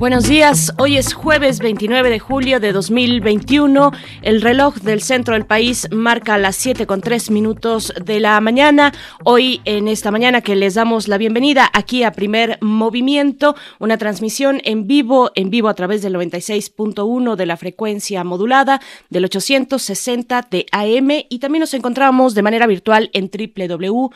Buenos días, hoy es jueves 29 de julio de 2021. El reloj del centro del país marca las 7 con 3 minutos de la mañana. Hoy, en esta mañana, que les damos la bienvenida aquí a Primer Movimiento, una transmisión en vivo, en vivo a través del 96.1 de la frecuencia modulada, del 860 de AM y también nos encontramos de manera virtual en www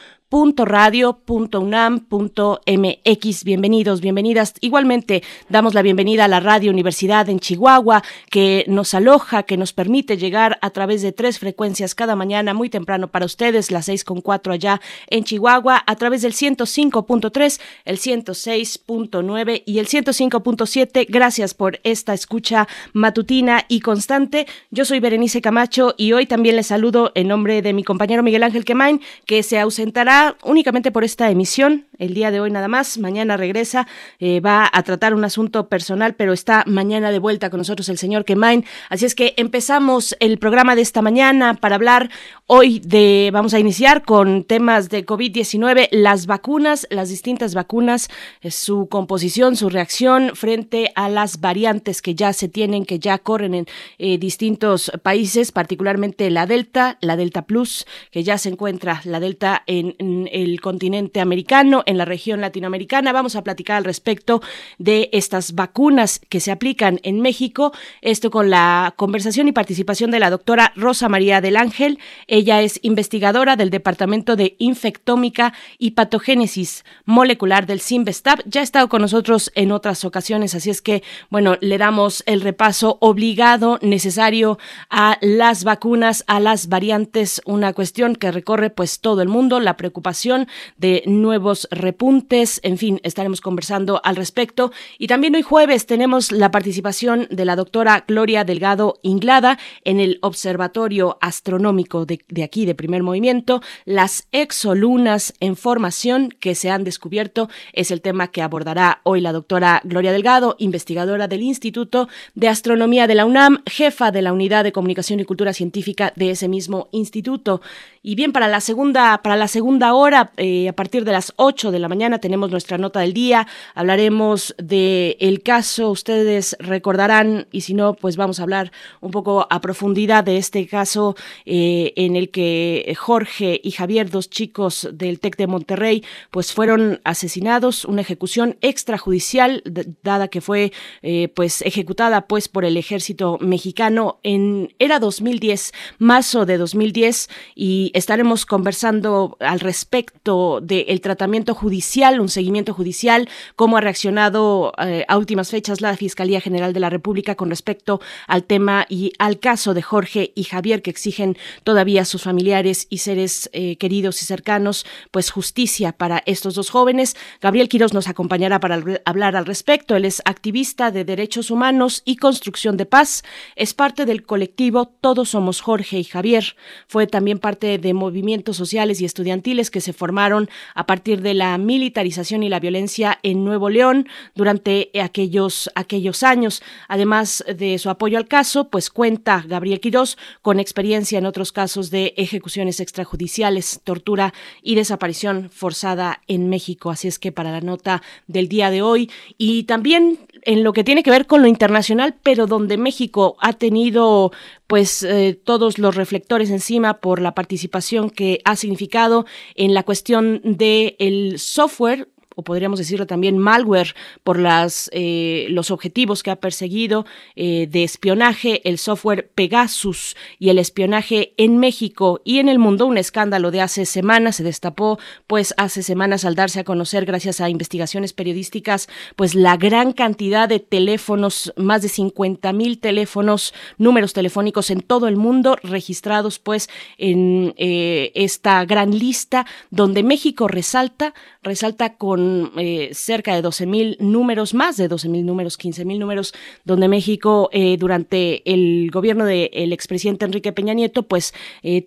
radio.unam.mx. Bienvenidos, bienvenidas. Igualmente damos la bienvenida a la Radio Universidad en Chihuahua, que nos aloja, que nos permite llegar a través de tres frecuencias cada mañana, muy temprano para ustedes, las seis con cuatro allá en Chihuahua, a través del 105.3, el 106.9 y el 105.7. Gracias por esta escucha matutina y constante. Yo soy Berenice Camacho y hoy también les saludo en nombre de mi compañero Miguel Ángel Quemain, que se ausentará únicamente por esta emisión, el día de hoy nada más, mañana regresa, eh, va a tratar un asunto personal, pero está mañana de vuelta con nosotros el señor Kemain. Así es que empezamos el programa de esta mañana para hablar hoy de, vamos a iniciar con temas de COVID-19, las vacunas, las distintas vacunas, eh, su composición, su reacción frente a las variantes que ya se tienen, que ya corren en eh, distintos países, particularmente la Delta, la Delta Plus, que ya se encuentra la Delta en el continente americano, en la región latinoamericana. Vamos a platicar al respecto de estas vacunas que se aplican en México. Esto con la conversación y participación de la doctora Rosa María del Ángel. Ella es investigadora del Departamento de Infectómica y Patogénesis Molecular del CIMBESTAB. Ya ha estado con nosotros en otras ocasiones, así es que, bueno, le damos el repaso obligado, necesario a las vacunas, a las variantes, una cuestión que recorre pues todo el mundo, la preocupación de nuevos repuntes, en fin, estaremos conversando al respecto. Y también hoy jueves tenemos la participación de la doctora Gloria Delgado Inglada en el Observatorio Astronómico de, aquí, de primer movimiento. Las exolunas en formación que se han descubierto es el tema que abordará hoy la doctora Gloria Delgado, investigadora del Instituto de Astronomía de la UNAM, jefa de la Unidad de Comunicación y Cultura Científica de ese mismo instituto. Y bien, para la segunda, para la segunda hora, eh, a partir de las 8 de la mañana, tenemos nuestra nota del día. Hablaremos de el caso, ustedes recordarán, y si no, pues vamos a hablar un poco a profundidad de este caso eh, en el que Jorge y Javier, dos chicos del TEC de Monterrey, pues fueron asesinados, una ejecución extrajudicial, dada que fue eh, pues ejecutada pues por el ejército mexicano en era 2010, marzo de 2010, y estaremos conversando al respecto del tratamiento judicial, un seguimiento judicial, cómo ha reaccionado eh, a últimas fechas la Fiscalía General de la República con respecto al tema y al caso de Jorge y Javier que exigen todavía sus familiares y seres eh, queridos y cercanos, pues justicia para estos dos jóvenes. Gabriel Quiroz nos acompañará para hablar al respecto. Él es activista de derechos humanos y construcción de paz. Es parte del colectivo Todos Somos Jorge y Javier. Fue también parte de movimientos sociales y estudiantiles que se formaron a partir de la militarización y la violencia en Nuevo León durante aquellos, aquellos años. Además de su apoyo al caso, pues cuenta Gabriel Quirós con experiencia en otros casos de ejecuciones extrajudiciales, tortura y desaparición forzada en México. Así es que para la nota del día de hoy y también en lo que tiene que ver con lo internacional, pero donde México ha tenido pues eh, todos los reflectores encima por la participación que ha significado en la cuestión del el software o podríamos decirlo también malware por las eh, los objetivos que ha perseguido eh, de espionaje el software Pegasus y el espionaje en México y en el mundo. Un escándalo de hace semanas se destapó pues hace semanas al darse a conocer gracias a investigaciones periodísticas pues la gran cantidad de teléfonos más de 50 mil teléfonos números telefónicos en todo el mundo registrados pues en eh, esta gran lista donde México resalta resalta con con eh, cerca de 12 mil números, más de 12 mil números, 15 mil números, donde México eh, durante el gobierno del expresidente Enrique Peña Nieto, pues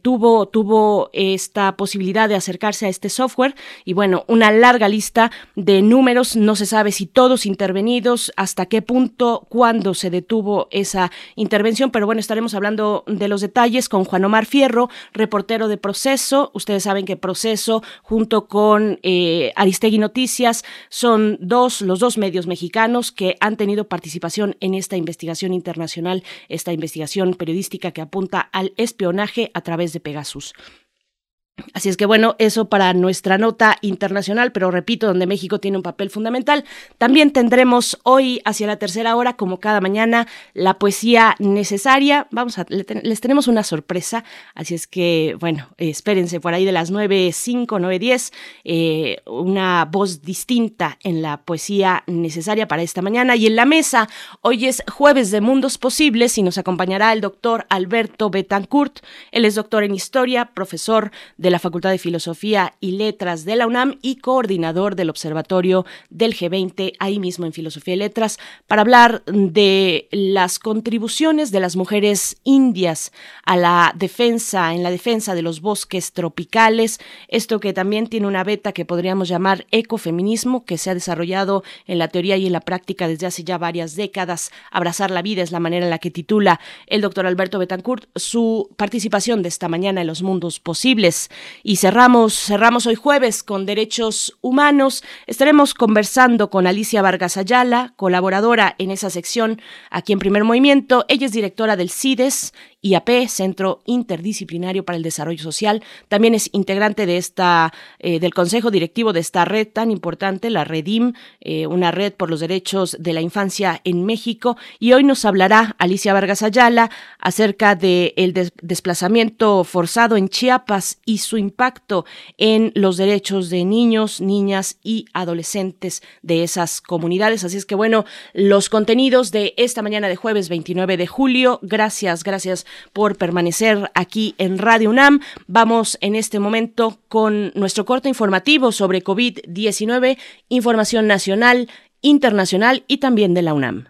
tuvo, tuvo esta posibilidad de acercarse a este software. Y bueno, una larga lista de números, no se sabe si todos intervenidos, hasta qué punto, cuándo se detuvo esa intervención, pero bueno, estaremos hablando de los detalles con Juan Omar Fierro, reportero de Proceso. Ustedes saben que Proceso, junto con eh, Aristegui Noticias, son dos, los dos medios mexicanos que han tenido participación en esta investigación internacional, esta investigación periodística que apunta al espionaje a través de Pegasus. Así es que bueno, eso para nuestra nota internacional, pero repito, donde México tiene un papel fundamental. También tendremos hoy, hacia la tercera hora, como cada mañana, la poesía necesaria. Vamos a, les tenemos una sorpresa, así es que bueno, espérense por ahí de las 9.05, 9.10, eh, una voz distinta en la poesía necesaria para esta mañana. Y en la mesa, hoy es jueves de Mundos Posibles y nos acompañará el doctor Alberto Betancourt. Él es doctor en historia, profesor de de la Facultad de Filosofía y Letras de la UNAM y coordinador del Observatorio del G20, ahí mismo en Filosofía y Letras, para hablar de las contribuciones de las mujeres indias a la defensa, en la defensa de los bosques tropicales, esto que también tiene una beta que podríamos llamar ecofeminismo, que se ha desarrollado en la teoría y en la práctica desde hace ya varias décadas. Abrazar la vida es la manera en la que titula el doctor Alberto Betancourt su participación de esta mañana en los mundos posibles. Y cerramos, cerramos hoy jueves con derechos humanos. Estaremos conversando con Alicia Vargas Ayala, colaboradora en esa sección aquí en Primer Movimiento. Ella es directora del CIDES IAP, Centro Interdisciplinario para el Desarrollo Social. También es integrante de esta, eh, del Consejo Directivo de esta red tan importante, la REDIM, eh, una red por los derechos de la infancia en México. Y hoy nos hablará Alicia Vargas Ayala acerca del el desplazamiento forzado en Chiapas y su impacto en los derechos de niños, niñas y adolescentes de esas comunidades. Así es que bueno, los contenidos de esta mañana de jueves 29 de julio. Gracias, gracias por permanecer aquí en Radio UNAM. Vamos en este momento con nuestro corte informativo sobre COVID-19, información nacional, internacional y también de la UNAM.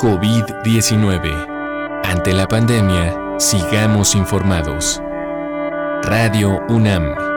COVID-19. Ante la pandemia, sigamos informados. Radio UNAM.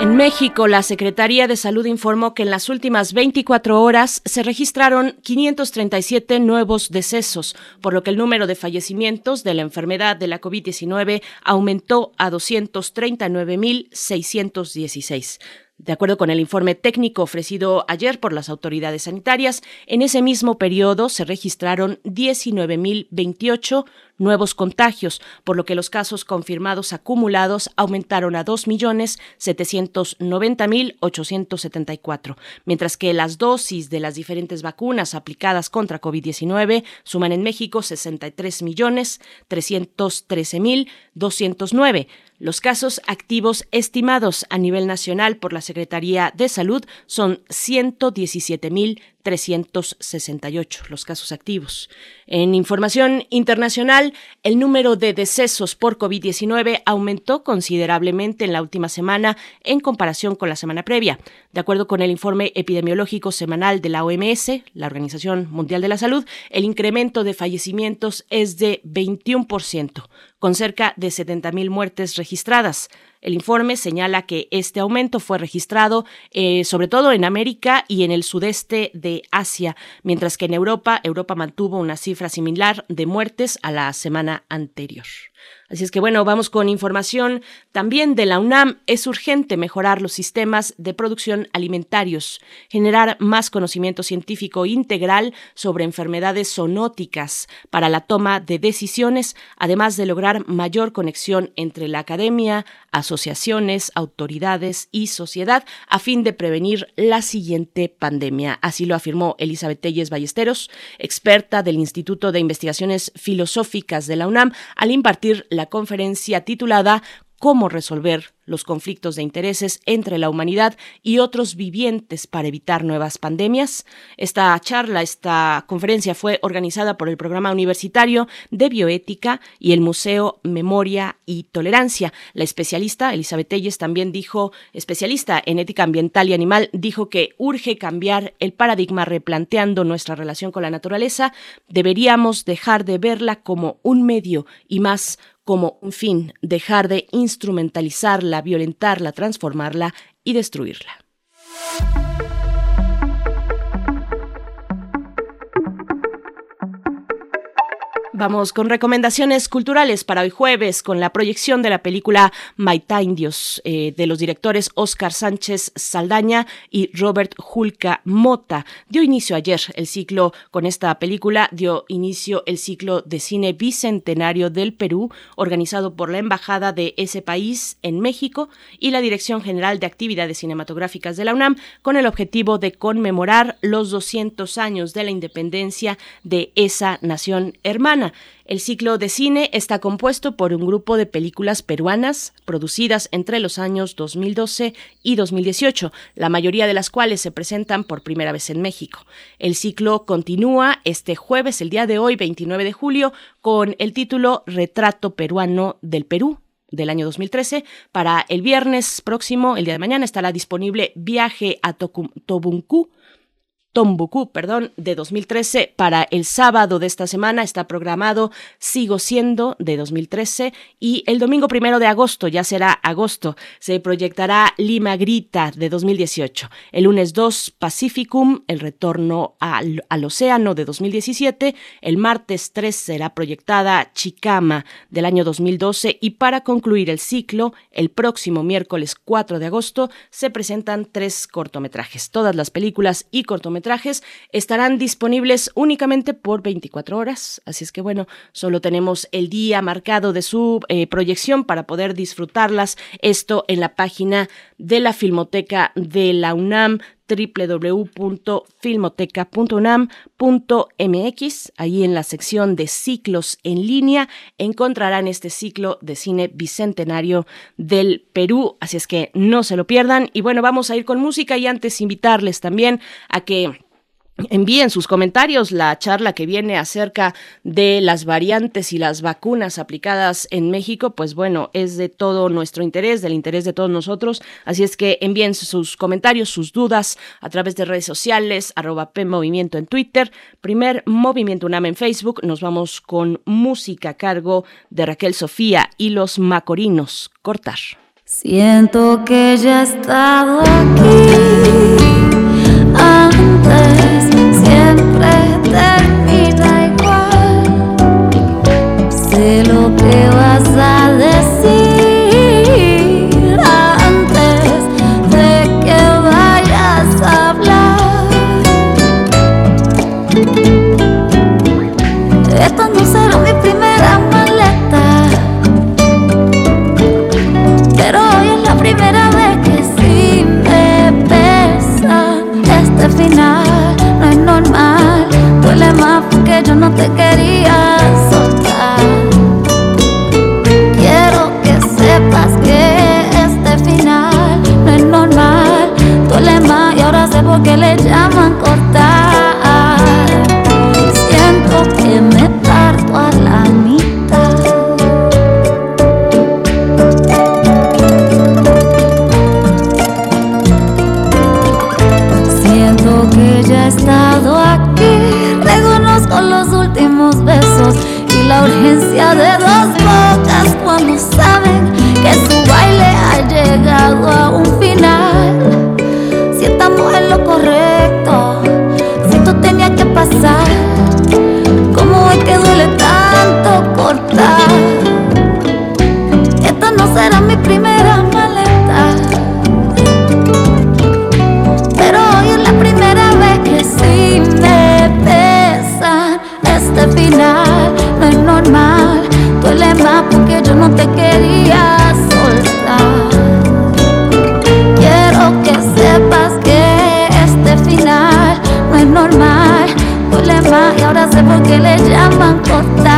En México, la Secretaría de Salud informó que en las últimas 24 horas se registraron 537 nuevos decesos, por lo que el número de fallecimientos de la enfermedad de la COVID-19 aumentó a 239.616. De acuerdo con el informe técnico ofrecido ayer por las autoridades sanitarias, en ese mismo periodo se registraron 19.028 nuevos contagios, por lo que los casos confirmados acumulados aumentaron a 2.790.874, mientras que las dosis de las diferentes vacunas aplicadas contra COVID-19 suman en México 63.313.209. Los casos activos estimados a nivel nacional por la Secretaría de Salud son 117.368 los casos activos. En información internacional, el número de decesos por COVID-19 aumentó considerablemente en la última semana en comparación con la semana previa. De acuerdo con el informe epidemiológico semanal de la OMS, la Organización Mundial de la Salud, el incremento de fallecimientos es de 21%, con cerca de 70.000 muertes registradas. El informe señala que este aumento fue registrado eh, sobre todo en América y en el sudeste de Asia, mientras que en Europa, Europa mantuvo una cifra similar de muertes a la semana anterior. Así es que bueno, vamos con información también de la UNAM. Es urgente mejorar los sistemas de producción alimentarios, generar más conocimiento científico integral sobre enfermedades zoonóticas para la toma de decisiones, además de lograr mayor conexión entre la academia, asociaciones, autoridades y sociedad a fin de prevenir la siguiente pandemia. Así lo afirmó Elizabeth Telles Ballesteros, experta del Instituto de Investigaciones Filosóficas de la UNAM, al impartir la conferencia titulada Cómo resolver los conflictos de intereses entre la humanidad y otros vivientes para evitar nuevas pandemias. Esta charla, esta conferencia fue organizada por el Programa Universitario de Bioética y el Museo Memoria y Tolerancia. La especialista Elizabeth Telles también dijo, especialista en ética ambiental y animal, dijo que urge cambiar el paradigma replanteando nuestra relación con la naturaleza. Deberíamos dejar de verla como un medio y más como un fin, dejar de instrumentalizarla, violentarla, transformarla y destruirla. Vamos con recomendaciones culturales para hoy jueves con la proyección de la película Maita Indios eh, de los directores Oscar Sánchez Saldaña y Robert Julka Mota. Dio inicio ayer el ciclo con esta película, dio inicio el ciclo de cine bicentenario del Perú organizado por la Embajada de ese país en México y la Dirección General de Actividades Cinematográficas de la UNAM con el objetivo de conmemorar los 200 años de la independencia de esa nación hermana. El ciclo de cine está compuesto por un grupo de películas peruanas producidas entre los años 2012 y 2018, la mayoría de las cuales se presentan por primera vez en México. El ciclo continúa este jueves, el día de hoy, 29 de julio, con el título Retrato peruano del Perú, del año 2013. Para el viernes próximo, el día de mañana, estará disponible Viaje a Tobuncu, Tombucú, perdón, de 2013 para el sábado de esta semana está programado Sigo siendo de 2013 y el domingo primero de agosto, ya será agosto, se proyectará Lima Grita de 2018. El lunes 2 Pacificum, el retorno al, al océano de 2017. El martes 3 será proyectada Chicama del año 2012 y para concluir el ciclo, el próximo miércoles 4 de agosto se presentan tres cortometrajes. Todas las películas y cortometrajes estarán disponibles únicamente por 24 horas, así es que bueno, solo tenemos el día marcado de su eh, proyección para poder disfrutarlas. Esto en la página de la Filmoteca de la UNAM www.filmoteca.unam.mx. Ahí en la sección de ciclos en línea encontrarán este ciclo de cine bicentenario del Perú. Así es que no se lo pierdan. Y bueno, vamos a ir con música y antes invitarles también a que Envíen sus comentarios la charla que viene acerca de las variantes y las vacunas aplicadas en México, pues bueno, es de todo nuestro interés, del interés de todos nosotros. Así es que envíen sus comentarios, sus dudas a través de redes sociales, arroba P Movimiento en Twitter, primer Movimiento UNAM en Facebook. Nos vamos con música a cargo de Raquel Sofía y los Macorinos. Cortar. Siento que ya he estado aquí lo que vas a decir No es normal. Duele más porque yo no te quería soltar. Quiero que sepas que este final no es normal. Duele más y ahora sé por qué le llaman cortar.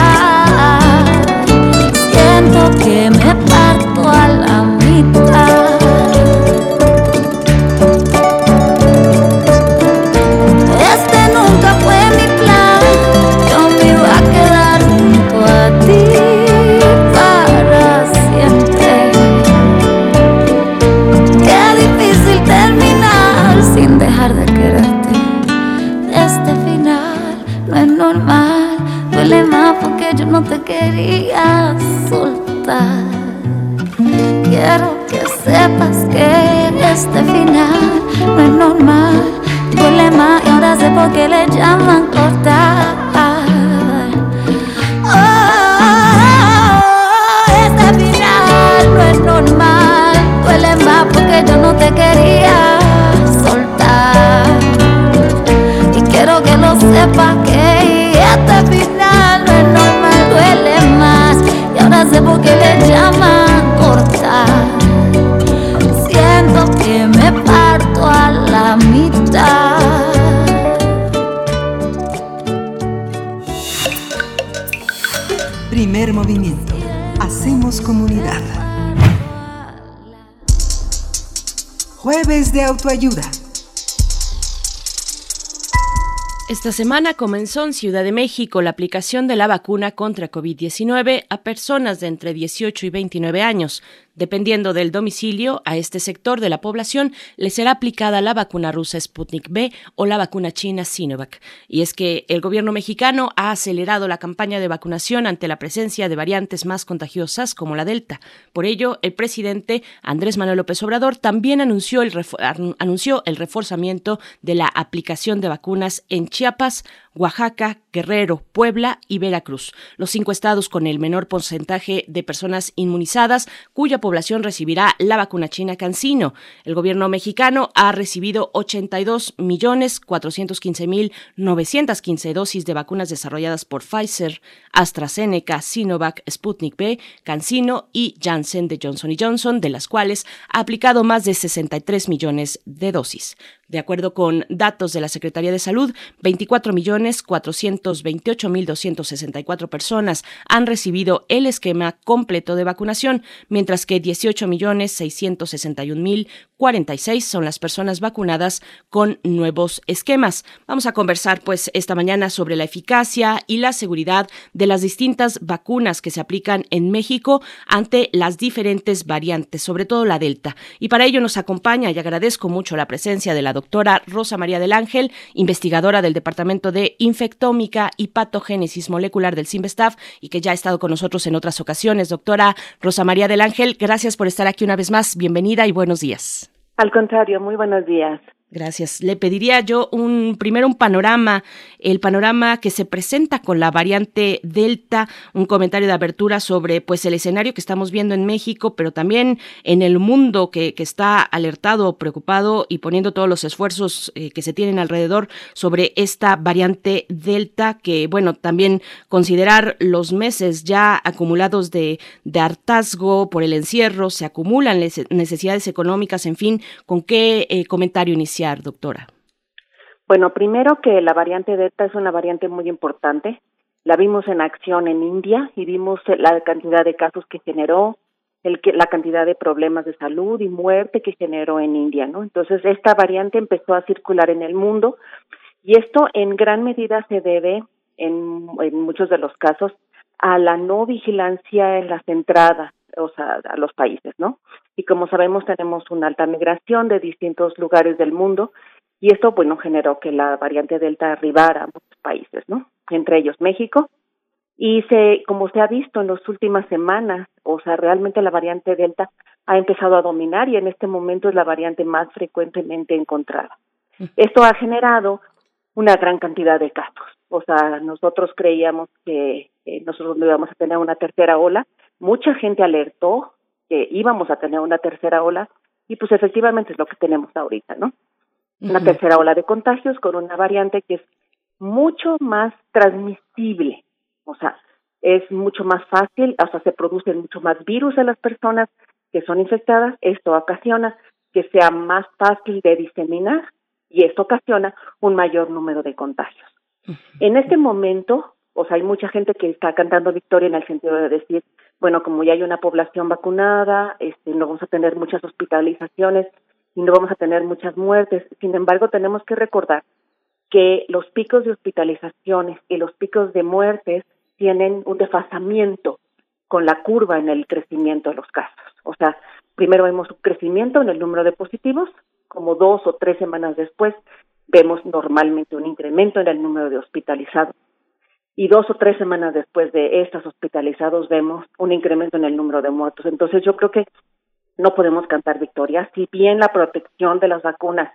Este final no es normal, duele más y ahora sé por qué le llaman cortar. Autoayuda. Esta semana comenzó en Ciudad de México la aplicación de la vacuna contra COVID-19 a personas de entre 18 y 29 años. Dependiendo del domicilio, a este sector de la población le será aplicada la vacuna rusa Sputnik B o la vacuna china Sinovac. Y es que el gobierno mexicano ha acelerado la campaña de vacunación ante la presencia de variantes más contagiosas como la Delta. Por ello, el presidente Andrés Manuel López Obrador también anunció el, anunció el reforzamiento de la aplicación de vacunas en Chiapas, Oaxaca, Guerrero, Puebla y Veracruz, los cinco estados con el menor porcentaje de personas inmunizadas cuya población recibirá la vacuna china Cancino. El gobierno mexicano ha recibido 82 millones 415 mil 915 dosis de vacunas desarrolladas por Pfizer, AstraZeneca, Sinovac, Sputnik B, Cancino y Janssen de Johnson Johnson, de las cuales ha aplicado más de 63 millones de dosis. De acuerdo con datos de la Secretaría de Salud, 24 millones 428 mil 264 personas han recibido el esquema completo de vacunación, mientras que 18 millones 661 mil 46 son las personas vacunadas con nuevos esquemas. Vamos a conversar pues esta mañana sobre la eficacia y la seguridad de las distintas vacunas que se aplican en México ante las diferentes variantes, sobre todo la Delta. Y para ello nos acompaña y agradezco mucho la presencia de la doctora Rosa María del Ángel, investigadora del Departamento de Infectómica y Patogénesis Molecular del CIMBESTAF y que ya ha estado con nosotros en otras ocasiones. Doctora Rosa María del Ángel, gracias por estar aquí una vez más. Bienvenida y buenos días. Al contrario, muy buenos días. Gracias. Le pediría yo un primero un panorama, el panorama que se presenta con la variante Delta, un comentario de apertura sobre pues el escenario que estamos viendo en México, pero también en el mundo que, que está alertado, preocupado y poniendo todos los esfuerzos eh, que se tienen alrededor sobre esta variante Delta, que bueno, también considerar los meses ya acumulados de, hartazgo por el encierro, se acumulan necesidades económicas, en fin, ¿con qué eh, comentario inicial? Doctora? Bueno, primero que la variante Delta es una variante muy importante. La vimos en acción en India y vimos la cantidad de casos que generó, el que, la cantidad de problemas de salud y muerte que generó en India, ¿no? Entonces, esta variante empezó a circular en el mundo y esto en gran medida se debe, en, en muchos de los casos, a la no vigilancia en las entradas, o sea, a los países, ¿no? Y como sabemos tenemos una alta migración de distintos lugares del mundo y esto bueno generó que la variante delta arribara a muchos países, ¿no? Entre ellos México y se como se ha visto en las últimas semanas, o sea, realmente la variante delta ha empezado a dominar y en este momento es la variante más frecuentemente encontrada. Esto ha generado una gran cantidad de casos. O sea, nosotros creíamos que nosotros no íbamos a tener una tercera ola. Mucha gente alertó que íbamos a tener una tercera ola y pues efectivamente es lo que tenemos ahorita, ¿no? Una tercera ola de contagios con una variante que es mucho más transmisible, o sea, es mucho más fácil, o sea, se producen mucho más virus en las personas que son infectadas, esto ocasiona que sea más fácil de diseminar y esto ocasiona un mayor número de contagios. En este momento, o sea, hay mucha gente que está cantando victoria en el sentido de decir, bueno, como ya hay una población vacunada, este, no vamos a tener muchas hospitalizaciones y no vamos a tener muchas muertes. Sin embargo, tenemos que recordar que los picos de hospitalizaciones y los picos de muertes tienen un desfasamiento con la curva en el crecimiento de los casos. O sea, primero vemos un crecimiento en el número de positivos, como dos o tres semanas después vemos normalmente un incremento en el número de hospitalizados y dos o tres semanas después de estas hospitalizados vemos un incremento en el número de muertos. Entonces yo creo que no podemos cantar victoria. Si bien la protección de las vacunas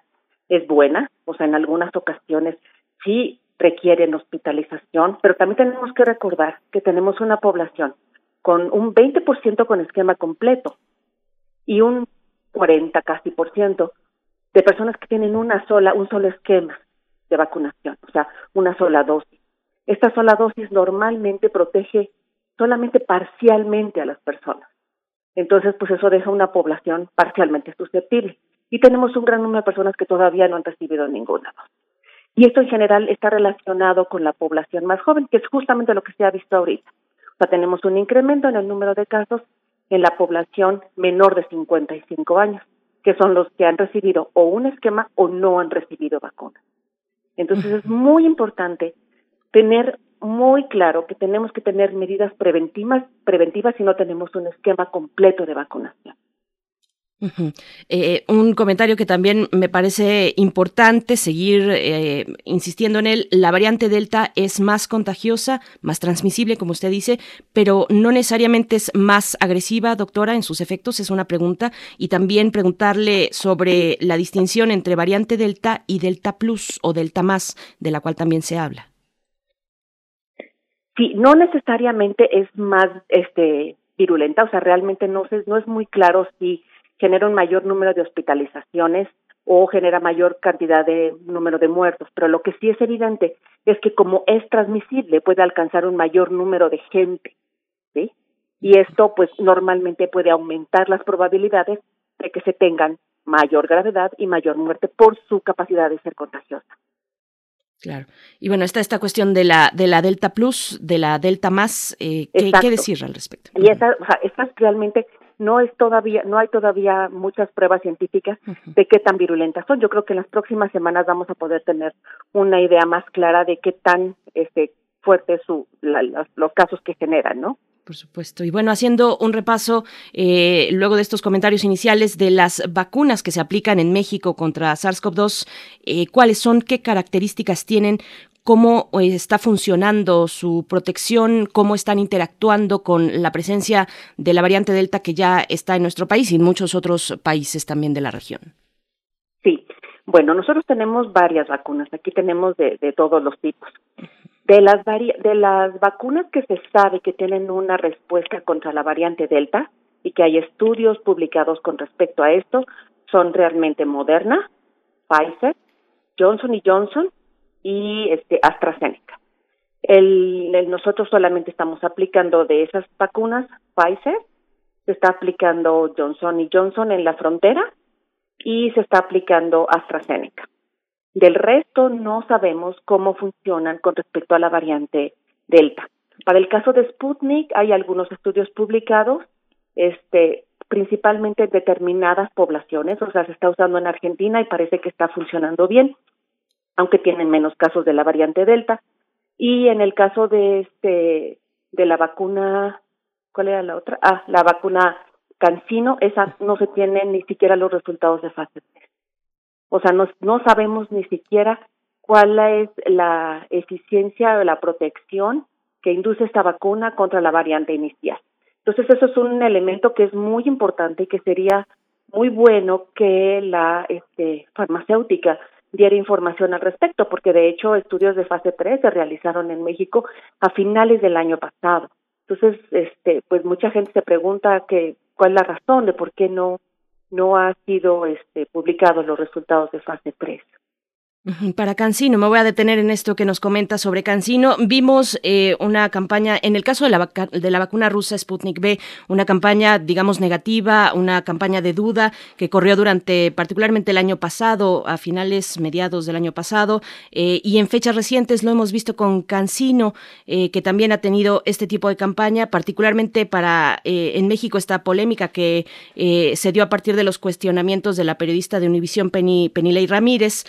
es buena, o sea, en algunas ocasiones sí requieren hospitalización, pero también tenemos que recordar que tenemos una población con un 20% con esquema completo y un 40 casi por ciento de personas que tienen una sola, un solo esquema de vacunación, o sea, una sola dosis. Esta sola dosis normalmente protege solamente parcialmente a las personas. Entonces, pues eso deja una población parcialmente susceptible. Y tenemos un gran número de personas que todavía no han recibido ninguna dosis. Y esto en general está relacionado con la población más joven, que es justamente lo que se ha visto ahorita. O sea, tenemos un incremento en el número de casos en la población menor de 55 años, que son los que han recibido o un esquema o no han recibido vacuna. Entonces es muy importante tener muy claro que tenemos que tener medidas preventivas, preventivas si no tenemos un esquema completo de vacunación. Eh, un comentario que también me parece importante seguir eh, insistiendo en él. La variante Delta es más contagiosa, más transmisible, como usted dice, pero no necesariamente es más agresiva, doctora, en sus efectos. Es una pregunta. Y también preguntarle sobre la distinción entre variante Delta y Delta Plus o Delta Más, de la cual también se habla. Sí, no necesariamente es más este virulenta, o sea, realmente no, no es muy claro si genera un mayor número de hospitalizaciones o genera mayor cantidad de número de muertos, pero lo que sí es evidente es que como es transmisible puede alcanzar un mayor número de gente, ¿sí? Y esto pues normalmente puede aumentar las probabilidades de que se tengan mayor gravedad y mayor muerte por su capacidad de ser contagiosa. Claro. Y bueno, está esta cuestión de la de la Delta Plus, de la Delta Más, eh, ¿qué, decir al respecto? Y esa, o sea, estas realmente no es todavía, no hay todavía muchas pruebas científicas de qué tan virulentas son. Yo creo que en las próximas semanas vamos a poder tener una idea más clara de qué tan este fuertes su, los casos que generan, ¿no? Por supuesto. Y bueno, haciendo un repaso, eh, luego de estos comentarios iniciales de las vacunas que se aplican en México contra SARS-CoV-2, eh, ¿cuáles son, qué características tienen? cómo eh, está funcionando su protección, cómo están interactuando con la presencia de la variante Delta que ya está en nuestro país y en muchos otros países también de la región. Sí, bueno, nosotros tenemos varias vacunas, aquí tenemos de, todos los tipos. De las, de las vacunas que se sabe que tienen una respuesta contra la variante Delta y que hay estudios publicados con respecto a esto, son realmente Moderna, Pfizer, Johnson y Johnson y este AstraZeneca. El, nosotros solamente estamos aplicando de esas vacunas Pfizer, se está aplicando Johnson y Johnson en la frontera y se está aplicando AstraZeneca. Del resto no sabemos cómo funcionan con respecto a la variante Delta. Para el caso de Sputnik hay algunos estudios publicados, este, principalmente en determinadas poblaciones, o sea, se está usando en Argentina y parece que está funcionando bien aunque tienen menos casos de la variante Delta. Y en el caso de este de la vacuna, ¿cuál era la otra? Ah, la vacuna Cancino, esa no se tienen ni siquiera los resultados de fase 3. O sea, no, no sabemos ni siquiera cuál es la eficiencia o la protección que induce esta vacuna contra la variante inicial. Entonces, eso es un elemento que es muy importante y que sería muy bueno que la este, farmacéutica diera información al respecto, porque de hecho estudios de fase 3 se realizaron en México a finales del año pasado. Entonces, este, pues mucha gente se pregunta que cuál es la razón de por qué no no ha sido este publicados los resultados de fase 3. Para Cancino, me voy a detener en esto que nos comenta sobre Cancino. Vimos eh, una campaña, en el caso de la, de la vacuna rusa Sputnik B, una campaña, digamos, negativa, una campaña de duda que corrió durante particularmente el año pasado, a finales, mediados del año pasado, eh, y en fechas recientes lo hemos visto con Cancino, eh, que también ha tenido este tipo de campaña, particularmente para en México esta polémica que se dio a partir de los cuestionamientos de la periodista de Univisión Penilei Ramírez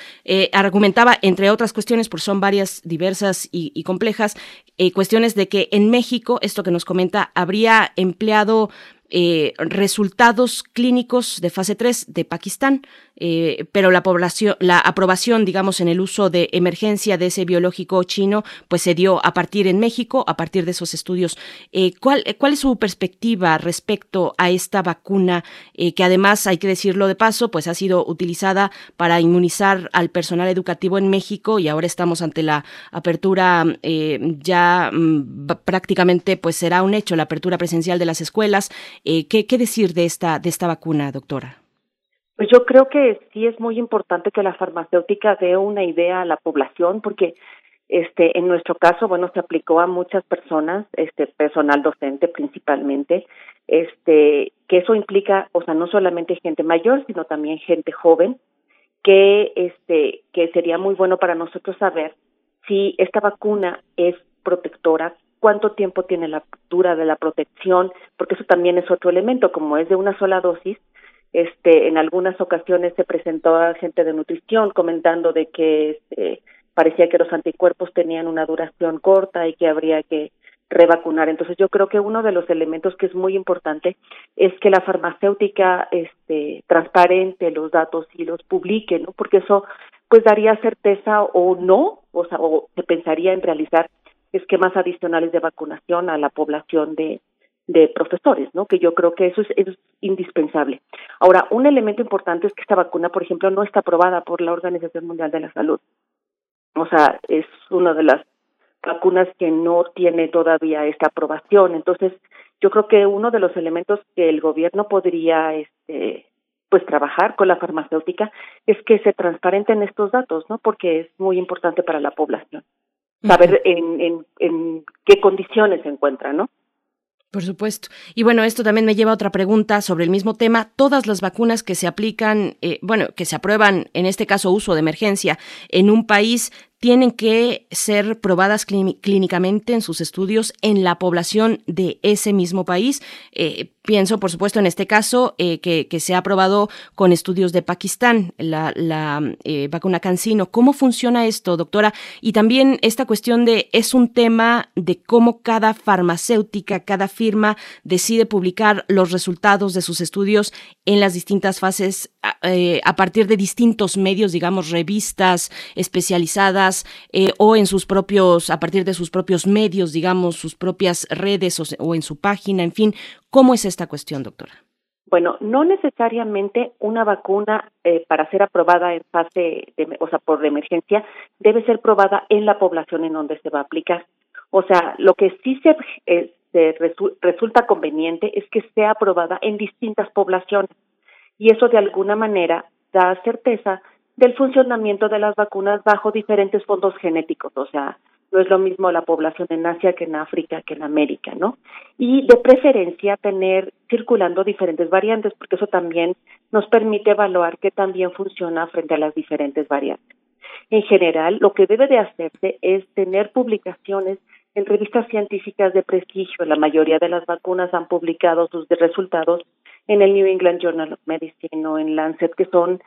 argumentaba, entre otras cuestiones, porque son varias, diversas y, complejas, eh, cuestiones de que en México, esto que nos comenta, habría empleado eh, resultados clínicos de fase 3 de Pakistán, eh, pero la población, la aprobación, digamos, en el uso de emergencia de ese biológico chino, pues se dio a partir en México, a partir de esos estudios. Eh, ¿cuál, ¿Cuál es su perspectiva respecto a esta vacuna que además, hay que decirlo de paso, pues ha sido utilizada para inmunizar al personal educativo en México y ahora estamos ante la apertura ya mm, prácticamente, pues será un hecho la apertura presencial de las escuelas. Eh, ¿qué, ¿Qué decir de esta vacuna, doctora? Pues yo creo que sí es muy importante que la farmacéutica dé una idea a la población, porque este, en nuestro caso, bueno, se aplicó a muchas personas, este, personal docente principalmente, este, que eso implica, o sea, no solamente gente mayor, sino también gente joven, que, este, que sería muy bueno para nosotros saber si esta vacuna es protectora cuánto tiempo tiene la dura de la protección, porque eso también es otro elemento, como es de una sola dosis, este, en algunas ocasiones se presentó a gente de nutrición comentando de que este, parecía que los anticuerpos tenían una duración corta y que habría que revacunar. Entonces yo creo que uno de los elementos que es muy importante es que la farmacéutica este transparente los datos y los publique, ¿no? Porque eso pues daría certeza o no, o sea, o se pensaría en realizar esquemas adicionales de vacunación a la población de, de profesores, ¿no? Que yo creo que eso es, es, indispensable. Ahora, un elemento importante es que esta vacuna, por ejemplo, no está aprobada por la Organización Mundial de la Salud. O sea, es una de las vacunas que no tiene todavía esta aprobación. Entonces, yo creo que uno de los elementos que el gobierno podría, este, pues, trabajar con la farmacéutica es que se transparenten estos datos, ¿no? Porque es muy importante para la población saber en, en, en qué condiciones se encuentra, ¿no? Por supuesto. Y bueno, esto también me lleva a otra pregunta sobre el mismo tema. Todas las vacunas que se aplican, eh, bueno, que se aprueban, en este caso uso de emergencia, en un país, tienen que ser probadas clínicamente en sus estudios en la población de ese mismo país. Eh, pienso, por supuesto, en este caso eh, que, se ha probado con estudios de Pakistán, la, eh, vacuna Cancino. ¿Cómo funciona esto, doctora? Y también esta cuestión de, es un tema de cómo cada farmacéutica, cada firma decide publicar los resultados de sus estudios en las distintas fases a partir de distintos medios, digamos, revistas especializadas eh, o en sus propios, a partir de sus propios medios, digamos, sus propias redes o, en su página, en fin. ¿Cómo es esta cuestión, doctora? Bueno, no necesariamente una vacuna eh, para ser aprobada en fase, de, o sea, por emergencia, debe ser probada en la población en donde se va a aplicar. O sea, lo que sí se, eh, resulta conveniente es que sea aprobada en distintas poblaciones y eso de alguna manera da certeza del funcionamiento de las vacunas bajo diferentes fondos genéticos, o sea, no es lo mismo la población en Asia que en África que en América, ¿no? Y de preferencia tener circulando diferentes variantes, porque eso también nos permite evaluar qué también funciona frente a las diferentes variantes. En general, lo que debe de hacerse es tener publicaciones en revistas científicas de prestigio. La mayoría de las vacunas han publicado sus resultados en el New England Journal of Medicine o en Lancet, que son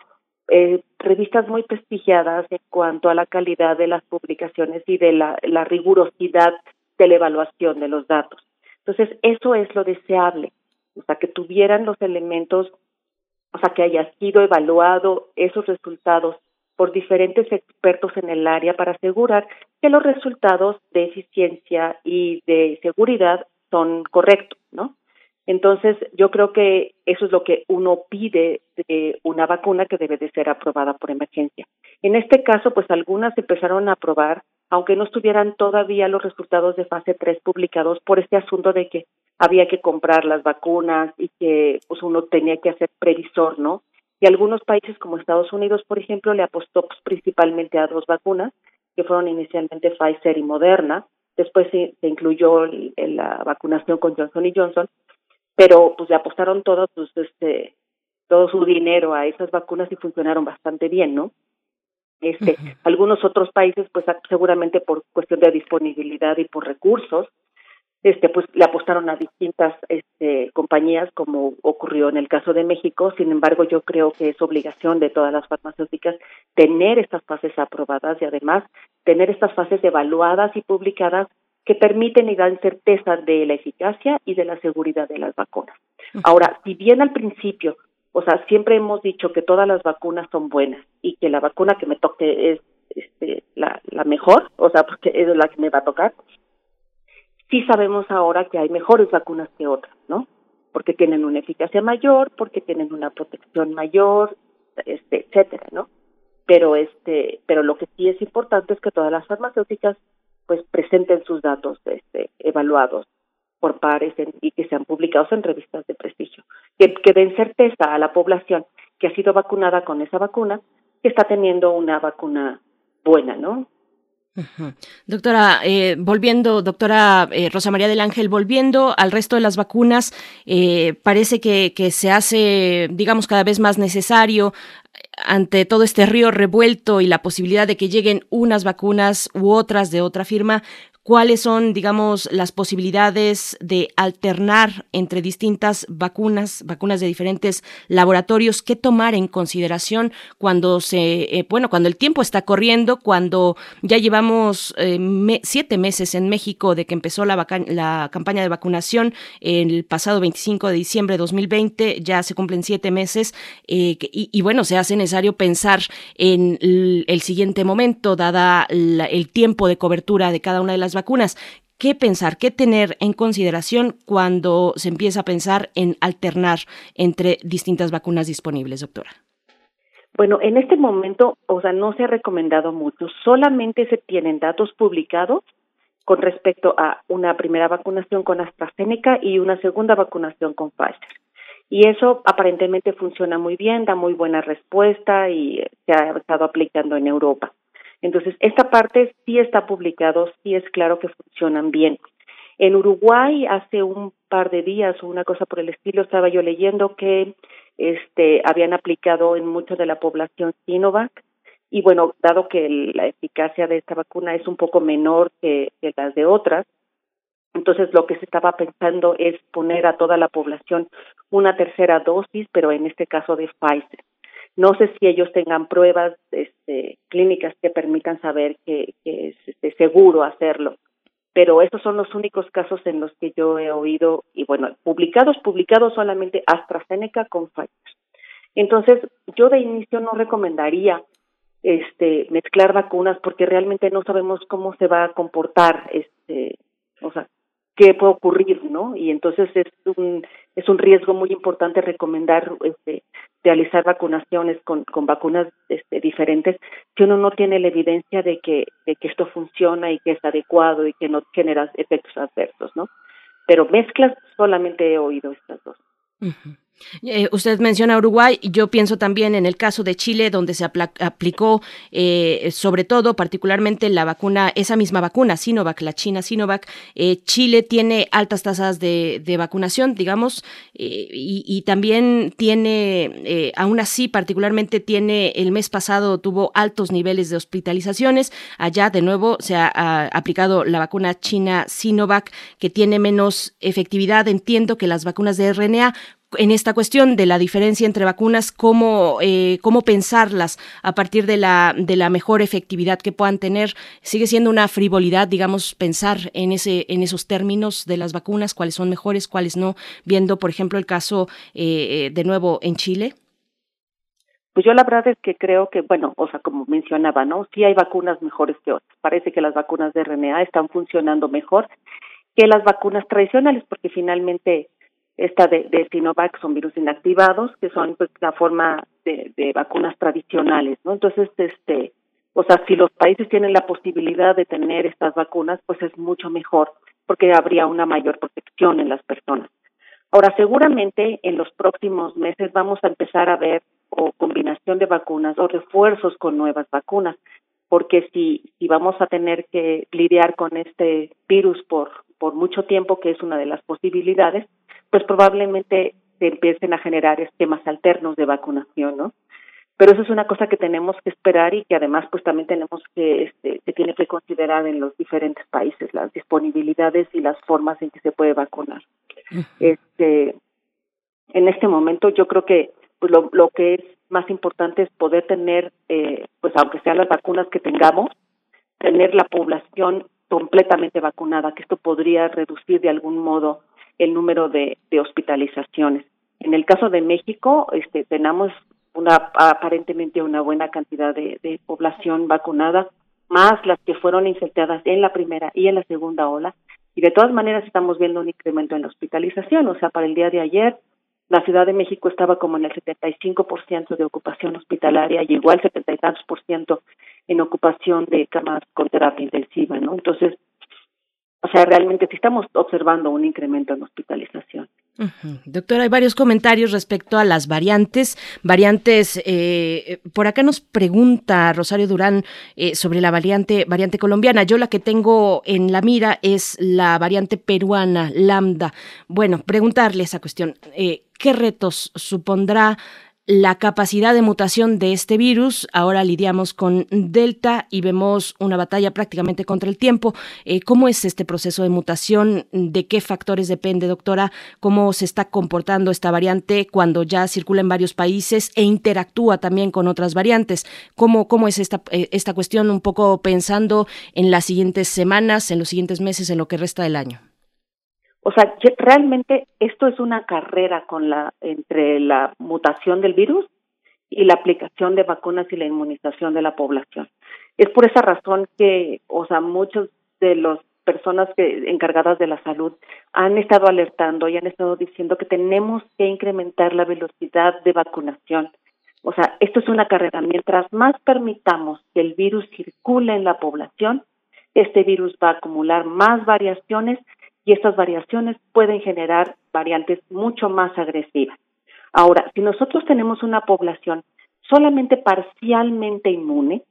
eh, revistas muy prestigiadas en cuanto a la calidad de las publicaciones y de la, rigurosidad de la evaluación de los datos. Entonces, eso es lo deseable, o sea, que tuvieran los elementos, o sea, que haya sido evaluado esos resultados por diferentes expertos en el área para asegurar que los resultados de eficiencia y de seguridad son correctos, ¿no? Entonces, yo creo que eso es lo que uno pide de una vacuna que debe de ser aprobada por emergencia. En este caso, pues algunas empezaron a aprobar, aunque no estuvieran todavía los resultados de fase 3 publicados por este asunto de que había que comprar las vacunas y que pues uno tenía que hacer previsor, ¿no? Y algunos países como Estados Unidos, por ejemplo, le apostó pues, principalmente a dos vacunas, que fueron inicialmente Pfizer y Moderna, después se, se incluyó la vacunación con Johnson y Johnson, pero pues le apostaron todo pues, este todo su dinero a esas vacunas y funcionaron bastante bien, ¿no? Este, algunos otros países pues seguramente por cuestión de disponibilidad y por recursos, este pues le apostaron a distintas este compañías como ocurrió en el caso de México, sin embargo yo creo que es obligación de todas las farmacéuticas tener estas fases aprobadas y además tener estas fases evaluadas y publicadas que permiten y dan certeza de la eficacia y de la seguridad de las vacunas. Ahora, si bien al principio, o sea, siempre hemos dicho que todas las vacunas son buenas y que la vacuna que me toque es este, la, la mejor, o sea, porque es la que me va a tocar, sí sabemos ahora que hay mejores vacunas que otras, ¿no? Porque tienen una eficacia mayor, porque tienen una protección mayor, este, etcétera, ¿no? Pero este, pero lo que sí es importante es que todas las farmacéuticas pues presenten sus datos este, evaluados por pares y que sean publicados en revistas de prestigio, que, que den certeza a la población que ha sido vacunada con esa vacuna, que está teniendo una vacuna buena, ¿no? Doctora, eh, volviendo, doctora eh, Rosa María del Ángel, volviendo al resto de las vacunas, eh, parece que, que, se hace, digamos, cada vez más necesario ante todo este río revuelto y la posibilidad de que lleguen unas vacunas u otras de otra firma, cuáles son, digamos, las posibilidades de alternar entre distintas vacunas, vacunas de diferentes laboratorios, qué tomar en consideración cuando se, eh, bueno, cuando el tiempo está corriendo, cuando ya llevamos eh, siete meses en México de que empezó la, la campaña de vacunación el pasado 25 de diciembre de 2020, ya se cumplen siete meses eh, y, y, bueno, se hace necesario pensar en el, el siguiente momento, dada la, el tiempo de cobertura de cada una de las vacunas. ¿Qué pensar, qué tener en consideración cuando se empieza a pensar en alternar entre distintas vacunas disponibles, doctora? Bueno, en este momento, o sea, no se ha recomendado mucho, solamente se tienen datos publicados con respecto a una primera vacunación con AstraZeneca y una segunda vacunación con Pfizer. Y eso aparentemente funciona muy bien, da muy buena respuesta y se ha estado aplicando en Europa. Entonces, esta parte sí está publicado, sí es claro que funcionan bien. En Uruguay, hace un par de días o una cosa por el estilo, estaba yo leyendo que este, habían aplicado en mucho de la población Sinovac. Y bueno, dado que la eficacia de esta vacuna es un poco menor que las de otras, entonces lo que se estaba pensando es poner a toda la población una tercera dosis, pero en este caso de Pfizer. No sé si ellos tengan pruebas este, clínicas que permitan saber que, es este, seguro hacerlo, pero esos son los únicos casos en los que yo he oído, y bueno, publicados, publicados solamente AstraZeneca con Pfizer. Entonces, yo de inicio no recomendaría este mezclar vacunas porque realmente no sabemos cómo se va a comportar este o sea qué puede ocurrir no y entonces es un es un riesgo muy importante recomendar este realizar vacunaciones con, vacunas este, diferentes si uno no tiene la evidencia de que, de que esto funciona y que es adecuado y que no genera efectos adversos, ¿no? Pero mezclas solamente he oído estas dos. Eh, usted menciona Uruguay, yo pienso también en el caso de Chile, donde se aplicó eh, sobre todo, particularmente la vacuna, esa misma vacuna, Sinovac, la China Sinovac. Eh, Chile tiene altas tasas de, de vacunación, digamos, eh, y, también tiene, eh, aún así, particularmente tiene, el mes pasado tuvo altos niveles de hospitalizaciones. Allá, de nuevo, se ha, ha aplicado la vacuna China Sinovac, que tiene menos efectividad, entiendo, que las vacunas de RNA en esta cuestión de la diferencia entre vacunas, cómo, eh, cómo pensarlas a partir de la, de la mejor efectividad que puedan tener. Sigue siendo una frivolidad, digamos, pensar en, ese, en esos términos de las vacunas, cuáles son mejores, cuáles no, viendo, por ejemplo, el caso eh, de nuevo en Chile. Pues yo la verdad es que creo que, bueno, o sea, como mencionaba, ¿no? Sí hay vacunas mejores que otras. Parece que las vacunas de RNA están funcionando mejor que las vacunas tradicionales, porque finalmente esta de, de Sinovac son virus inactivados, que son pues la forma de, de vacunas tradicionales, ¿no? Entonces, este, o sea, si los países tienen la posibilidad de tener estas vacunas, pues es mucho mejor, porque habría una mayor protección en las personas. Ahora, seguramente en los próximos meses vamos a empezar a ver o combinación de vacunas o refuerzos con nuevas vacunas, porque si, si vamos a tener que lidiar con este virus por, por mucho tiempo, que es una de las posibilidades, pues probablemente se empiecen a generar esquemas alternos de vacunación, ¿no? Pero eso es una cosa que tenemos que esperar y que además pues también tenemos que este, se tiene que considerar en los diferentes países las disponibilidades y las formas en que se puede vacunar. Este en este momento yo creo que pues lo, lo que es más importante es poder tener eh, pues aunque sean las vacunas que tengamos tener la población completamente vacunada, que esto podría reducir de algún modo el número de, de hospitalizaciones. En el caso de México, este, tenemos una aparentemente una buena cantidad de, de población vacunada, más las que fueron infectadas en la primera y en la segunda ola. Y de todas maneras estamos viendo un incremento en la hospitalización. O sea, para el día de ayer, la Ciudad de México estaba como en el 75% de ocupación hospitalaria, llegó al 70 y tantos por ciento en ocupación de camas con terapia intensiva, ¿no? Entonces, o sea, realmente sí estamos observando un incremento en hospitalización. Doctora, hay varios comentarios respecto a las variantes. Variantes, eh, por acá nos pregunta Rosario Durán eh, sobre la variante, variante colombiana. Yo la que tengo en la mira es la variante peruana, lambda. Bueno, preguntarle esa cuestión. Eh, ¿Qué retos supondrá la capacidad de mutación de este virus. Ahora lidiamos con Delta y vemos una batalla prácticamente contra el tiempo. Eh, ¿Cómo es este proceso de mutación? ¿De qué factores depende, doctora? ¿Cómo se está comportando esta variante cuando ya circula en varios países e interactúa también con otras variantes? ¿Cómo, cómo es esta, eh, esta cuestión un poco pensando en las siguientes semanas, en los siguientes meses, en lo que resta del año? O sea, realmente esto es una carrera con la entre la mutación del virus y la aplicación de vacunas y la inmunización de la población. Es por esa razón que, o sea, muchos de las personas que encargadas de la salud han estado alertando y han estado diciendo que tenemos que incrementar la velocidad de vacunación. O sea, esto es una carrera. Mientras más permitamos que el virus circule en la población, este virus va a acumular más variaciones y estas variaciones pueden generar variantes mucho más agresivas. Ahora, si nosotros tenemos una población solamente parcialmente inmune,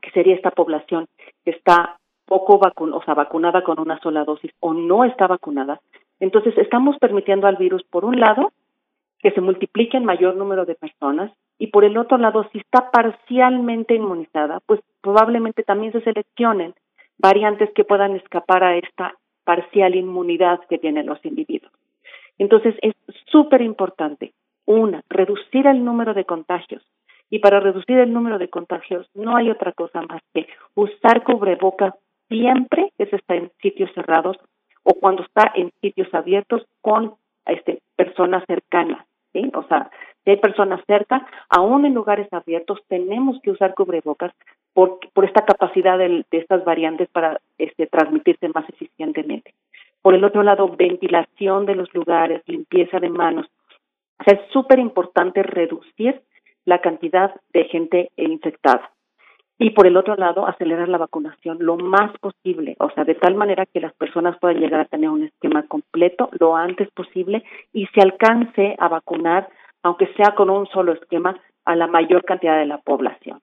que sería esta población que está poco vacun o sea, vacunada con una sola dosis o no está vacunada, entonces estamos permitiendo al virus, por un lado, que se multiplique en mayor número de personas y por el otro lado, si está parcialmente inmunizada, pues probablemente también se seleccionen variantes que puedan escapar a esta parcial inmunidad que tienen los individuos. Entonces es súper importante, una, reducir el número de contagios. Y para reducir el número de contagios no hay otra cosa más que usar cubrebocas siempre que se está en sitios cerrados o cuando está en sitios abiertos con este, personas cercanas. ¿sí? O sea, si hay personas cerca, aún en lugares abiertos, tenemos que usar cubrebocas por, por esta capacidad de, estas variantes para este, transmitirse más eficientemente. Por el otro lado, ventilación de los lugares, limpieza de manos. O sea, es súper importante reducir la cantidad de gente infectada. Y por el otro lado, acelerar la vacunación lo más posible, o sea, de tal manera que las personas puedan llegar a tener un esquema completo lo antes posible y se alcance a vacunar, aunque sea con un solo esquema, a la mayor cantidad de la población.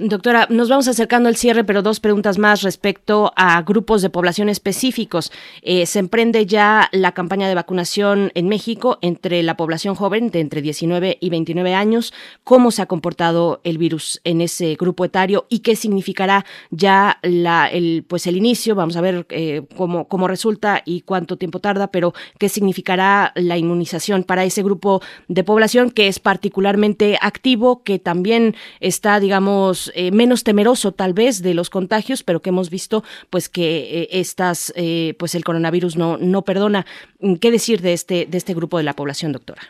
Doctora, nos vamos acercando al cierre, pero dos preguntas más respecto a grupos de población específicos. Eh, se emprende ya la campaña de vacunación en México entre la población joven de entre 19 y 29 años. ¿Cómo se ha comportado el virus en ese grupo etario y qué significará ya la, el, pues el inicio? Vamos a ver eh, cómo, cómo resulta y cuánto tiempo tarda, pero qué significará la inmunización para ese grupo de población que es particularmente activo, que también está digamos, eh, menos temeroso tal vez de los contagios, pero que hemos visto pues que eh, estas, eh, pues el coronavirus no, no perdona. ¿Qué decir de este, de este grupo de la población, doctora?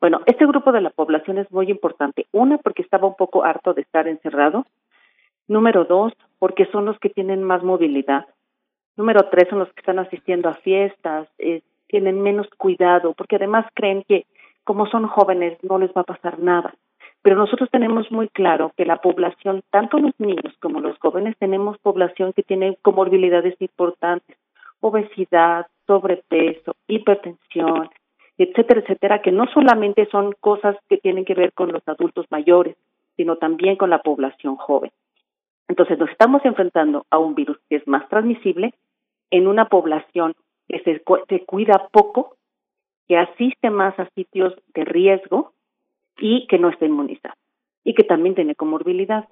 Bueno, este grupo de la población es muy importante. Una, porque estaba un poco harto de estar encerrado. Número dos, porque son los que tienen más movilidad. Número tres, son los que están asistiendo a fiestas, tienen menos cuidado, porque además creen que como son jóvenes no les va a pasar nada. Pero nosotros tenemos muy claro que la población, tanto los niños como los jóvenes, tenemos población que tiene comorbilidades importantes, obesidad, sobrepeso, hipertensión, etcétera, etcétera, que no solamente son cosas que tienen que ver con los adultos mayores, sino también con la población joven. Entonces nos estamos enfrentando a un virus que es más transmisible en una población que se, se cuida poco, que asiste más a sitios de riesgo y que no está inmunizado y que también tiene comorbilidad.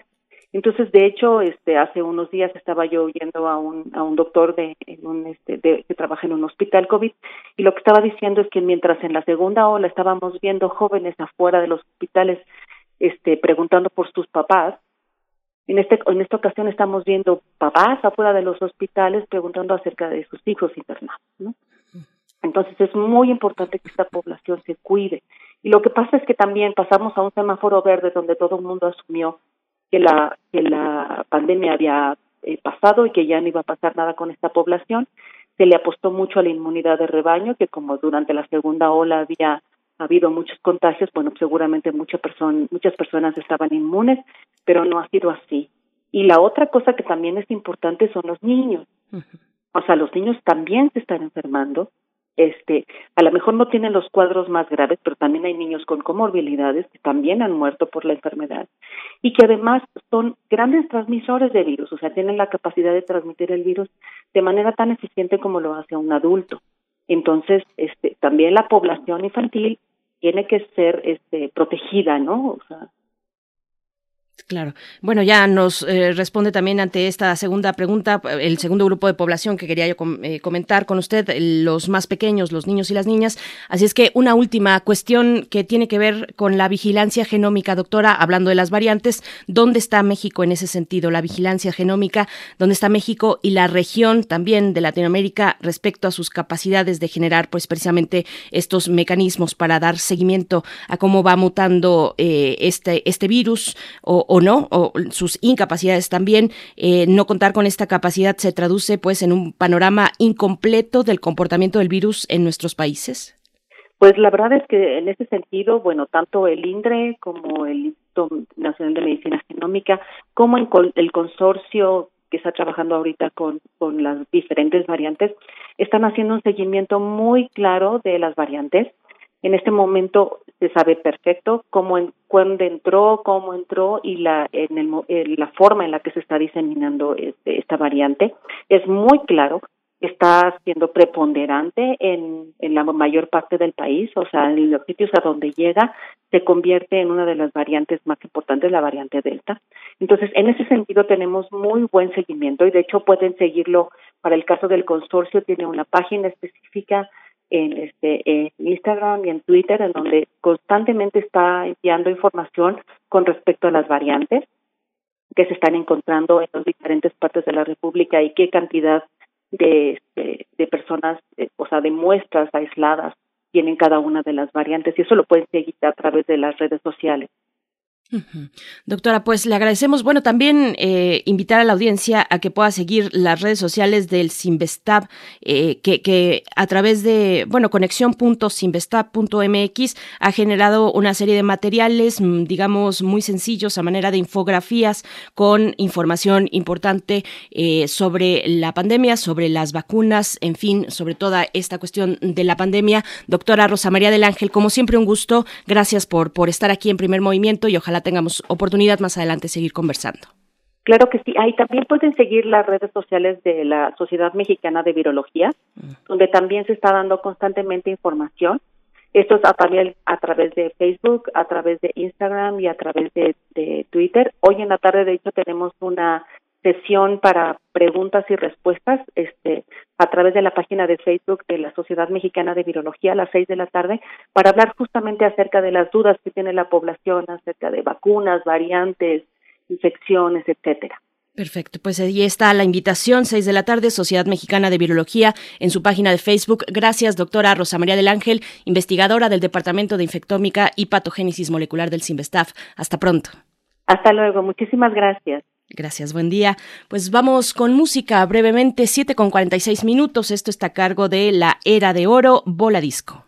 Entonces, de hecho, este hace unos días estaba yo oyendo a un a un doctor de un este de, que trabaja en un hospital COVID y lo que estaba diciendo es que mientras en la segunda ola estábamos viendo jóvenes afuera de los hospitales este preguntando por sus papás, En, este, en esta ocasión estamos viendo papás afuera de los hospitales preguntando acerca de sus hijos internados. ¿no? Entonces es muy importante que esta población se cuide. Y lo que pasa es que también pasamos a un semáforo verde donde todo el mundo asumió que la, que la pandemia había eh, pasado y que ya no iba a pasar nada con esta población. Se le apostó mucho a la inmunidad de rebaño, que como durante la segunda ola había habido muchos contagios, bueno, seguramente muchas personas muchas personas estaban inmunes, pero no ha sido así. Y la otra cosa que también es importante son los niños. O sea, los niños también se están enfermando. Este, a lo mejor no tienen los cuadros más graves, pero también hay niños con comorbilidades que también han muerto por la enfermedad y que además son grandes transmisores de virus, o sea, tienen la capacidad de transmitir el virus de manera tan eficiente como lo hace un adulto. Entonces, este, también la población infantil tiene que ser este, protegida, ¿no? O sea, Claro. Bueno, ya nos eh, responde también ante esta segunda pregunta el segundo grupo de población que quería yo eh, comentar con usted, los más pequeños, los niños y las niñas. Así es que una última cuestión que tiene que ver con la vigilancia genómica, doctora, hablando de las variantes, ¿dónde está México en ese sentido? La vigilancia genómica, ¿dónde está México y la región también de Latinoamérica respecto a sus capacidades de generar, pues precisamente estos mecanismos para dar seguimiento a cómo va mutando eh, este este virus o no, o sus incapacidades también. Eh, no contar con esta capacidad se traduce pues en un panorama incompleto del comportamiento del virus en nuestros países. Pues la verdad es que en ese sentido, bueno, tanto el INDRE como el Instituto Nacional de Medicina Genómica, como el consorcio que está trabajando ahorita con las diferentes variantes, están haciendo un seguimiento muy claro de las variantes en este momento se sabe perfecto cómo, en, cuándo entró, cómo entró y la, en el, la forma en la que se está diseminando este, esta variante. Es muy claro, está siendo preponderante en, en la mayor parte del país, o sea, en los sitios a donde llega se convierte en una de las variantes más importantes, la variante Delta. Entonces, en ese sentido tenemos muy buen seguimiento y de hecho pueden seguirlo para el caso del consorcio, tiene una página específica en este en Instagram y en Twitter en donde constantemente está enviando información con respecto a las variantes que se están encontrando en las diferentes partes de la República y qué cantidad de, este, de, personas, eh, o sea, de muestras aisladas tienen cada una de las variantes y eso lo pueden seguir a través de las redes sociales. Doctora, pues le agradecemos, bueno, también eh, invitar a la audiencia a que pueda seguir las redes sociales del Sinvestab, eh, que, a través de, bueno, conexión.sinvestab.mx ha generado una serie de materiales, mm, digamos, muy sencillos a manera de infografías con información importante eh, sobre la pandemia, sobre las vacunas, en fin, sobre toda esta cuestión de la pandemia. Doctora Rosa María del Ángel, como siempre, un gusto. Gracias por, por estar aquí en primer movimiento y ojalá tengamos oportunidad más adelante de seguir conversando. Claro que sí. Ahí también pueden seguir las redes sociales de la Sociedad Mexicana de Virología, mm. donde también se está dando constantemente información. Esto es a, también a través de Facebook, a través de Instagram y a través de, de Twitter. Hoy en la tarde, de hecho, tenemos una sesión para preguntas y respuestas este, a través de la página de Facebook de la Sociedad Mexicana de Virología a las seis de la tarde para hablar justamente acerca de las dudas que tiene la población acerca de vacunas, variantes, infecciones, etcétera. Perfecto, pues ahí está la invitación, seis de la tarde, Sociedad Mexicana de Virología, en su página de Facebook. Gracias, doctora Rosa María del Ángel, investigadora del Departamento de Infectómica y Patogénesis Molecular del CIMBESTAF. Hasta pronto. Hasta luego, muchísimas gracias. Gracias, buen día. Pues vamos con música brevemente, 7 con 46 minutos. Esto está a cargo de la Era de Oro, Bola Disco.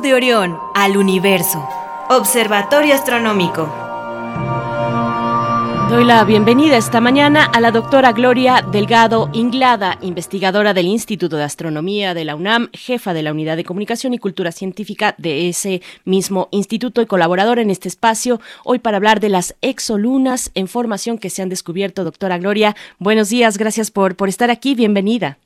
De Orión al universo. Observatorio Astronómico. Doy la bienvenida esta mañana a la doctora Gloria Delgado Inglada, investigadora del Instituto de Astronomía de la UNAM, jefa de la Unidad de Comunicación y Cultura Científica de ese mismo instituto y colaboradora en este espacio, hoy para hablar de las exolunas en formación que se han descubierto. Doctora Gloria, buenos días, gracias por, por estar aquí, bienvenida.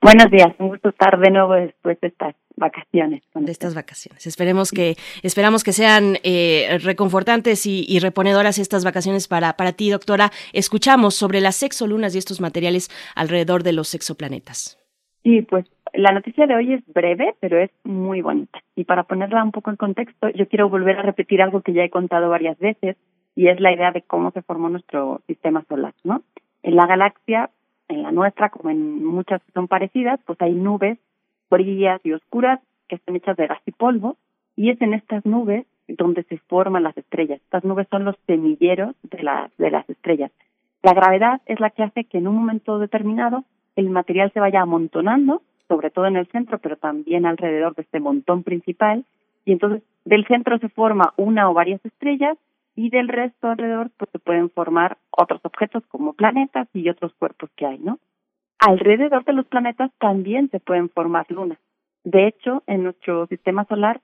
Buenos días, un gusto estar de nuevo después de estar vacaciones. Estas vacaciones. Esperemos que, esperamos que sean eh, reconfortantes y, reponedoras estas vacaciones para, para ti, doctora. Escuchamos sobre las exolunas y estos materiales alrededor de los exoplanetas. Sí, pues la noticia de hoy es breve, pero es muy bonita. Y para ponerla un poco en contexto, yo quiero volver a repetir algo que ya he contado varias veces, y es la idea de cómo se formó nuestro sistema solar, ¿no? En la galaxia, en la nuestra, como en muchas que son parecidas, pues hay nubes frías y oscuras que están hechas de gas y polvo, y es en estas nubes donde se forman las estrellas. Estas nubes son los semilleros de, las estrellas. La gravedad es la que hace que en un momento determinado el material se vaya amontonando, sobre todo en el centro, pero también alrededor de este montón principal, y entonces del centro se forma una o varias estrellas y del resto alrededor pues se pueden formar otros objetos como planetas y otros cuerpos que hay, ¿no? Alrededor de los planetas también se pueden formar lunas. De hecho, en nuestro sistema solar,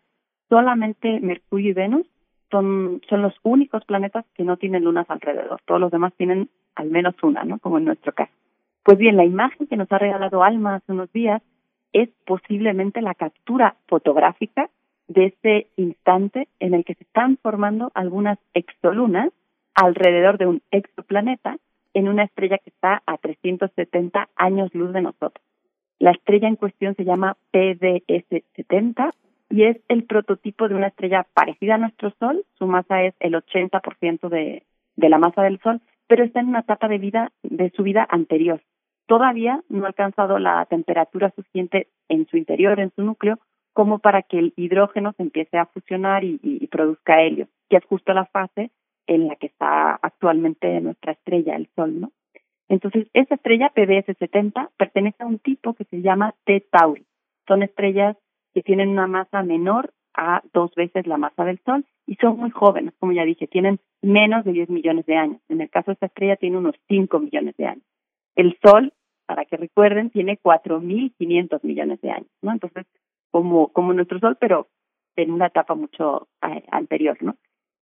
solamente Mercurio y Venus son, son los únicos planetas que no tienen lunas alrededor. Todos los demás tienen al menos una, ¿no? Como en nuestro caso. Pues bien, la imagen que nos ha regalado Alma hace unos días es posiblemente la captura fotográfica de ese instante en el que se están formando algunas exolunas alrededor de un exoplaneta en una estrella que está a 370 años luz de nosotros. La estrella en cuestión se llama PDS-70 y es el prototipo de una estrella parecida a nuestro Sol. Su masa es el 80% de, de la masa del Sol, pero está en una etapa de vida de su vida anterior. Todavía no ha alcanzado la temperatura suficiente en su interior, en su núcleo, como para que el hidrógeno se empiece a fusionar y, y produzca helio, que es justo la fase en la que está actualmente nuestra estrella, el Sol, ¿no? Entonces, esa estrella PDS 70 pertenece a un tipo que se llama T Tauri. Son estrellas que tienen una masa menor a dos veces la masa del Sol y son muy jóvenes, como ya dije, tienen menos de 10 millones de años. En el caso de esta estrella tiene unos 5 millones de años. El Sol, para que recuerden, tiene 4.500 millones de años, ¿no? Entonces, como, como nuestro Sol, pero en una etapa mucho eh, anterior, ¿no?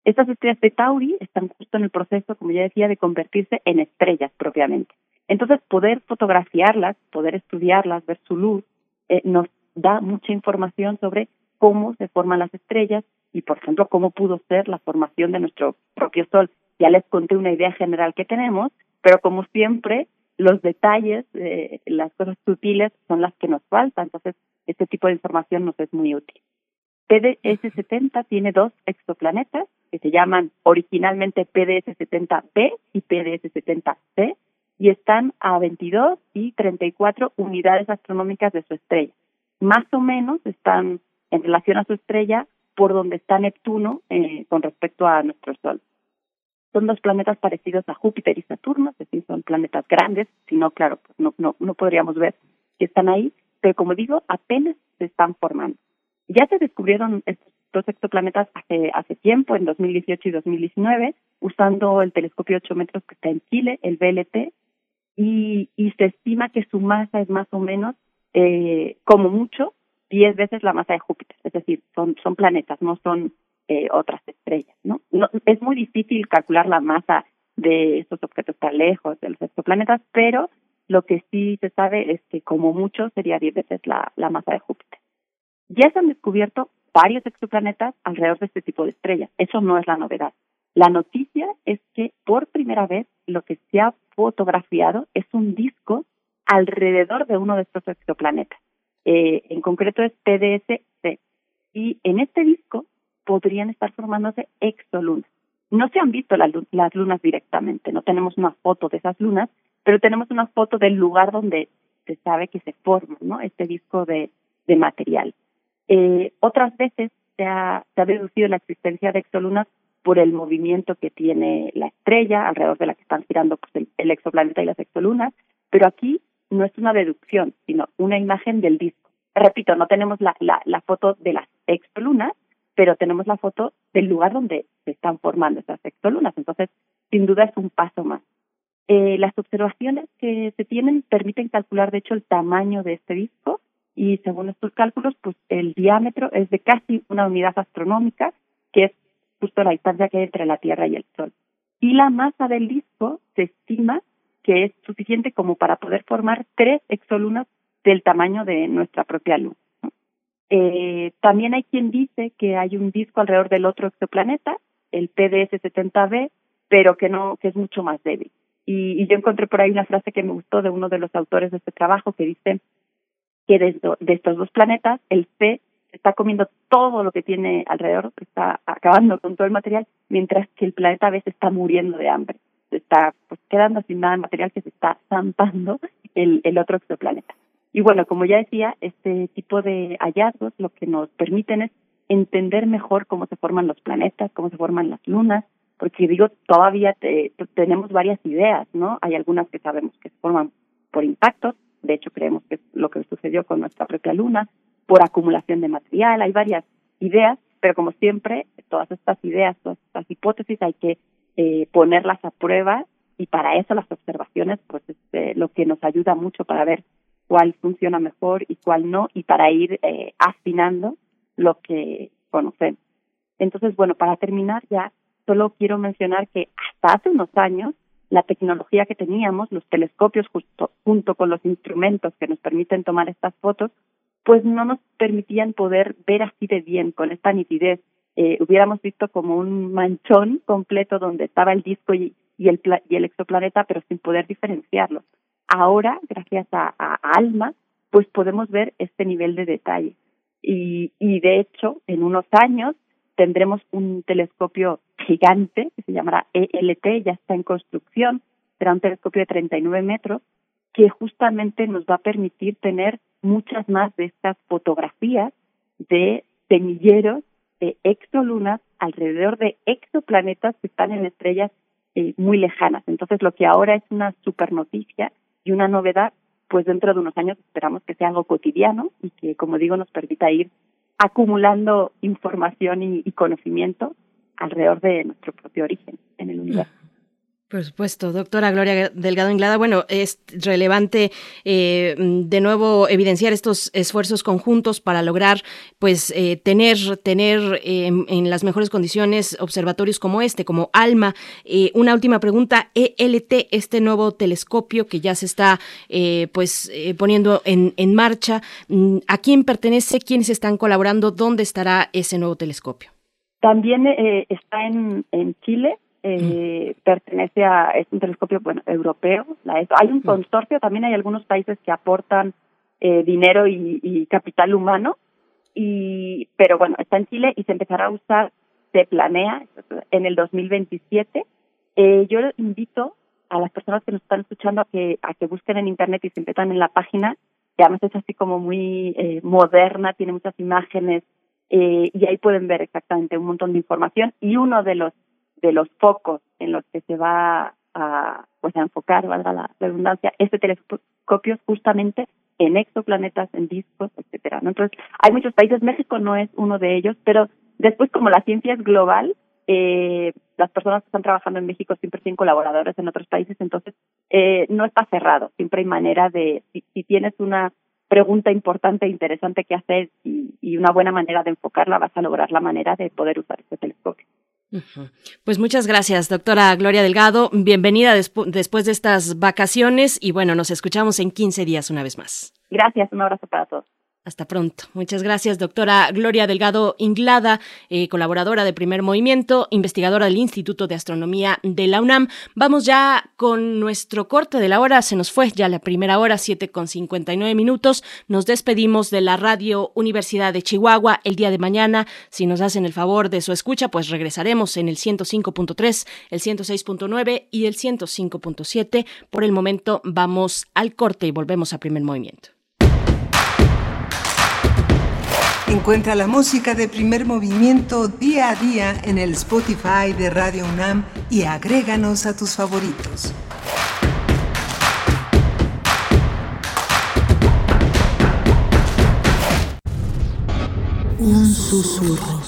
Estas estrellas de Tauri están justo en el proceso, como ya decía, de convertirse en estrellas propiamente. Entonces, poder fotografiarlas, poder estudiarlas, ver su luz, eh, nos da mucha información sobre cómo se forman las estrellas y, por ejemplo, cómo pudo ser la formación de nuestro propio Sol. Ya les conté una idea general que tenemos, pero como siempre, los detalles, eh, las cosas sutiles son las que nos faltan. Entonces, este tipo de información nos es muy útil. PDS-70 tiene dos exoplanetas que se llaman originalmente PDS-70b y PDS-70c y están a 22 y 34 unidades astronómicas de su estrella. Más o menos están en relación a su estrella por donde está Neptuno eh, con respecto a nuestro Sol. Son dos planetas parecidos a Júpiter y Saturno, es decir, son planetas grandes, si no, claro, pues no, no, no podríamos ver que están ahí, pero como digo, apenas se están formando. Ya se descubrieron estos dos exoplanetas hace, hace tiempo, en 2018 y 2019, usando el telescopio 8 metros que está en Chile, el VLT, y, y se estima que su masa es más o menos, eh, como mucho, 10 veces la masa de Júpiter. Es decir, son, son planetas, no son eh, otras estrellas. ¿no? ¿no? Es muy difícil calcular la masa de estos objetos tan lejos de los exoplanetas, pero lo que sí se sabe es que como mucho sería 10 veces la, la masa de Júpiter. Ya se han descubierto varios exoplanetas alrededor de este tipo de estrellas. Eso no es la novedad. La noticia es que por primera vez lo que se ha fotografiado es un disco alrededor de uno de estos exoplanetas. Eh, en concreto es PDS-C. Y en este disco podrían estar formándose exolunas. No se han visto las, lunas directamente, no tenemos una foto de esas lunas, pero tenemos una foto del lugar donde se sabe que se forma ¿no? este disco de material. Eh, otras veces se ha, deducido la existencia de exolunas por el movimiento que tiene la estrella alrededor de la que están girando pues, el, exoplaneta y las exolunas, pero aquí no es una deducción, sino una imagen del disco. Repito, no tenemos la, la, la foto de las exolunas, pero tenemos la foto del lugar donde se están formando esas exolunas. Entonces, sin duda es un paso más. Eh, las observaciones que se tienen permiten calcular, de hecho, el tamaño de este disco y según estos cálculos, pues el diámetro es de casi una unidad astronómica, que es justo la distancia que hay entre la Tierra y el Sol. Y la masa del disco se estima que es suficiente como para poder formar tres exolunas del tamaño de nuestra propia luz. Eh, también hay quien dice que hay un disco alrededor del otro exoplaneta, el PDS-70b, pero que no, que es mucho más débil. Y, yo encontré por ahí una frase que me gustó de uno de los autores de este trabajo que dice que de, estos dos planetas, el C está comiendo todo lo que tiene alrededor, está acabando con todo el material, mientras que el planeta B se está muriendo de hambre, se está pues, quedando sin nada de material que se está zampando el, el otro exoplaneta. Y bueno, como ya decía, este tipo de hallazgos lo que nos permiten es entender mejor cómo se forman los planetas, cómo se forman las lunas, porque digo, todavía tenemos varias ideas, ¿no? Hay algunas que sabemos que se forman por impactos, de hecho creemos que es lo que sucedió con nuestra propia luna, por acumulación de material, hay varias ideas, pero como siempre, todas estas ideas, todas estas hipótesis hay que eh, ponerlas a prueba y para eso las observaciones, pues es este, lo que nos ayuda mucho para ver cuál funciona mejor y cuál no, y para ir eh, afinando lo que conocemos. Entonces, bueno, para terminar ya, solo quiero mencionar que hasta hace unos años la tecnología que teníamos, los telescopios justo, junto con los instrumentos que nos permiten tomar estas fotos, pues no nos permitían poder ver así de bien, con esta nitidez. Eh, hubiéramos visto como un manchón completo donde estaba el disco y, y, el, y el exoplaneta, pero sin poder diferenciarlos. Ahora, gracias a, ALMA, pues podemos ver este nivel de detalle. Y, y de hecho, en unos años tendremos un telescopio gigante que se llamará ELT, ya está en construcción, será un telescopio de 39 metros, que justamente nos va a permitir tener muchas más de estas fotografías de semilleros de exolunas alrededor de exoplanetas que están en estrellas eh, muy lejanas. Entonces, lo que ahora es una super noticia y una novedad, pues dentro de unos años esperamos que sea algo cotidiano y que, como digo, nos permita ir acumulando información y, y conocimiento alrededor de nuestro propio origen en el universo. Por supuesto, doctora Gloria Delgado Inglada. Bueno, es relevante eh, de nuevo evidenciar estos esfuerzos conjuntos para lograr, pues, eh, tener, tener em, en las mejores condiciones observatorios como este, como ALMA. Eh, una última pregunta: ELT, este nuevo telescopio que ya se está, pues, poniendo en, en marcha, mm, ¿a quién pertenece? ¿Quiénes están colaborando? ¿Dónde estará ese nuevo telescopio? También está en, en Chile eh, pertenece a, es un telescopio bueno, europeo. hay un consorcio, también hay algunos países que aportan eh, dinero y, capital humano, y, pero bueno, está en Chile y se empezará a usar, se planea en el 2027. Eh, yo invito a las personas que nos están escuchando a que, a que busquen en internet y se metan en la página, que además es así como muy eh, moderna, tiene muchas imágenes, eh, y ahí pueden ver exactamente un montón de información. Y uno de los de los focos en los que se va a, pues, a enfocar, valga la redundancia, este telescopio justamente en exoplanetas, en discos, etcétera. ¿no? Entonces, hay muchos países, México no es uno de ellos, pero después como la ciencia es global, eh, las personas que están trabajando en México siempre tienen colaboradores en otros países, entonces eh, no está cerrado, siempre hay manera de, si, tienes una pregunta importante e interesante que hacer y, y, una buena manera de enfocarla, vas a lograr la manera de poder usar este telescopio. Pues muchas gracias, doctora Gloria Delgado. Bienvenida después de estas vacaciones y bueno, nos escuchamos en 15 días una vez más. Gracias, un abrazo para todos. Hasta pronto. Muchas gracias, doctora Gloria Delgado Inglada, eh, colaboradora de Primer Movimiento, investigadora del Instituto de Astronomía de la UNAM. Vamos ya con nuestro corte de la hora. Se nos fue ya la primera hora, 7 con 59 minutos. Nos despedimos de la Radio Universidad de Chihuahua el día de mañana. Si nos hacen el favor de su escucha, pues regresaremos en el 105.3, el 106.9 y el 105.7. Por el momento vamos al corte y volvemos a Primer Movimiento. Encuentra la música de primer movimiento día a día en el Spotify de Radio UNAM y agréganos a tus favoritos. Un susurro.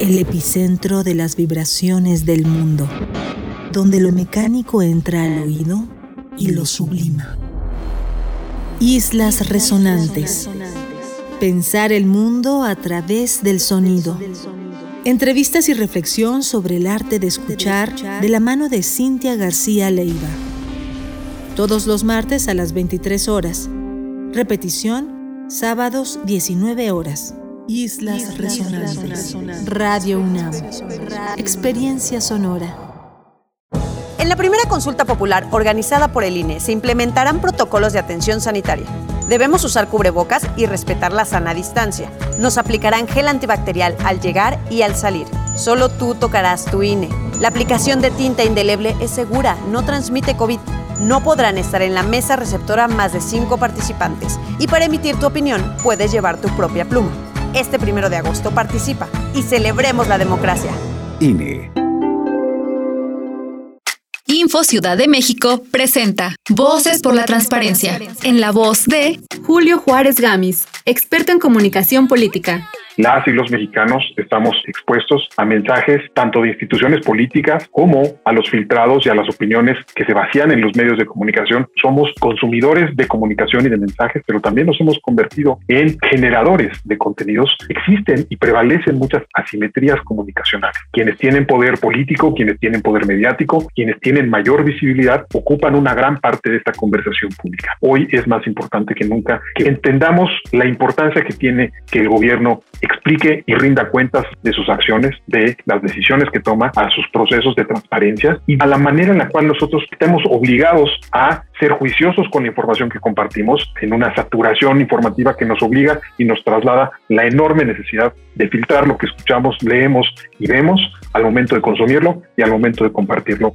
El epicentro de las vibraciones del mundo, donde lo mecánico entra al oído y lo sublima. Islas resonantes. Pensar el mundo a través del sonido. Entrevistas y reflexión sobre el arte de escuchar de la mano de Cintia García Leiva. Todos los martes a las 23 horas. Repetición, sábados 19 horas. Islas, Resonantes. Radio UNAM. Experiencia sonora. En la primera consulta popular organizada por el INE se implementarán protocolos de atención sanitaria. Debemos usar cubrebocas y respetar la sana distancia. Nos aplicarán gel antibacterial al llegar y al salir. Solo tú tocarás tu INE. La aplicación de tinta indeleble es segura, no transmite COVID. No podrán estar en la mesa receptora más de cinco participantes. Y para emitir tu opinión, puedes llevar tu propia pluma. Este primero de agosto participa y celebremos la democracia. INE. Info Ciudad de México presenta Voces por la Transparencia, en la voz de Julio Juárez Gamis, experto en comunicación política las y los mexicanos estamos expuestos a mensajes tanto de instituciones políticas como a los filtrados y a las opiniones que se vacían en los medios de comunicación. Somos consumidores de comunicación y de mensajes, pero también nos hemos convertido en generadores de contenidos. Existen y prevalecen muchas asimetrías comunicacionales. Quienes tienen poder político, quienes tienen poder mediático, quienes tienen mayor visibilidad, ocupan una gran parte de esta conversación pública. Hoy es más importante que nunca que entendamos la importancia que tiene que el gobierno explique y rinda cuentas de sus acciones, de las decisiones que toma, a sus procesos de transparencia y a la manera en la cual nosotros estemos obligados a ser juiciosos con la información que compartimos en una saturación informativa que nos obliga y nos traslada la enorme necesidad de filtrar lo que escuchamos, leemos y vemos al momento de consumirlo y al momento de compartirlo.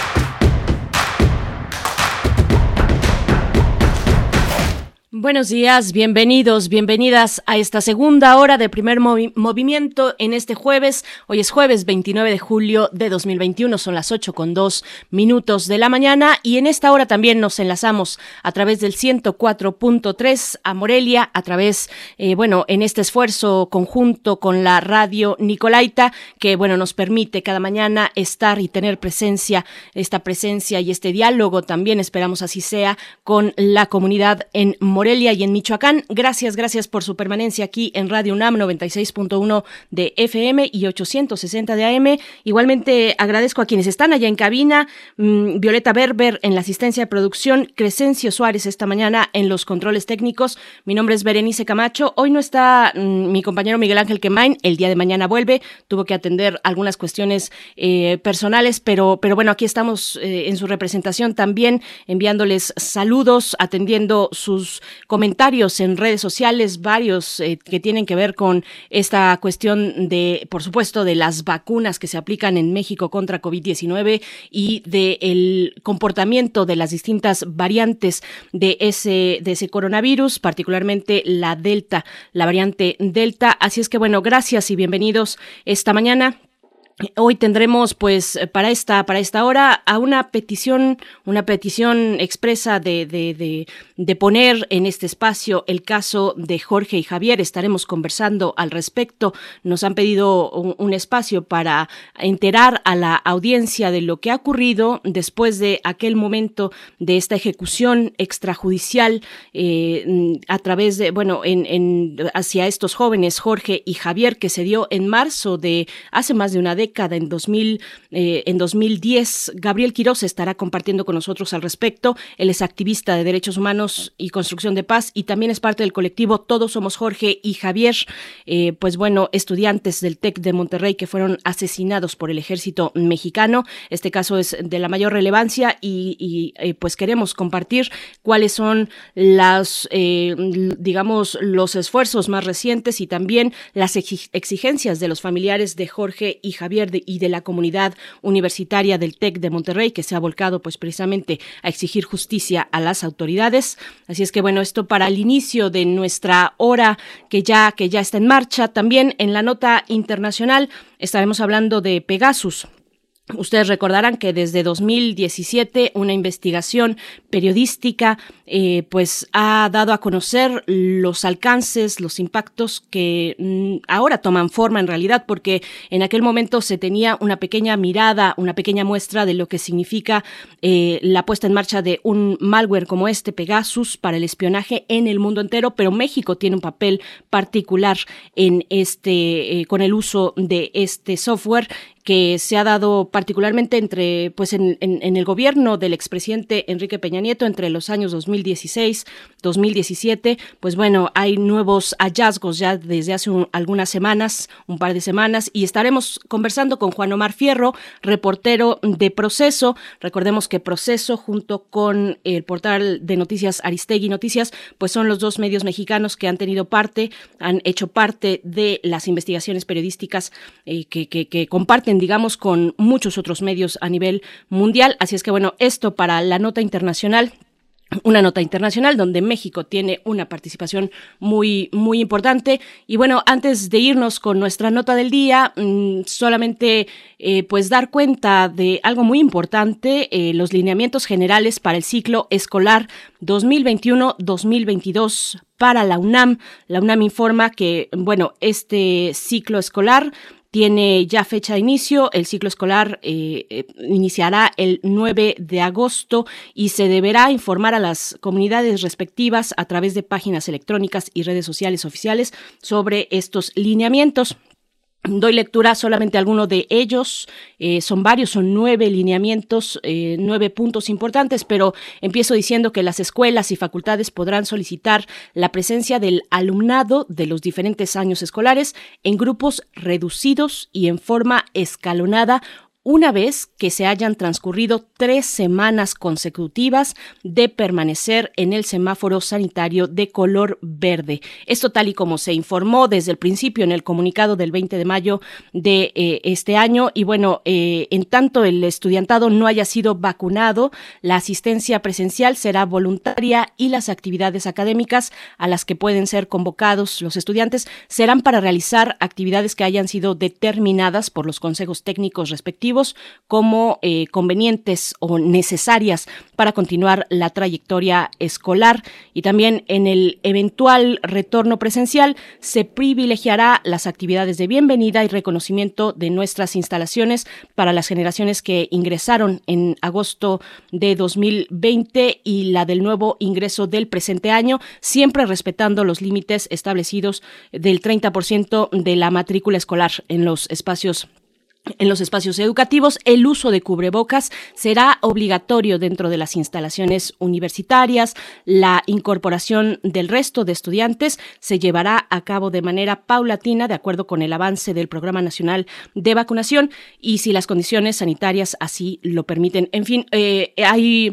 Buenos días, bienvenidos, bienvenidas a esta segunda hora de primer movimiento en este jueves. Hoy es jueves 29 de julio de 2021, son las 8 con 2 minutos de la mañana y en esta hora también nos enlazamos a través del 104.3 a Morelia, a través, eh, bueno, en este esfuerzo conjunto con la radio Nicolaita, que, bueno, nos permite cada mañana estar y tener presencia, esta presencia y este diálogo también, esperamos así sea, con la comunidad en Morelia y en Michoacán. Gracias, gracias por su permanencia aquí en Radio UNAM 96.1 de FM y 860 de AM. Igualmente agradezco a quienes están allá en cabina, mm, Violeta Berber en la asistencia de producción, Crescencio Suárez esta mañana en los controles técnicos. Mi nombre es Berenice Camacho. Hoy no está mm, mi compañero Miguel Ángel Quemain, el día de mañana vuelve, tuvo que atender algunas cuestiones eh, personales, pero, pero bueno, aquí estamos eh, en su representación también enviándoles saludos, atendiendo sus comentarios en redes sociales, varios eh, que tienen que ver con esta cuestión de, por supuesto, de las vacunas que se aplican en México contra COVID-19 y del comportamiento de las distintas variantes de ese, de ese coronavirus, particularmente la Delta, la variante Delta. Así es que, bueno, gracias y bienvenidos esta mañana. Hoy tendremos, pues, para esta, para esta hora, a una petición, una petición expresa de, de, de, poner en este espacio el caso de Jorge y Javier. Estaremos conversando al respecto. Nos han pedido un, espacio para enterar a la audiencia de lo que ha ocurrido después de aquel momento de esta ejecución extrajudicial eh, a través de, bueno, en, en, hacia estos jóvenes, Jorge y Javier, que se dio en marzo de hace más de una década en, 2000, eh, en 2010. Gabriel Quiroz estará compartiendo con nosotros al respecto. Él es activista de derechos humanos y construcción de paz y también es parte del colectivo Todos Somos Jorge y Javier, eh, pues bueno, estudiantes del TEC de Monterrey que fueron asesinados por el ejército mexicano. Este caso es de la mayor relevancia y, eh, pues queremos compartir cuáles son las, digamos, los esfuerzos más recientes y también las exigencias de los familiares de Jorge y Javier Y de la comunidad universitaria del TEC de Monterrey, que se ha volcado pues precisamente a exigir justicia a las autoridades. Así es que bueno, esto para el inicio de nuestra hora que ya, que ya está en marcha. También en la nota internacional estaremos hablando de Pegasus, Ustedes recordarán que desde 2017 una investigación periodística eh, pues ha dado a conocer los alcances, los impactos que mm, ahora toman forma en realidad porque en aquel momento se tenía una pequeña mirada, una pequeña muestra de lo que significa eh, la puesta en marcha de un malware como este Pegasus para el espionaje en el mundo entero, pero México tiene un papel particular en este eh, con el uso de este software que se ha dado particularmente entre, pues en, en, el gobierno del expresidente Enrique Peña Nieto entre los años 2016, 2017, pues bueno, hay nuevos hallazgos ya desde hace algunas semanas, un par de semanas, y estaremos conversando con Juan Omar Fierro, reportero de Proceso. Recordemos que Proceso, junto con el portal de noticias Aristegui Noticias, pues son los dos medios mexicanos que han tenido parte, han hecho parte de las investigaciones periodísticas eh, que, que comparten digamos, con muchos otros medios a nivel mundial. Así es que, bueno, esto para la nota internacional una nota internacional donde México tiene una participación muy muy importante y bueno antes de irnos con nuestra nota del día mm, solamente eh, pues dar cuenta de algo muy importante eh, los lineamientos generales para el ciclo escolar 2021-2022 para la UNAM la UNAM informa que bueno este ciclo escolar tiene ya fecha de inicio. El ciclo escolar eh, eh, iniciará el 9 de agosto y se deberá informar a las comunidades respectivas a través de páginas electrónicas y redes sociales oficiales sobre estos lineamientos. Doy lectura solamente a alguno de ellos. Eh, son varios, son nueve lineamientos, eh, nueve puntos importantes, pero empiezo diciendo que las escuelas y facultades podrán solicitar la presencia del alumnado de los diferentes años escolares en grupos reducidos y en forma escalonada una vez que se hayan transcurrido tres semanas consecutivas de permanecer en el semáforo sanitario de color verde. Esto tal y como se informó desde el principio en el comunicado del 20 de mayo de eh, este año. Y bueno, eh, en tanto el estudiantado no haya sido vacunado, la asistencia presencial será voluntaria y las actividades académicas a las que pueden ser convocados los estudiantes serán para realizar actividades que hayan sido determinadas por los consejos técnicos respectivos como eh, convenientes o necesarias para continuar la trayectoria escolar. Y también en el eventual retorno presencial se privilegiará las actividades de bienvenida y reconocimiento de nuestras instalaciones para las generaciones que ingresaron en agosto de 2020 y la del nuevo ingreso del presente año, siempre respetando los límites establecidos del 30% de la matrícula escolar en los espacios en los espacios educativos, el uso de cubrebocas será obligatorio dentro de las instalaciones universitarias. La incorporación del resto de estudiantes se llevará a cabo de manera paulatina, de acuerdo con el avance del Programa Nacional de Vacunación y si las condiciones sanitarias así lo permiten. En fin, eh, hay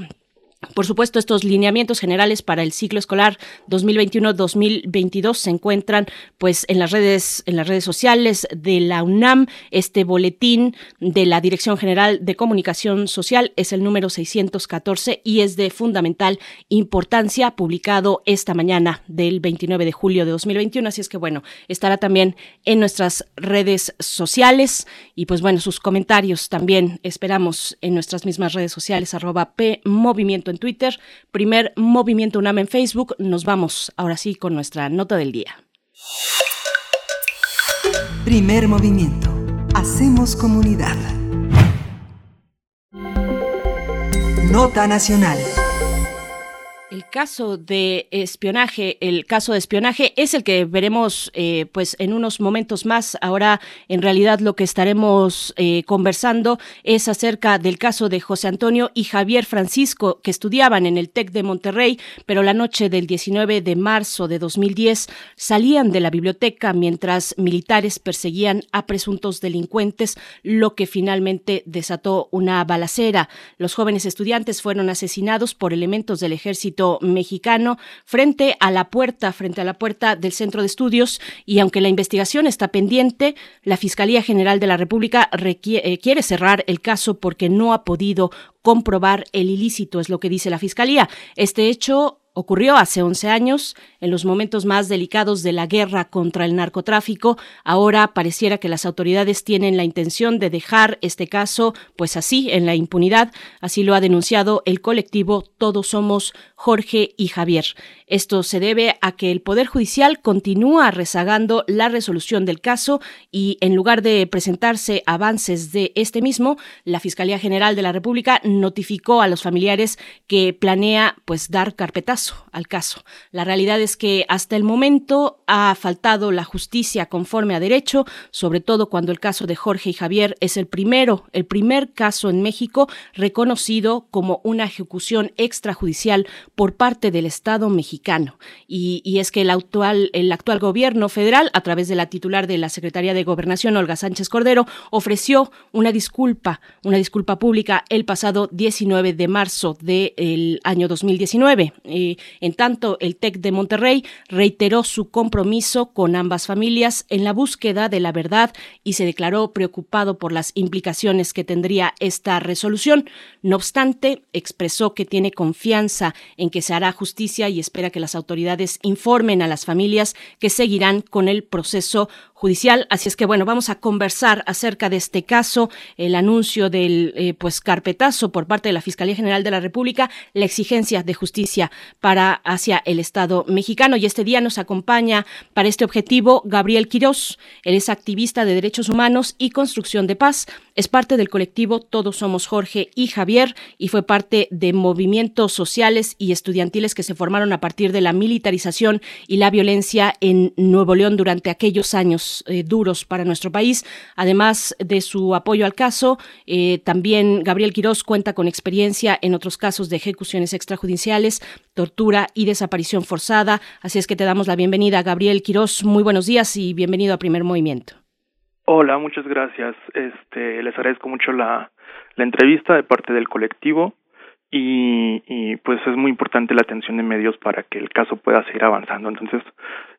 por supuesto, estos lineamientos generales para el ciclo escolar 2021-2022 se encuentran pues en las redes en las redes sociales de la UNAM. Este boletín de la Dirección General de Comunicación Social es el número 614 y es de fundamental importancia, publicado esta mañana del 29 de julio de 2021, así es que bueno, estará también en nuestras redes sociales y pues bueno, sus comentarios también esperamos en nuestras mismas redes sociales arroba P Movimiento en Twitter, primer Movimiento UNAM en Facebook. Nos vamos ahora sí con nuestra nota del día. Primer movimiento. Hacemos comunidad. Nota nacional. El caso de espionaje, el caso de espionaje es el que veremos eh, pues en unos momentos más. Ahora, en realidad, lo que estaremos eh, conversando es acerca del caso de José Antonio y Javier Francisco, que estudiaban en el TEC de Monterrey, pero la noche del 19 de marzo de 2010 salían de la biblioteca mientras militares perseguían a presuntos delincuentes, lo que finalmente desató una balacera. Los jóvenes estudiantes fueron asesinados por elementos del ejército mexicano frente a la puerta, frente a la puerta del centro de estudios y aunque la investigación está pendiente, la Fiscalía General de la República eh, quiere cerrar el caso porque no ha podido comprobar el ilícito, es lo que dice la Fiscalía. Este hecho Ocurrió hace 11 años, en los momentos más delicados de la guerra contra el narcotráfico. Ahora pareciera que las autoridades tienen la intención de dejar este caso, pues así, en la impunidad. Así lo ha denunciado el colectivo Todos Somos Jorge y Javier. Esto se debe a que el Poder Judicial continúa rezagando la resolución del caso y en lugar de presentarse avances de este mismo, la Fiscalía General de la República notificó a los familiares que planea pues dar carpetazo al caso. La realidad es que hasta el momento ha faltado la justicia conforme a derecho, sobre todo cuando el caso de Jorge y Javier es el primero, el primer caso en México reconocido como una ejecución extrajudicial por parte del Estado mexicano. Y, es que el actual, el actual gobierno federal, a través de la titular de la Secretaría de Gobernación, Olga Sánchez Cordero, ofreció una disculpa, una disculpa pública el pasado 19 de marzo del año 2019. Eh, en tanto, el TEC de Monterrey reiteró su compromiso con ambas familias en la búsqueda de la verdad y se declaró preocupado por las implicaciones que tendría esta resolución. No obstante, expresó que tiene confianza en que se hará justicia y espera que las autoridades informen a las familias que seguirán con el proceso judicial. Así es que bueno, vamos a conversar acerca de este caso, el anuncio del eh, pues carpetazo por parte de la Fiscalía General de la República, la exigencia de justicia para hacia el Estado mexicano. Y este día nos acompaña para este objetivo Gabriel Quirós. Él es activista de derechos humanos y construcción de paz. Es parte del colectivo Todos Somos Jorge y Javier y fue parte de movimientos sociales y estudiantiles que se formaron a partir de la militarización y la violencia en Nuevo León durante aquellos años eh, duros para nuestro país. Además de su apoyo al caso, eh, también Gabriel Quirós cuenta con experiencia en otros casos de ejecuciones extrajudiciales, tortura y desaparición forzada. Así es que te damos la bienvenida, Gabriel Quirós. Muy buenos días y bienvenido a Primer Movimiento. Hola, muchas gracias. Este, les agradezco mucho la, entrevista de parte del colectivo y, y pues es muy importante la atención de medios para que el caso pueda seguir avanzando. Entonces,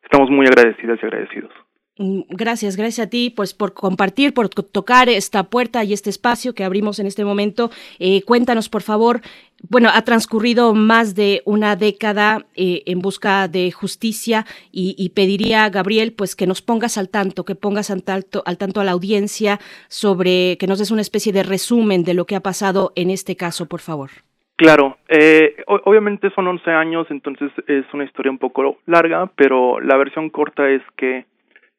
estamos muy agradecidas y agradecidos. Mm, gracias, gracias a ti pues por compartir, por tocar esta puerta y este espacio que abrimos en este momento. Eh, cuéntanos, por favor, bueno, ha transcurrido más de una década eh, en busca de justicia y, pediría a Gabriel pues que nos pongas al tanto, que pongas al tanto, al tanto a la audiencia sobre, que nos des una especie de resumen de lo que ha pasado en este caso, por favor. Claro, eh, obviamente son 11 años, entonces es una historia un poco larga, pero la versión corta es que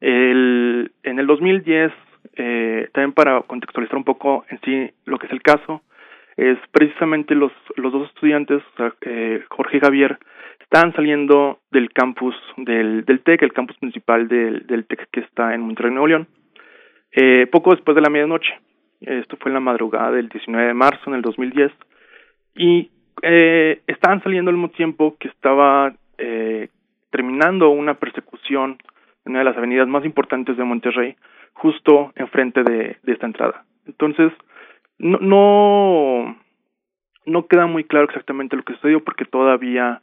el, en el 2010, eh, también para contextualizar un poco en sí lo que es el caso, es precisamente los, los dos estudiantes, eh, Jorge y Javier, están saliendo del campus del, del TEC, el campus principal del, del TEC que está en Monterrey, Nuevo León, eh, poco después de la medianoche. Esto fue en la madrugada del 19 de marzo en el 2010. Y eh, estaban saliendo al mismo tiempo que estaba eh, terminando una persecución en una de las avenidas más importantes de Monterrey, justo enfrente de, de esta entrada. Entonces, no, no, no queda muy claro exactamente lo que sucedió porque todavía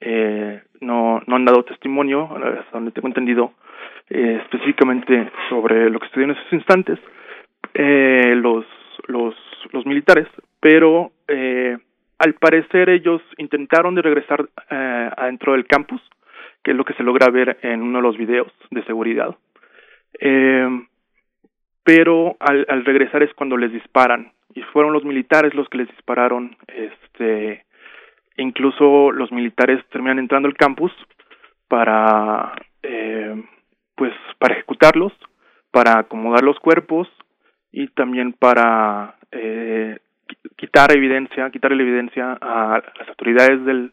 eh, no, no han dado testimonio, hasta donde tengo entendido, eh, específicamente sobre lo que sucedió en esos instantes, eh, los, los, los militares, pero eh, al parecer ellos intentaron de regresar eh, adentro del campus, es lo que se logra ver en uno de los videos de seguridad. Eh, pero al, al regresar es cuando les disparan y fueron los militares los que les dispararon este incluso los militares terminan entrando al campus para eh, pues para ejecutarlos para acomodar los cuerpos y también para eh, quitar evidencia quitar la evidencia a las autoridades del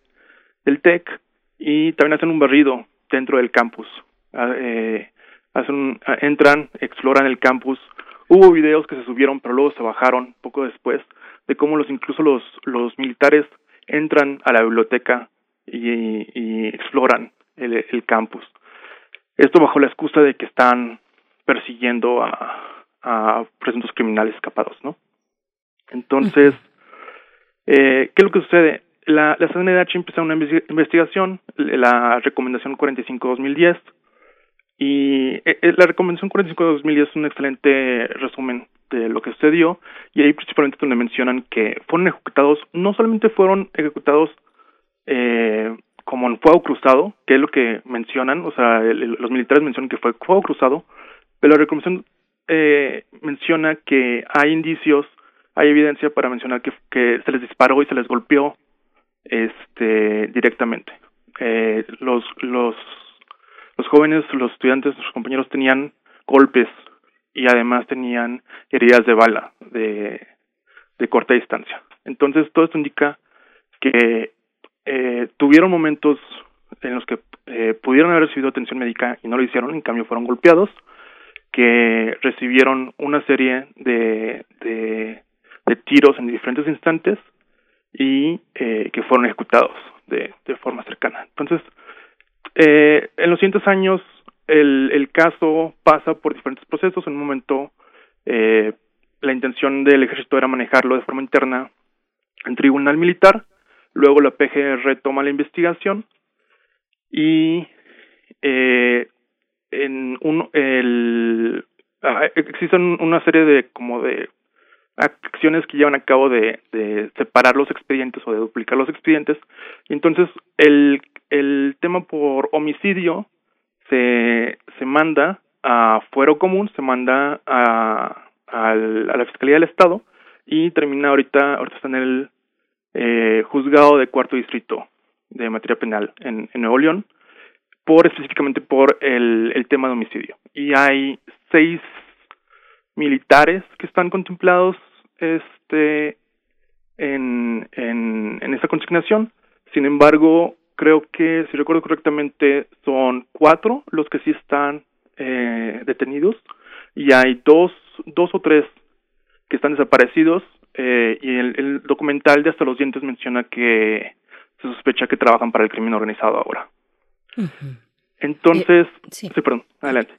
del TEC y también hacen un barrido dentro del campus ah, eh, hacen, entran, exploran el campus. Hubo videos que se subieron, pero luego se bajaron poco después, de cómo los incluso los, los militares entran a la biblioteca y, y exploran el, el campus. Esto bajo la excusa de que están persiguiendo a, a presuntos criminales escapados, ¿no? Entonces, eh, ¿qué es lo que sucede? La, la CNDH empezó una investigación, la recomendación 45-2010, y eh, eh, la recomendación 45-2010 es un excelente resumen de lo que sucedió, y ahí principalmente donde mencionan que fueron ejecutados, no solamente fueron ejecutados eh, como en fuego cruzado, que es lo que mencionan, o sea, los militares mencionan que fue fuego cruzado, pero la recomendación eh, menciona que hay indicios, hay evidencia para mencionar que, que se les disparó y se les golpeó este directamente. Eh, los los los jóvenes, los estudiantes, los compañeros tenían golpes y además tenían heridas de bala de, de corta distancia. Entonces todo esto indica que eh, tuvieron momentos en los que eh, pudieron haber recibido atención médica y no lo hicieron, en cambio fueron golpeados, que recibieron una serie de, de tiros en diferentes instantes y eh, que fueron ejecutados de, de forma cercana. Entonces, eh, en los siguientes años el, el caso pasa por diferentes procesos. En un momento eh, la intención del ejército era manejarlo de forma interna en tribunal militar, luego la PGR toma la investigación y eh, en un, el, ah, existen una serie de como de acciones que llevan a cabo de, de separar los expedientes o de duplicar los expedientes y entonces el, el tema por homicidio se, se manda a fuero común, se manda a, a, la Fiscalía del Estado y termina ahorita, ahorita está en el eh, juzgado de cuarto distrito de materia penal en, en Nuevo León, por específicamente por el, el tema de homicidio. Y hay seis militares que están contemplados este en, en, en esta consignación. Sin embargo, creo que, si recuerdo correctamente, son cuatro los que sí están eh, detenidos y hay dos, dos o tres que están desaparecidos eh, y el, el documental de Hasta los Dientes menciona que se sospecha que trabajan para el crimen organizado ahora. Entonces, eh, sí. sí, perdón, adelante.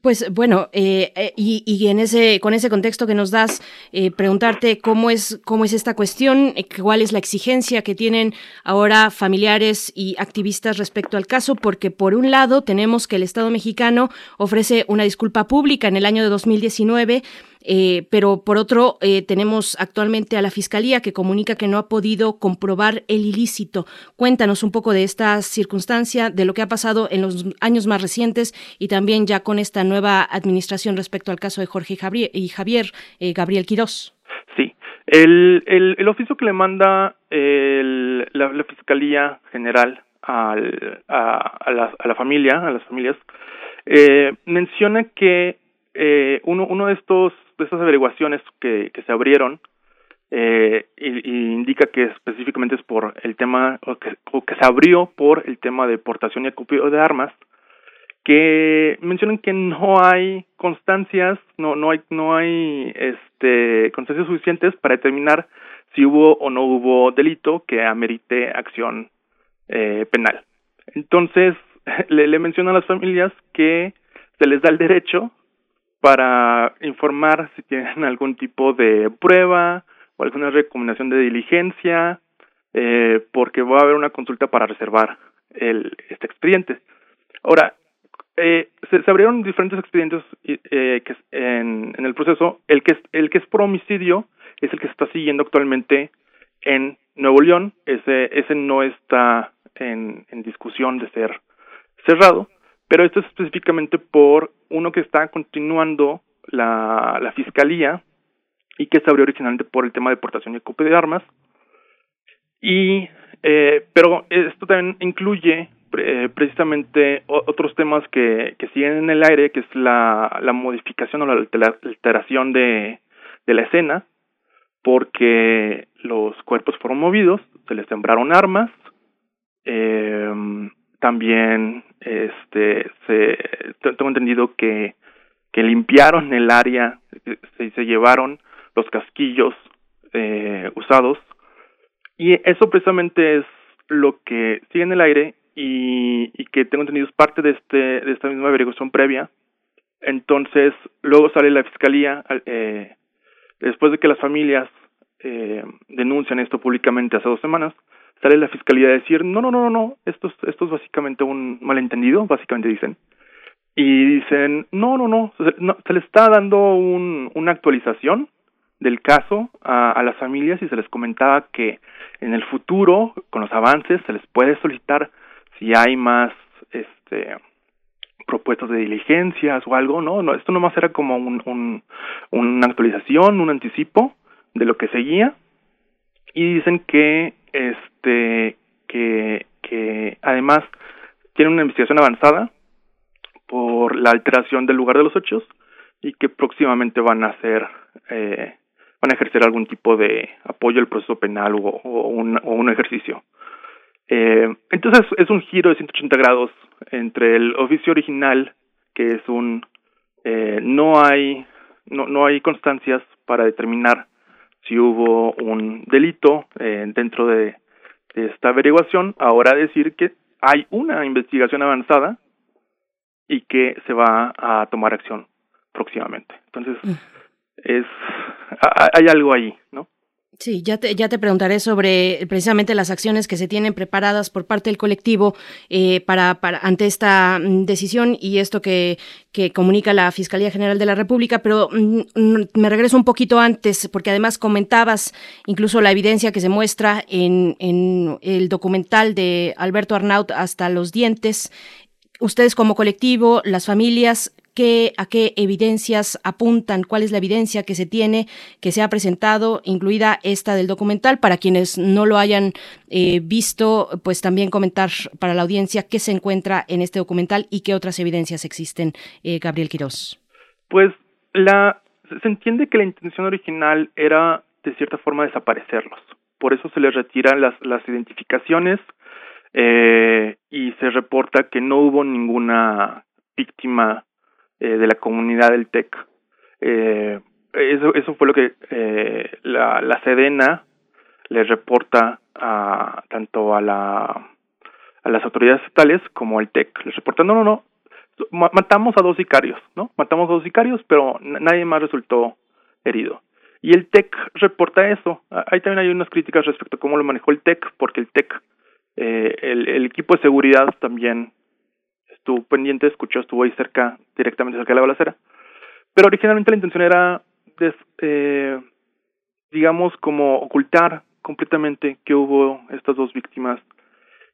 Pues bueno, eh, eh, y, y, en ese, con ese contexto que nos das, eh, preguntarte cómo es, cómo es esta cuestión, eh, cuál es la exigencia que tienen ahora familiares y activistas respecto al caso, porque por un lado tenemos que el Estado mexicano ofrece una disculpa pública en el año de 2019 eh, pero por otro, eh, tenemos actualmente a la Fiscalía que comunica que no ha podido comprobar el ilícito. Cuéntanos un poco de esta circunstancia, de lo que ha pasado en los años más recientes y también ya con esta nueva administración respecto al caso de Jorge y Javier, eh, Gabriel Quirós. Sí, el, el, el, oficio que le manda la, Fiscalía General al, a, a, la, a la familia, a las familias, eh, menciona que eh, uno, uno de estos de estas averiguaciones que, que se abrieron eh, y, indica que específicamente es por el tema o que, o que se abrió por el tema de portación y acopio de armas que mencionan que no hay constancias no no hay no hay este constancias suficientes para determinar si hubo o no hubo delito que amerite acción eh, penal. Entonces le, le mencionan a las familias que se les da el derecho para informar si tienen algún tipo de prueba o alguna recomendación de diligencia, eh, porque va a haber una consulta para reservar el, este expediente. Ahora, eh, se, abrieron diferentes expedientes eh, que en, en el proceso. El que, es, el que es por homicidio es el que se está siguiendo actualmente en Nuevo León. Ese, ese no está en discusión de ser cerrado pero esto es específicamente por uno que está continuando la, la fiscalía y que se abrió originalmente por el tema de deportación y acopio de armas. Y, eh, pero esto también incluye eh, precisamente otros temas que, que siguen en el aire, que es la, la modificación o la alteración de, de la escena, porque los cuerpos fueron movidos, se les sembraron armas, eh, también este se tengo entendido que limpiaron el área se, se llevaron los casquillos eh, usados. Y eso precisamente es lo que sigue en el aire y, y que tengo entendido es parte de este de esta misma averiguación previa. Entonces luego sale la fiscalía eh, después de que las familias eh, denuncian esto públicamente hace dos semanas sale la fiscalía a decir, no, no, no, no, no, esto es, esto es básicamente un malentendido, básicamente dicen. Y dicen, no, no, no, se, le está dando un, una actualización del caso a, a, las familias y se les comentaba que en el futuro, con los avances, se les puede solicitar si hay más este propuestas de diligencias o algo, no, no, esto nomás era como un, un, una actualización, un anticipo de lo que seguía y dicen que este que que además tienen una investigación avanzada por la alteración del lugar de los hechos y que próximamente van a hacer eh, van a ejercer algún tipo de apoyo al proceso penal o, un, o un ejercicio. Eh, entonces es un giro de 180 grados entre el oficio original, que es un eh, no hay no, no hay constancias para determinar si hubo un delito eh, dentro de, esta averiguación, ahora decir que hay una investigación avanzada y que se va a tomar acción próximamente. Entonces, mm. es hay algo ahí, ¿no? Sí, ya te, ya te preguntaré sobre precisamente las acciones que se tienen preparadas por parte del colectivo eh, para, para, ante esta mm, decisión y esto que, que comunica la Fiscalía General de la República, pero mm, mm, me regreso un poquito antes, porque además comentabas incluso la evidencia que se muestra en, en el documental de Alberto Arnaut hasta los dientes. Ustedes como colectivo, las familias, a qué evidencias apuntan, cuál es la evidencia que se tiene, que se ha presentado, incluida esta del documental. Para quienes no lo hayan eh, visto, pues también comentar para la audiencia qué se encuentra en este documental y qué otras evidencias existen, eh, Gabriel Quirós. Pues la, se entiende que la intención original era de cierta forma desaparecerlos. Por eso se les retiran las, las identificaciones eh, y se reporta que no hubo ninguna víctima eh, de la comunidad del TEC. Eh, eso, eso fue lo que eh, la, la Sedena le reporta a tanto a la a las autoridades estatales como al TEC. Les reporta, no, no, no, matamos a dos sicarios, ¿no? Matamos a dos sicarios, pero nadie más resultó herido. Y el TEC reporta eso. Ahí también hay unas críticas respecto a cómo lo manejó el TEC, porque el TEC, eh, el, el equipo de seguridad también estuvo pendiente, escuchó, estuvo ahí cerca, directamente cerca de la balacera. Pero originalmente la intención era, eh, digamos, como ocultar completamente que hubo estas dos víctimas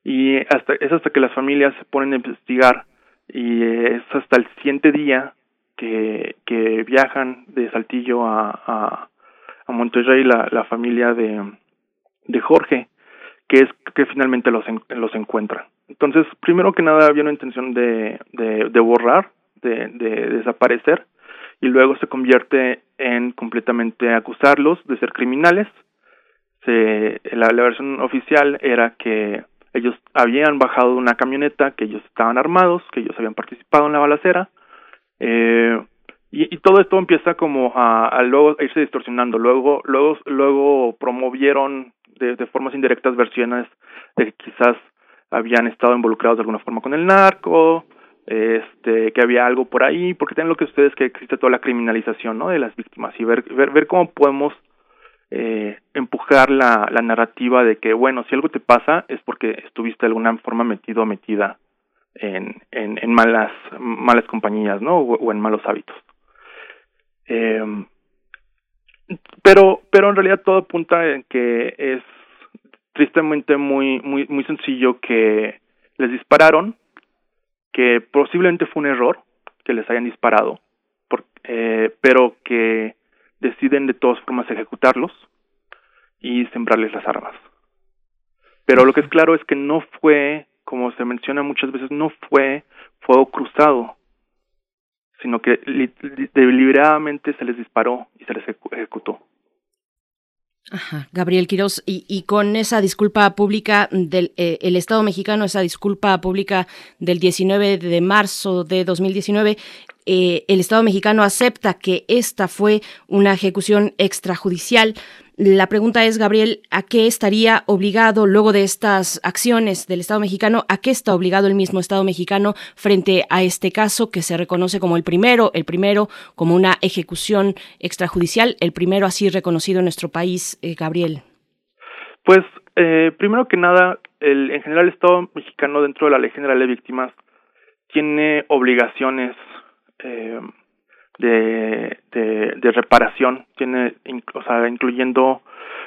y hasta es hasta que las familias se ponen a investigar y es hasta el siguiente día que, que viajan de Saltillo a, a, a Monterrey la, la familia de, de Jorge que es que finalmente los, los encuentran. Entonces, primero que nada había una intención de, de, borrar, de, de desaparecer, y luego se convierte en completamente acusarlos de ser criminales. Se, la, versión oficial era que ellos habían bajado una camioneta, que ellos estaban armados, que ellos habían participado en la balacera, eh, y, todo esto empieza como a, a luego a irse distorsionando. Luego, luego, luego promovieron de, de formas indirectas versiones de que quizás habían estado involucrados de alguna forma con el narco, este, que había algo por ahí, porque tienen lo que ustedes que existe toda la criminalización, ¿no? De las víctimas y ver ver, ver cómo podemos eh, empujar la, la narrativa de que bueno, si algo te pasa es porque estuviste de alguna forma metido o metida en, en, en malas malas compañías, ¿no? O, en malos hábitos. Eh, pero pero en realidad todo apunta en que es tristemente muy muy muy sencillo que les dispararon que posiblemente fue un error que les hayan disparado eh, pero que deciden de todas formas ejecutarlos y sembrarles las armas. Pero lo que es claro es que no fue como se menciona muchas veces no fue fuego cruzado sino que deliberadamente se les disparó y se les ejecutó Ajá, Gabriel Quiroz, y, y, con esa disculpa pública del eh, el Estado mexicano, esa disculpa pública del 19 de marzo de 2019, eh, el Estado mexicano acepta que esta fue una ejecución extrajudicial. La pregunta es, Gabriel, ¿a qué estaría obligado luego de estas acciones del Estado mexicano? ¿A qué está obligado el mismo Estado mexicano frente a este caso que se reconoce como el primero, el primero como una ejecución extrajudicial, el primero así reconocido en nuestro país, eh, Gabriel? Pues eh, primero que nada, el, en general el Estado mexicano dentro de la Ley General de Víctimas tiene obligaciones eh, de, de, reparación, tiene, o sea, incluyendo,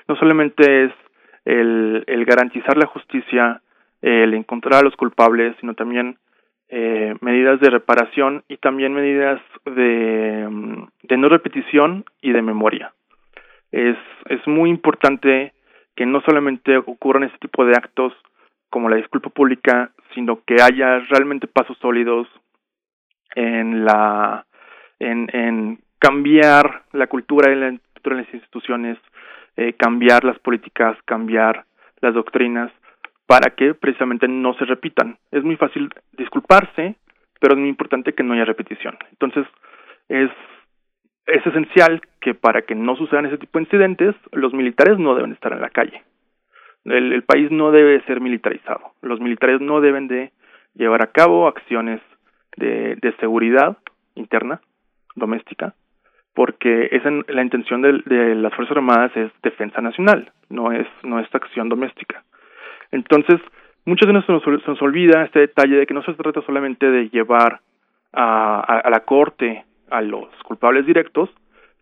no solamente es el, el garantizar la justicia, el encontrar a los culpables, sino también eh, medidas de reparación y también medidas de, de no repetición y de memoria. Es, es muy importante que no solamente ocurran este tipo de actos como la disculpa pública, sino que haya realmente pasos sólidos en la en, en cambiar la cultura y la de las instituciones, eh, cambiar las políticas, cambiar las doctrinas para que precisamente no se repitan. Es muy fácil disculparse, pero es muy importante que no haya repetición. Entonces, es, es esencial que para que no sucedan ese tipo de incidentes, los militares no deben estar en la calle. El, el país no debe ser militarizado. Los militares no deben de llevar a cabo acciones de, de seguridad interna, doméstica, porque esa, la intención de, de, las Fuerzas Armadas es defensa nacional, no es, no es acción doméstica. Entonces, muchas veces nos, se nos olvida este detalle de que no se trata solamente de llevar a, a, la corte a los culpables directos,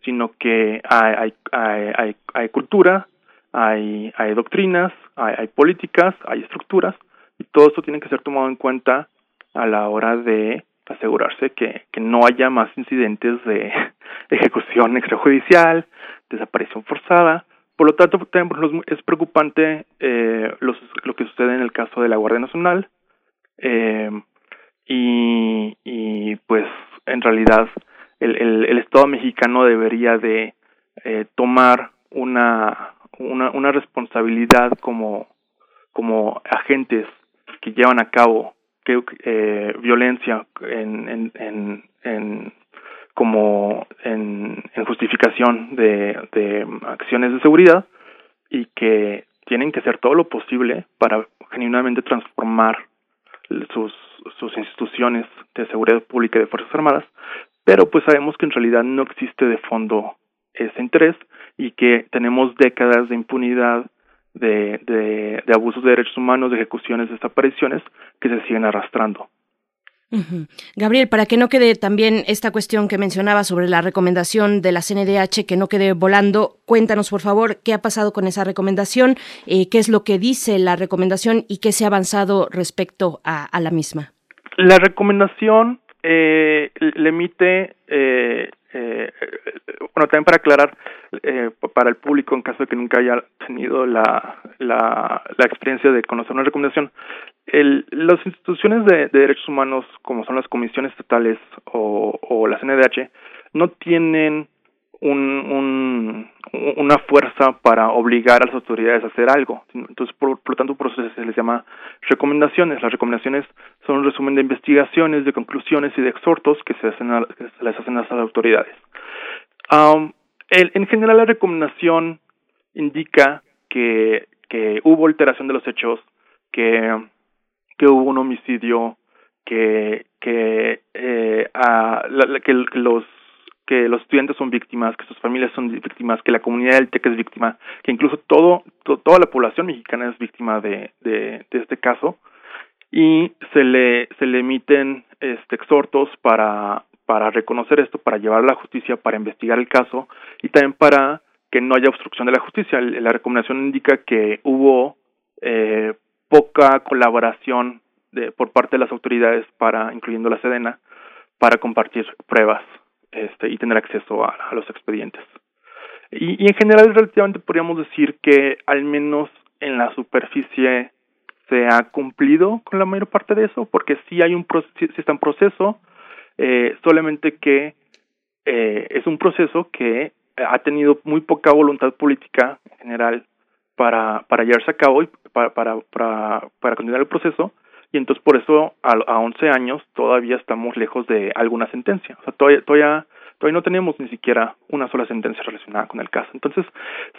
sino que hay, hay, hay, hay cultura, hay, hay doctrinas, hay, hay políticas, hay estructuras, y todo esto tiene que ser tomado en cuenta a la hora de asegurarse que, que no haya más incidentes de ejecución extrajudicial, desaparición forzada. Por lo tanto, también es preocupante eh, los, lo que sucede en el caso de la Guardia Nacional eh, y, y pues en realidad el, el, el Estado mexicano debería de eh, tomar una, una, una responsabilidad como, como agentes que llevan a cabo que, eh, violencia en, en, en, en como en, en justificación de, de acciones de seguridad y que tienen que hacer todo lo posible para genuinamente transformar sus, sus instituciones de seguridad pública y de Fuerzas Armadas, pero pues sabemos que en realidad no existe de fondo ese interés y que tenemos décadas de impunidad de, de, de abusos de derechos humanos, de ejecuciones, de desapariciones que se siguen arrastrando. Gabriel, para que no quede también esta cuestión que mencionaba sobre la recomendación de la CNDH, que no quede volando, cuéntanos por favor qué ha pasado con esa recomendación, eh, qué es lo que dice la recomendación y qué se ha avanzado respecto a, a la misma. La recomendación eh, le emite eh, eh, bueno, también para aclarar eh, para el público, en caso de que nunca haya tenido la, la, la experiencia de conocer una recomendación, el, las instituciones de, de, derechos humanos, como son las comisiones estatales o, o la CNDH, no tienen un, un, una fuerza para obligar a las autoridades a hacer algo. Entonces, por, por lo tanto, por eso se les llama recomendaciones. Las recomendaciones son un resumen de investigaciones, de conclusiones y de exhortos que se, hacen a, que hacen las autoridades. Um, el, en general, la recomendación indica que, que hubo alteración de los hechos, que, que hubo un homicidio, que, que, eh, la, que los que los estudiantes son víctimas, que sus familias son víctimas, que la comunidad del TEC es víctima, que incluso todo, toda la población mexicana es víctima de, de, de, este caso y se le se le emiten este exhortos para para reconocer esto, para llevar a la justicia, para investigar el caso y también para que no haya obstrucción de la justicia. La recomendación indica que hubo eh, poca colaboración de, por parte de las autoridades para, incluyendo la Sedena, para compartir pruebas este, y tener acceso a, los expedientes. Y, y, en general relativamente podríamos decir que al menos en la superficie se ha cumplido con la mayor parte de eso, porque sí hay un sí está en proceso, eh, solamente que eh, es un proceso que ha tenido muy poca voluntad política en general para, para llevarse a cabo y para, para, para, para continuar el proceso y entonces por eso a, a 11 años todavía estamos lejos de alguna sentencia. O sea, todavía, todavía, todavía no tenemos ni siquiera una sola sentencia relacionada con el caso. Entonces,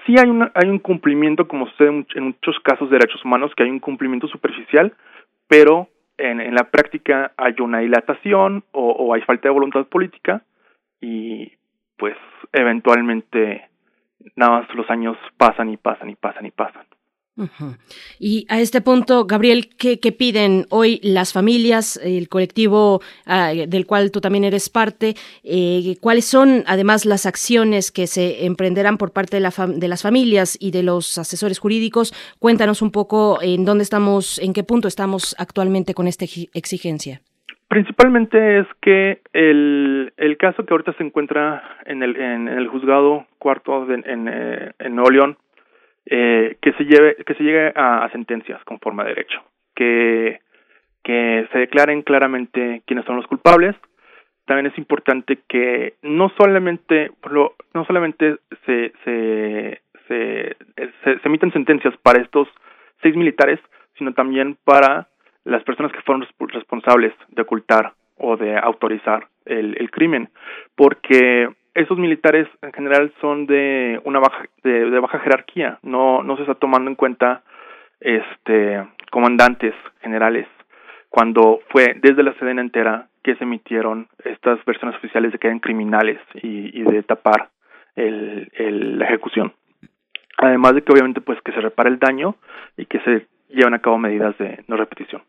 sí hay, una, hay un cumplimiento, como sucede en muchos casos de derechos humanos, que hay un cumplimiento superficial, pero en, en la práctica hay una dilatación o, o hay falta de voluntad política y pues eventualmente nada más los años pasan y pasan y pasan y pasan. Y a este punto, Gabriel, ¿qué, piden hoy las familias, el colectivo ah, del cual tú también eres parte? Eh, ¿Cuáles son, además, las acciones que se emprenderán por parte de, la de, las familias y de los asesores jurídicos? Cuéntanos un poco en dónde estamos, en qué punto estamos actualmente con esta exigencia. Principalmente es que el, el caso que ahorita se encuentra en el, en el juzgado cuarto en, eh, en Nuevo eh, que se lleve que se llegue a, sentencias conforme a derecho que que se declaren claramente quiénes son los culpables. También es importante que no solamente no solamente se se, se se, se emiten sentencias para estos seis militares sino también para las personas que fueron responsables de ocultar o de autorizar el crimen porque esos militares en general son de una baja de, baja jerarquía. No no se está tomando en cuenta este comandantes generales. Cuando fue desde la Sedena entera que se emitieron estas versiones oficiales de que eran criminales y, y de tapar el, el, la ejecución. Además de que obviamente pues que se repare el daño y que se lleven a cabo medidas de no repetición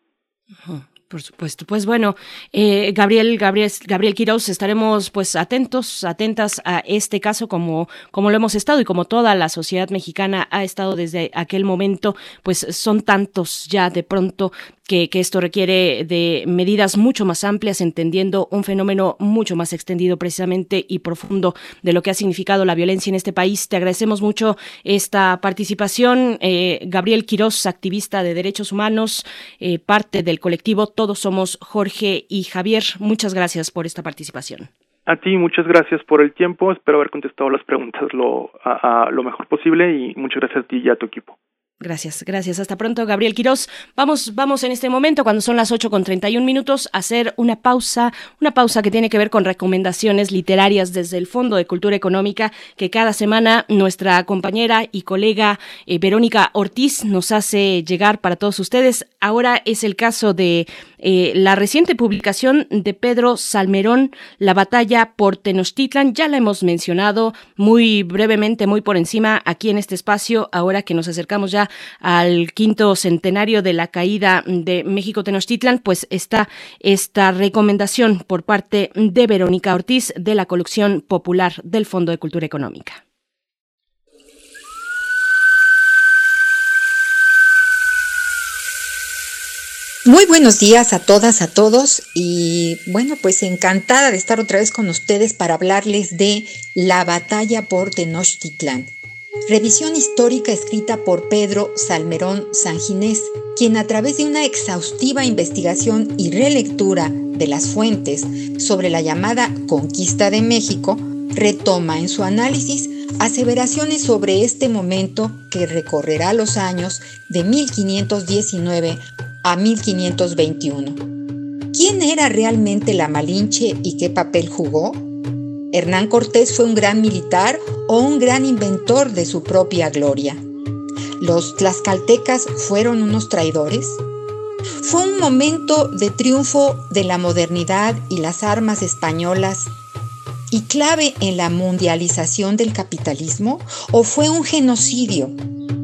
por supuesto. Pues bueno, eh, Gabriel, Gabriel, Gabriel Quiroz, estaremos pues atentos, atentas a este caso como, como lo hemos estado y como toda la sociedad mexicana ha estado desde aquel momento, pues son tantos ya de pronto que, esto requiere de medidas mucho más amplias, entendiendo un fenómeno mucho más extendido precisamente y profundo de lo que ha significado la violencia en este país. Te agradecemos mucho esta participación. Eh, Gabriel Quiroz, activista de derechos humanos, eh, parte del colectivo Todos Somos Jorge y Javier. Muchas gracias por esta participación. A ti, muchas gracias por el tiempo. Espero haber contestado las preguntas lo, a lo mejor posible y muchas gracias a ti y a tu equipo. Gracias, gracias. Hasta pronto, Gabriel Quirós. Vamos, vamos en este momento, cuando son las 8 con 31 minutos, a hacer una pausa, una pausa que tiene que ver con recomendaciones literarias desde el Fondo de Cultura Económica, que cada semana nuestra compañera y colega eh, Verónica Ortiz nos hace llegar para todos ustedes. Ahora es el caso de eh, la reciente publicación de Pedro Salmerón, La batalla por Tenochtitlan. Ya la hemos mencionado muy brevemente, muy por encima aquí en este espacio, ahora que nos acercamos ya al quinto centenario de la caída de México Tenochtitlan, pues está esta recomendación por parte de Verónica Ortiz de la colección popular del Fondo de Cultura Económica. Muy buenos días a todas, a todos y bueno, pues encantada de estar otra vez con ustedes para hablarles de la batalla por Tenochtitlan. Revisión histórica escrita por Pedro Salmerón Sanginés, quien a través de una exhaustiva investigación y relectura de las fuentes sobre la llamada conquista de México, retoma en su análisis aseveraciones sobre este momento que recorrerá los años de 1519 a 1521. ¿Quién era realmente la Malinche y qué papel jugó? ¿Hernán Cortés fue un gran militar o un gran inventor de su propia gloria? ¿Los tlaxcaltecas fueron unos traidores? ¿Fue un momento de triunfo de la modernidad y las armas españolas y clave en la mundialización del capitalismo? ¿O fue un genocidio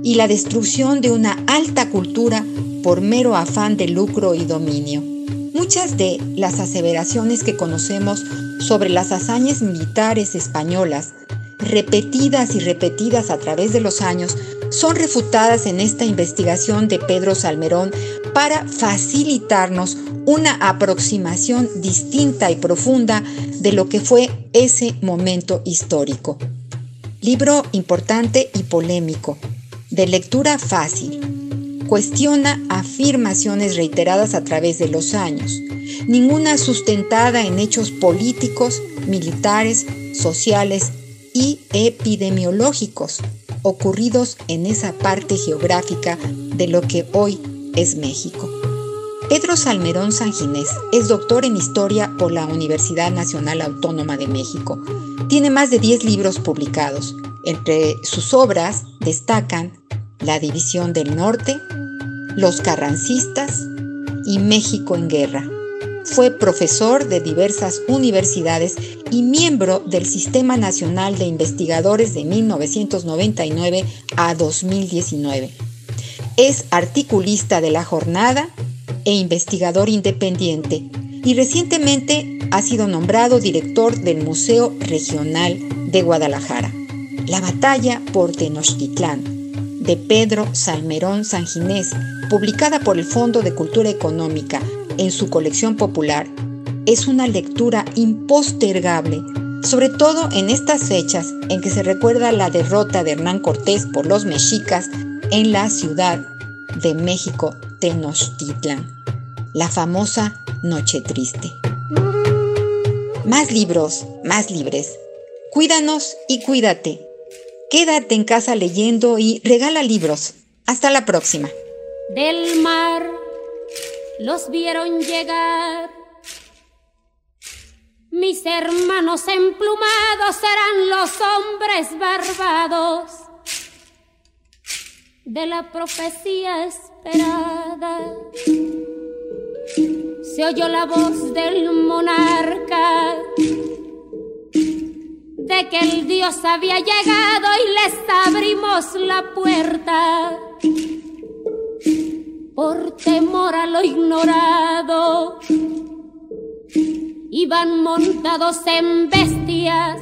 y la destrucción de una alta cultura por mero afán de lucro y dominio? Muchas de las aseveraciones que conocemos sobre las hazañas militares españolas, repetidas y repetidas a través de los años, son refutadas en esta investigación de Pedro Salmerón para facilitarnos una aproximación distinta y profunda de lo que fue ese momento histórico. Libro importante y polémico, de lectura fácil, cuestiona afirmaciones reiteradas a través de los años, ninguna sustentada en hechos políticos, militares, sociales y epidemiológicos ocurridos en esa parte geográfica de lo que hoy es México. Pedro Salmerón Sanginés es doctor en historia por la Universidad Nacional Autónoma de México. Tiene más de 10 libros publicados. Entre sus obras destacan La División del Norte, los carrancistas y México en guerra. Fue profesor de diversas universidades y miembro del Sistema Nacional de Investigadores de 1999 a 2019. Es articulista de la jornada e investigador independiente y recientemente ha sido nombrado director del Museo Regional de Guadalajara. La batalla por Tenochtitlán, de Pedro Salmerón Sanginés, publicada por el Fondo de Cultura Económica en su colección popular, es una lectura impostergable, sobre todo en estas fechas en que se recuerda la derrota de Hernán Cortés por los mexicas en la ciudad de México, Tenochtitlan, la famosa Noche Triste. Más libros, más libres. Cuídanos y cuídate. Quédate en casa leyendo y regala libros. Hasta la próxima. Del mar los vieron llegar. Mis hermanos emplumados serán los hombres barbados de la profecía se oyó la voz del monarca de que el Dios había llegado y les abrimos la puerta por temor a lo ignorado. Iban montados en bestias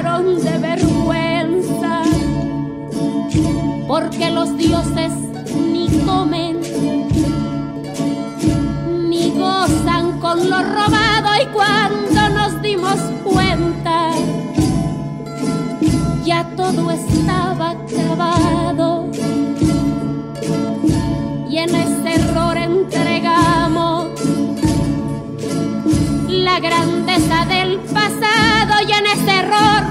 porque los dioses ni comen ni gozan con lo robado. Y cuando nos dimos cuenta ya todo estaba acabado. Y en ese error entregamos la grandeza del pasado. Y en ese error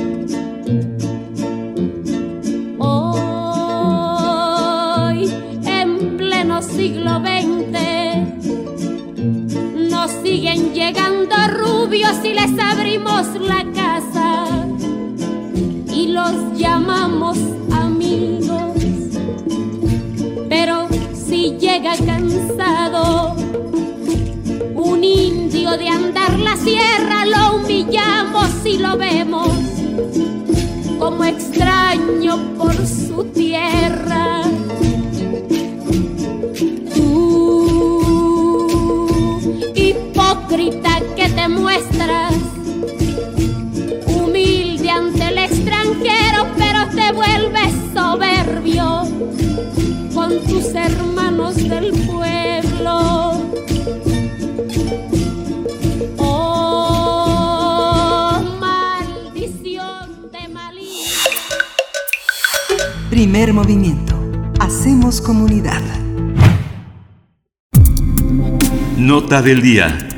llegando rubios y les abrimos la casa y los llamamos amigos. Pero si llega cansado un indio de andar la sierra, lo humillamos y lo vemos como extraño por su tierra. Movimiento. Hacemos comunidad. Nota del día.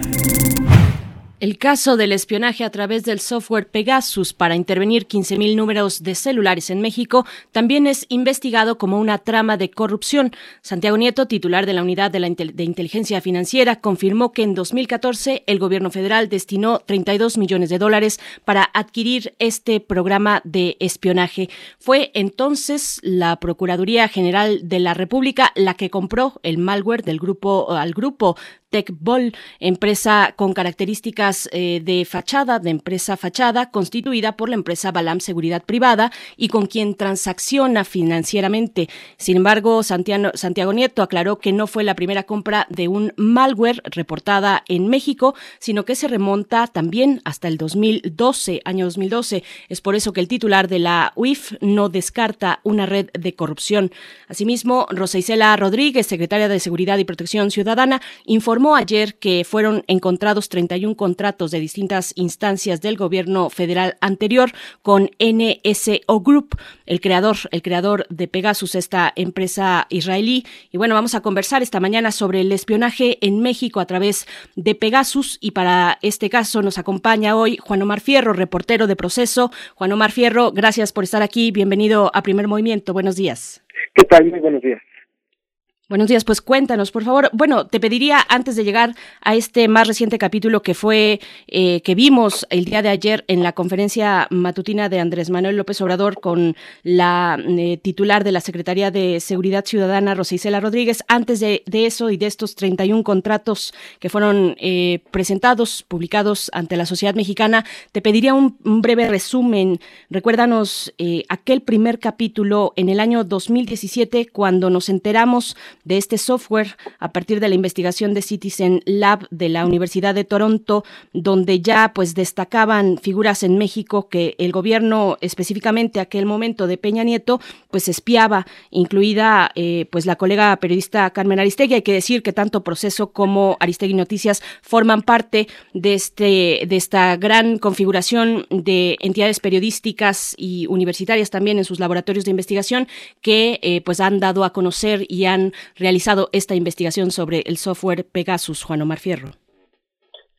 El caso del espionaje a través del software Pegasus para intervenir 15.000 números de celulares en México también es investigado como una trama de corrupción. Santiago Nieto, titular de la Unidad de, Inteligencia Financiera, confirmó que en 2014 el gobierno federal destinó 32 millones de dólares para adquirir este programa de espionaje. Fue entonces la Procuraduría General de la República la que compró el malware del grupo al grupo Techbol, empresa con características eh, de fachada, de empresa fachada, constituida por la empresa Balam Seguridad Privada y con quien transacciona financieramente. Sin embargo, Santiago, Santiago Nieto aclaró que no fue la primera compra de un malware reportada en México, sino que se remonta también hasta el 2012, año 2012. Es por eso que el titular de la UIF no descarta una red de corrupción. Asimismo, Rosa Isela Rodríguez, secretaria de Seguridad y Protección Ciudadana, informó ayer que fueron encontrados 31 contratos de distintas instancias del gobierno federal anterior con NSO Group, el creador, el creador de Pegasus, esta empresa israelí. Y bueno, vamos a conversar esta mañana sobre el espionaje en México a través de Pegasus y para este caso nos acompaña hoy Juan Omar Fierro, reportero de Proceso. Juan Omar Fierro, gracias por estar aquí. Bienvenido a Primer Movimiento. Buenos días. ¿Qué tal? Muy buenos días. Buenos días, pues cuéntanos, por favor. Bueno, te pediría antes de llegar a este más reciente capítulo que fue eh, que vimos el día de ayer en la conferencia matutina de Andrés Manuel López Obrador con la eh, titular de la Secretaría de Seguridad Ciudadana, Rosicela Rodríguez. Antes de, eso y de estos 31 contratos que fueron eh, presentados, publicados ante la sociedad mexicana, te pediría un, breve resumen. Recuérdanos aquel primer capítulo en el año 2017 cuando nos enteramos de este software a partir de la investigación de Citizen Lab de la Universidad de Toronto, donde ya pues destacaban figuras en México que el gobierno, específicamente aquel momento de Peña Nieto, pues espiaba, incluida eh, pues la colega periodista Carmen Aristegui. Hay que decir que tanto Proceso como Aristegui Noticias forman parte de este de esta gran configuración de entidades periodísticas y universitarias también en sus laboratorios de investigación que eh, pues han dado a conocer y han realizado esta investigación sobre el software Pegasus, Juan Omar Fierro.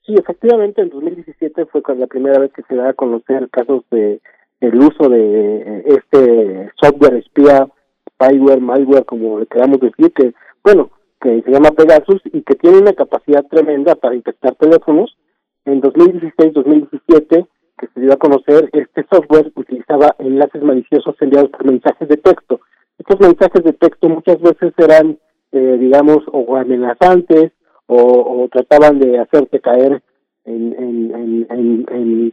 Sí, efectivamente, en 2017 fue la primera vez que se da a conocer casos de el uso de eh, este software espía, spyware, malware, como le queramos decir, que, bueno, que se llama Pegasus y que tiene una capacidad tremenda para infectar teléfonos. En 2016-2017, que se dio a conocer, este software utilizaba enlaces maliciosos enviados por mensajes de texto estos mensajes de texto muchas veces eran, eh, digamos, o amenazantes o, trataban de hacerte caer en, en, en,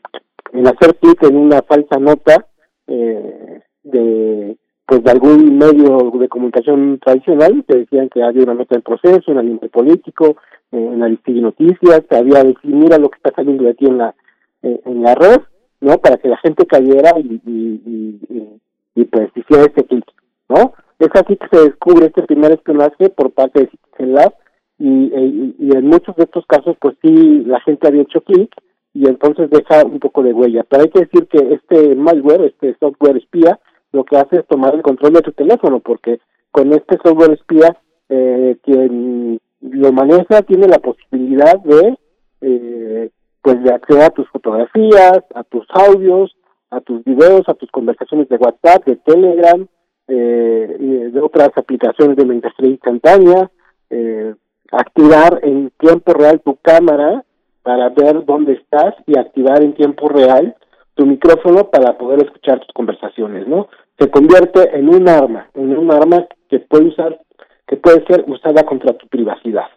en, hacer clic en una falsa nota eh, de pues de algún medio de comunicación tradicional que decían que había una nota en proceso, en ambiente político, eh, en la de noticias, que había decir mira lo que está saliendo de aquí en la en la red, ¿no? Para que la gente cayera y, y, y, y pues hiciera ese clic. ¿No? Es así que se descubre este primer espionaje por parte de Citizen Lab y, y, en muchos de estos casos pues sí la gente había hecho clic y entonces deja un poco de huella. Pero hay que decir que este malware, este software espía, lo que hace es tomar el control de tu teléfono porque con este software espía eh, quien lo maneja tiene la posibilidad de eh, pues de acceder a tus fotografías, a tus audios, a tus videos, a tus conversaciones de WhatsApp, de Telegram, eh, de otras aplicaciones de mensajería instantánea, eh, activar en tiempo real tu cámara para ver dónde estás y activar en tiempo real tu micrófono para poder escuchar tus conversaciones, ¿no? Se convierte en un arma, en un arma que puede usar, que puede ser usada contra tu privacidad.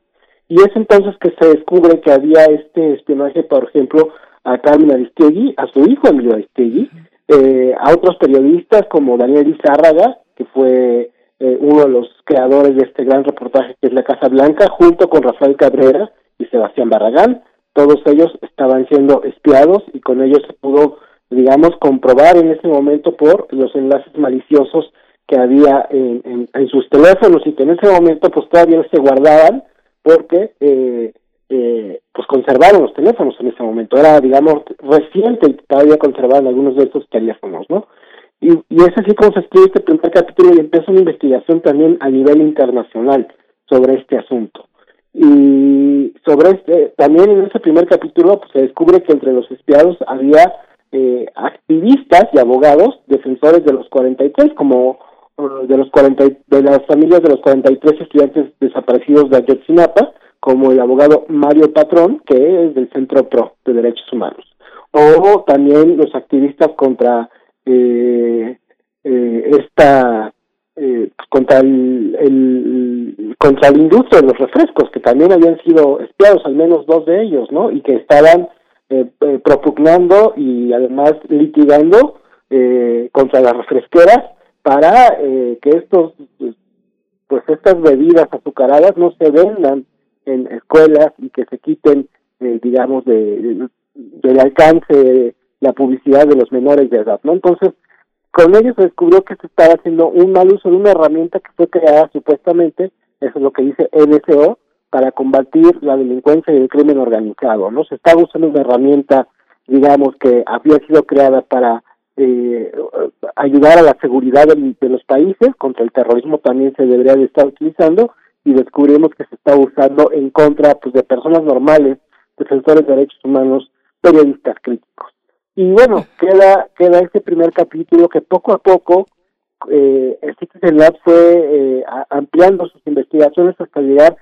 Y es entonces que se descubre que había este espionaje, por ejemplo, a Carmen Aristegui, a su hijo Emilio Aristegui, eh, a otros periodistas como Daniel Izárraga, que fue eh, uno de los creadores de este gran reportaje que es La Casa Blanca, junto con Rafael Cabrera y Sebastián Barragán. Todos ellos estaban siendo espiados y con ellos se pudo, digamos, comprobar en ese momento por los enlaces maliciosos que había en, sus teléfonos y que en ese momento pues todavía se guardaban porque eh, eh, pues conservaron los teléfonos en ese momento. Era, digamos, reciente y todavía conservaban algunos de estos teléfonos, ¿no? Y, y es así como se escribe este primer capítulo y empieza una investigación también a nivel internacional sobre este asunto. Y sobre este, también en ese primer capítulo pues, se descubre que entre los espiados había eh, activistas y abogados defensores de los 43, como uh, de los 40, de las familias de los 43 estudiantes desaparecidos de Ayotzinapa, como el abogado Mario Patrón, que es del Centro PRO de Derechos Humanos, o también los activistas contra eh, eh, esta eh, contra el, contra la industria de los refrescos que también habían sido espiados, al menos dos de ellos, ¿no? Y que estaban eh, eh, propugnando y además litigando contra las refresqueras para que estos pues estas bebidas azucaradas no se vendan en escuelas y que se quiten digamos de, del alcance la publicidad de los menores de edad no entonces con ellos se descubrió que se estaba haciendo un mal uso de una herramienta que fue creada supuestamente eso es lo que dice NSO para combatir la delincuencia y el crimen organizado, ¿no? Se está usando una herramienta, digamos, que había sido creada para eh, ayudar a la seguridad de, los países, contra el terrorismo también se debería de estar utilizando, y descubrimos que se está usando en contra pues, de personas normales, defensores de derechos humanos, periodistas críticos. Y bueno, queda, queda este primer capítulo que poco a poco eh, el Citizen Lab fue eh, ampliando sus investigaciones hasta llegar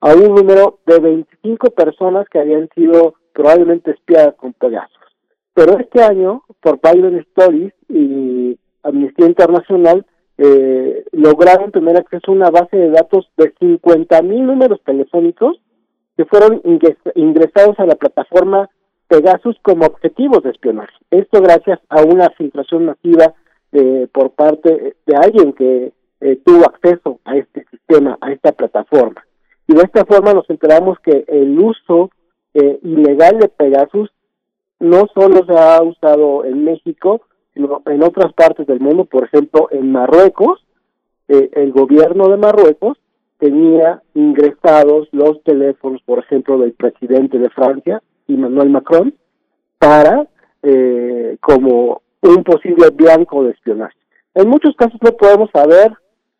a un número de 25 personas que habían sido probablemente espiadas con Pegasus. Pero este año, por Biden Stories y Amnistía Internacional, eh, lograron tener acceso a una base de datos de 50 mil números telefónicos que fueron ingresados a la plataforma Pegasus como objetivos de espionaje. Esto gracias a una filtración masiva eh, por parte de alguien que eh, tuvo acceso a este sistema, a esta plataforma. Y de esta forma nos enteramos que el uso eh, ilegal de Pegasus no solo se ha usado en México, sino en otras partes del mundo, por ejemplo, en Marruecos, eh, el gobierno de Marruecos tenía ingresados los teléfonos, por ejemplo, del presidente de Francia, Emmanuel Macron, para eh, como un posible blanco de espionaje. En muchos casos no podemos saber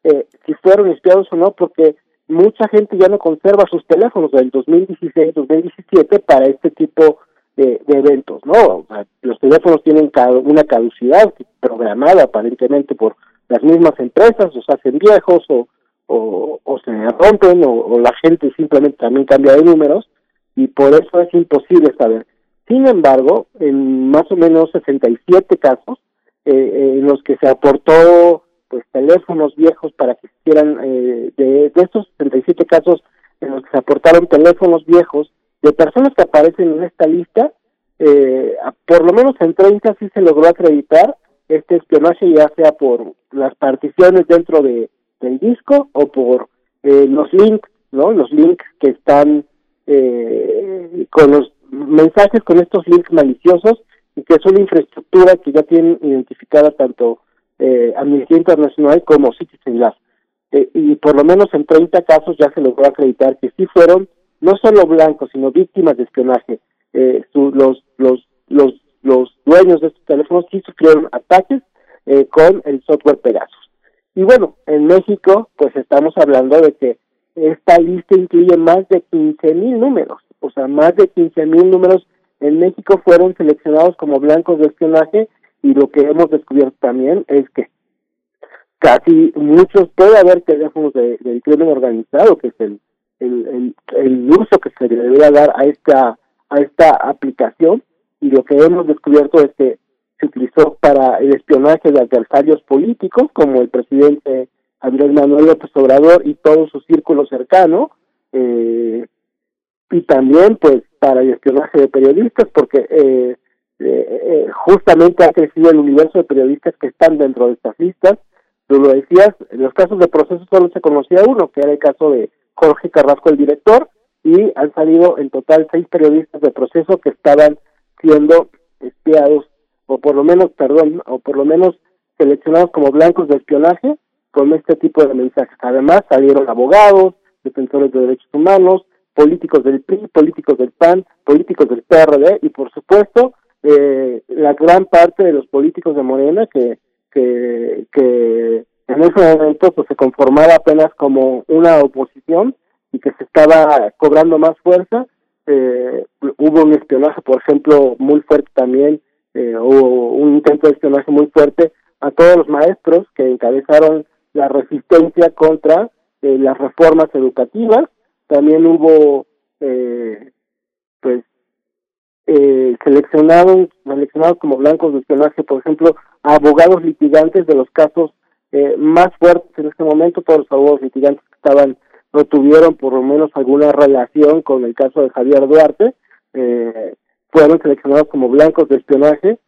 eh, si fueron espiados o no, porque mucha gente ya no conserva sus teléfonos del 2016-2017 para este tipo de, eventos, ¿no? los teléfonos tienen una caducidad programada aparentemente por las mismas empresas, los hacen viejos o, o, se rompen o, la gente simplemente también cambia de números y por eso es imposible saber. Sin embargo, en más o menos 67 casos eh, en los que se aportó pues teléfonos viejos para que hicieran eh, de, de estos 67 casos en los que se aportaron teléfonos viejos de personas que aparecen en esta lista, eh, por lo menos en 30 sí se logró acreditar este espionaje ya sea por las particiones dentro de del disco o por eh, los links, ¿no? Los links que están eh, con los mensajes con estos links maliciosos y que es una infraestructura que ya tienen identificada tanto eh, Amnistía Internacional como Citizen Lab. Eh, y por lo menos en 30 casos ya se logró acreditar que sí fueron no solo blancos, sino víctimas de espionaje. Eh, los, los, los, los dueños de estos teléfonos sí sufrieron ataques eh, con el software Pegasus. Y bueno, en México, pues estamos hablando de que esta lista incluye más de 15 mil números, o sea, más de 15 mil números en México fueron seleccionados como blancos de espionaje y lo que hemos descubierto también es que casi muchos puede haber teléfonos de, del crimen organizado que es el, el, el, uso que se debería dar a esta a esta aplicación. Y lo que hemos descubierto es que se utilizó para el espionaje de adversarios políticos como el presidente Andrés Manuel López Obrador y todo su círculo cercano eh, y también pues para el espionaje de periodistas porque eh, eh, eh, justamente ha crecido el universo de periodistas que están dentro de estas listas. Tú lo decías, en los casos de proceso solo se conocía uno, que era el caso de Jorge Carrasco, el director, y han salido en total seis periodistas de proceso que estaban siendo espiados, o por lo menos, perdón, o por lo menos seleccionados como blancos de espionaje con este tipo de mensajes. Además, salieron abogados, defensores de derechos humanos, políticos del PRI, políticos del PAN, políticos del PRD y, por supuesto, eh, la gran parte de los políticos de Morena que, que, que en ese momento pues, se conformaba apenas como una oposición y que se estaba cobrando más fuerza. Eh, hubo un espionaje, por ejemplo, muy fuerte también, eh, hubo un intento de espionaje muy fuerte a todos los maestros que encabezaron la resistencia contra eh, las reformas educativas. También hubo eh, pues eh, seleccionados, seleccionados como blancos de espionaje, por ejemplo, abogados litigantes de los casos eh, más fuertes en este momento, todos los abogados litigantes que estaban no tuvieron por lo menos alguna relación con el caso de Javier Duarte, eh, fueron seleccionados como blancos de espionaje,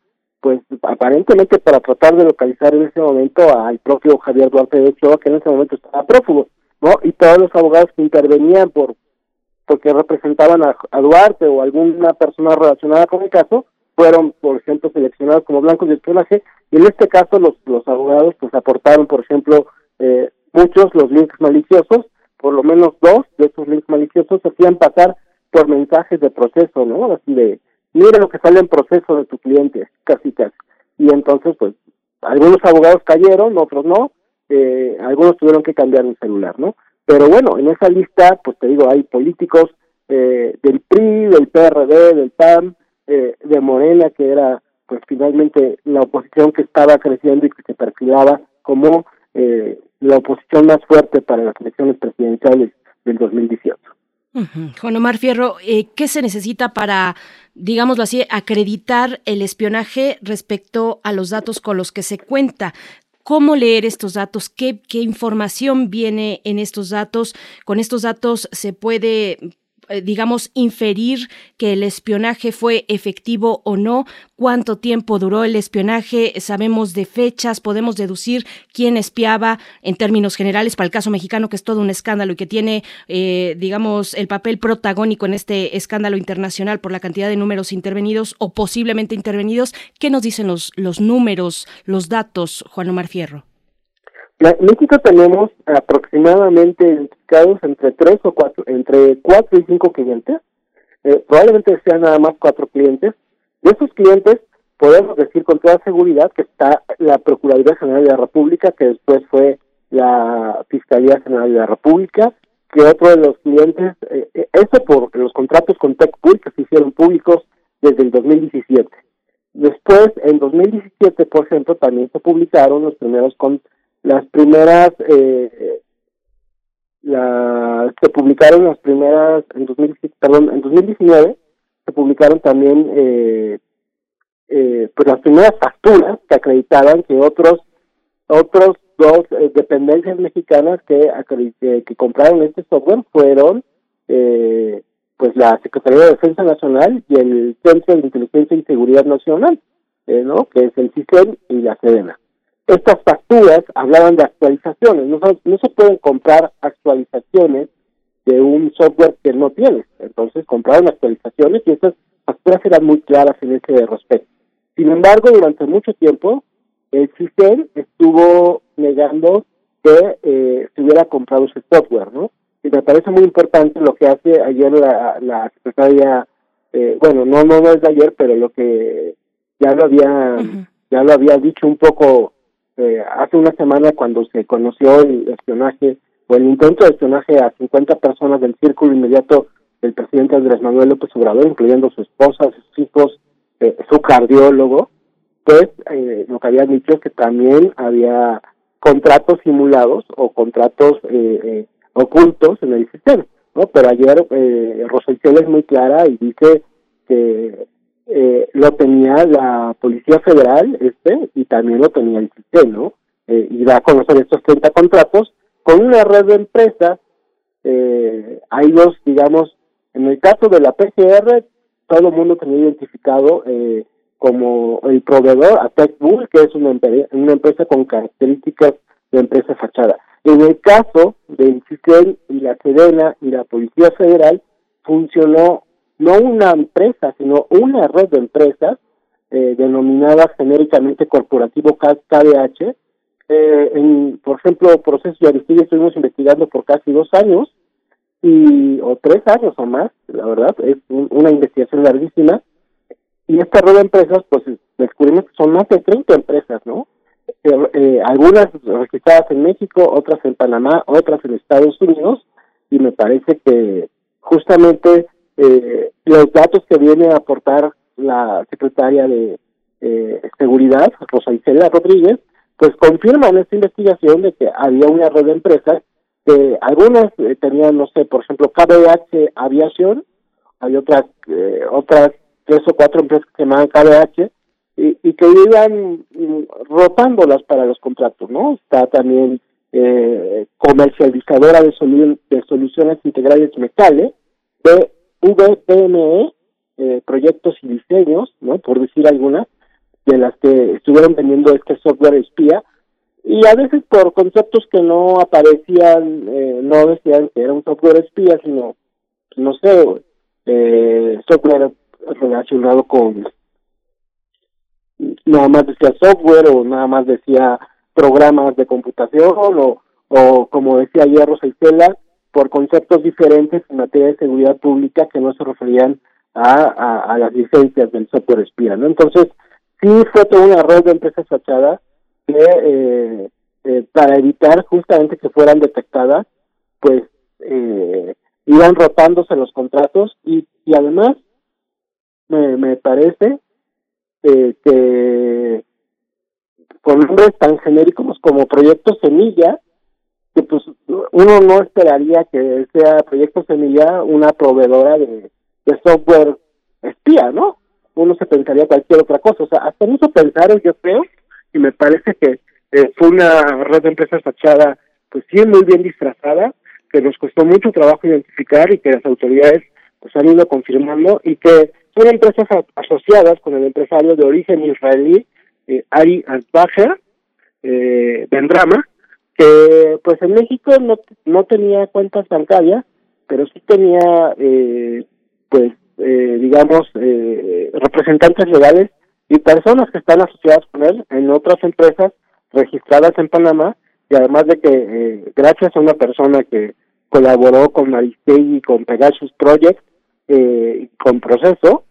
pues aparentemente para tratar de localizar en ese momento al propio Javier Duarte de Ochoa, que en ese momento estaba prófugo, ¿no? Y todos los abogados que intervenían por porque representaban a, Duarte o alguna persona relacionada con el caso, fueron, por ejemplo, seleccionados como blancos de espionaje, y en este caso los, los abogados pues aportaron, por ejemplo, eh, muchos los links maliciosos, por lo menos dos de esos links maliciosos hacían pasar por mensajes de proceso, ¿no? Así de, mira lo que sale en proceso de tu cliente, casi casi. Y entonces, pues, algunos abogados cayeron, otros no, eh, algunos tuvieron que cambiar un celular, ¿no? Pero bueno, en esa lista, pues te digo, hay políticos eh, del PRI, del PRD, del PAN, eh, de Morena, que era pues finalmente la oposición que estaba creciendo y que se perfilaba como eh, la oposición más fuerte para las elecciones presidenciales del 2018. Juan Omar Fierro, eh, ¿qué se necesita para, digámoslo así, acreditar el espionaje respecto a los datos con los que se cuenta? cómo leer estos datos, qué, qué información viene en estos datos. Con estos datos se puede digamos, inferir que el espionaje fue efectivo o no, cuánto tiempo duró el espionaje, sabemos de fechas, podemos deducir quién espiaba en términos generales para el caso mexicano, que es todo un escándalo y que tiene, eh, digamos, el papel protagónico en este escándalo internacional por la cantidad de números intervenidos o posiblemente intervenidos. ¿Qué nos dicen los, los números, los datos, Juan Omar Fierro? México tenemos aproximadamente identificados entre tres o cuatro, entre cuatro y cinco clientes, eh, probablemente sean nada más cuatro clientes. De esos clientes podemos decir con toda seguridad que está la Procuraduría General de la República, que después fue la Fiscalía General de la República, que otro de los clientes, eh, eh, eso por los contratos con TechPool que se hicieron públicos desde el 2017. Después, en 2017, por ejemplo, también se publicaron los primeros con las primeras eh, la, se publicaron las primeras en 2000, perdón en 2019 se publicaron también eh, eh, pues las primeras facturas que acreditaban que otros otros dos eh, dependencias mexicanas que que compraron este software fueron eh, pues la Secretaría de Defensa Nacional y el Centro de Inteligencia y Seguridad Nacional, eh, ¿no? que es el CISEN y la Sedena estas facturas hablaban de actualizaciones. No, no se pueden comprar actualizaciones de un software que no tienes. Entonces compraron actualizaciones y esas facturas eran muy claras en ese respecto. Sin embargo, durante mucho tiempo, el sistema estuvo negando que eh, se hubiera comprado ese software, ¿no? Y me parece muy importante lo que hace ayer la, la secretaria, eh, bueno, no, no, no es de ayer, pero lo que ya lo había, ya lo había dicho un poco eh, hace una semana cuando se conoció el espionaje o el intento de espionaje a 50 personas del círculo inmediato del presidente Andrés Manuel López Obrador, incluyendo su esposa, sus hijos, eh, su cardiólogo, pues eh, lo que había dicho es que también había contratos simulados o contratos eh, ocultos en el sistema, ¿no? Pero ayer eh, Rosa es muy clara y dice que eh, lo tenía la Policía Federal, este, y también lo tenía el sistema, ¿no? Eh, y da a conocer estos 30 contratos con una red de empresas. Eh, hay dos, digamos, en el caso de la PGR, todo el mundo tenía identificado eh, como el proveedor a TechBull, que es una, una empresa con características de empresa fachada. En el caso del CISEN y la Sedena y la Policía Federal, funcionó no una empresa, sino una red de empresas eh, denominada genéricamente corporativo KDH. Eh, en, por ejemplo, proceso de Aristide estuvimos investigando por casi dos años y o tres años o más, la verdad, es una investigación larguísima. Y esta red de empresas, pues descubrimos que son más de 30 empresas, ¿no? Eh, eh, algunas registradas en México, otras en Panamá, otras en Estados Unidos, y me parece que justamente eh, los datos que viene a aportar la secretaria de eh, Seguridad, Rosa Isela Rodríguez, pues confirman esta investigación de que había una red de empresas que algunas eh, tenían, no sé, por ejemplo, KBH Aviación, hay otras eh, otras tres o cuatro empresas que se llaman KBH y, que iban mm, rotándolas para los contratos, ¿no? Está también eh, comercializadora de, de, soluciones integrales metales, de VPME, eh, proyectos y diseños, ¿no? por decir algunas, de las que estuvieron vendiendo este software espía, y a veces por conceptos que no aparecían, eh, no decían que era un software espía, sino, no sé, eh, software relacionado con nada más decía software o nada más decía programas de computación o, o como decía ayer Rosa Isela, por conceptos diferentes en materia de seguridad pública que no se referían a, a, las licencias del software espía, ¿no? Entonces, sí fue toda una red de empresas fachadas que eh, eh, para evitar justamente que fueran detectadas, pues eh, iban rotándose los contratos y, y además me, me parece eh, que con nombres tan genéricos como Proyecto Semilla, que pues uno no esperaría que sea Proyecto Semilla una proveedora de, software espía, ¿no? Uno se pensaría cualquier otra cosa, o sea, hasta eso pensar yo creo, y me parece que eh, fue una red de empresas fachada, pues sí, muy bien disfrazada, que nos costó mucho trabajo identificar y que las autoridades pues han ido confirmando y que son empresas asociadas con el empresario de origen israelí eh, Ari Asbacher, eh, Bendrama, que pues en México no, no tenía cuentas bancarias, pero sí tenía eh, pues eh, digamos eh, representantes legales y personas que están asociadas con él en otras empresas registradas en Panamá y además de que eh, gracias a una persona que colaboró con Aristegui y con Pegasus Project eh, con proceso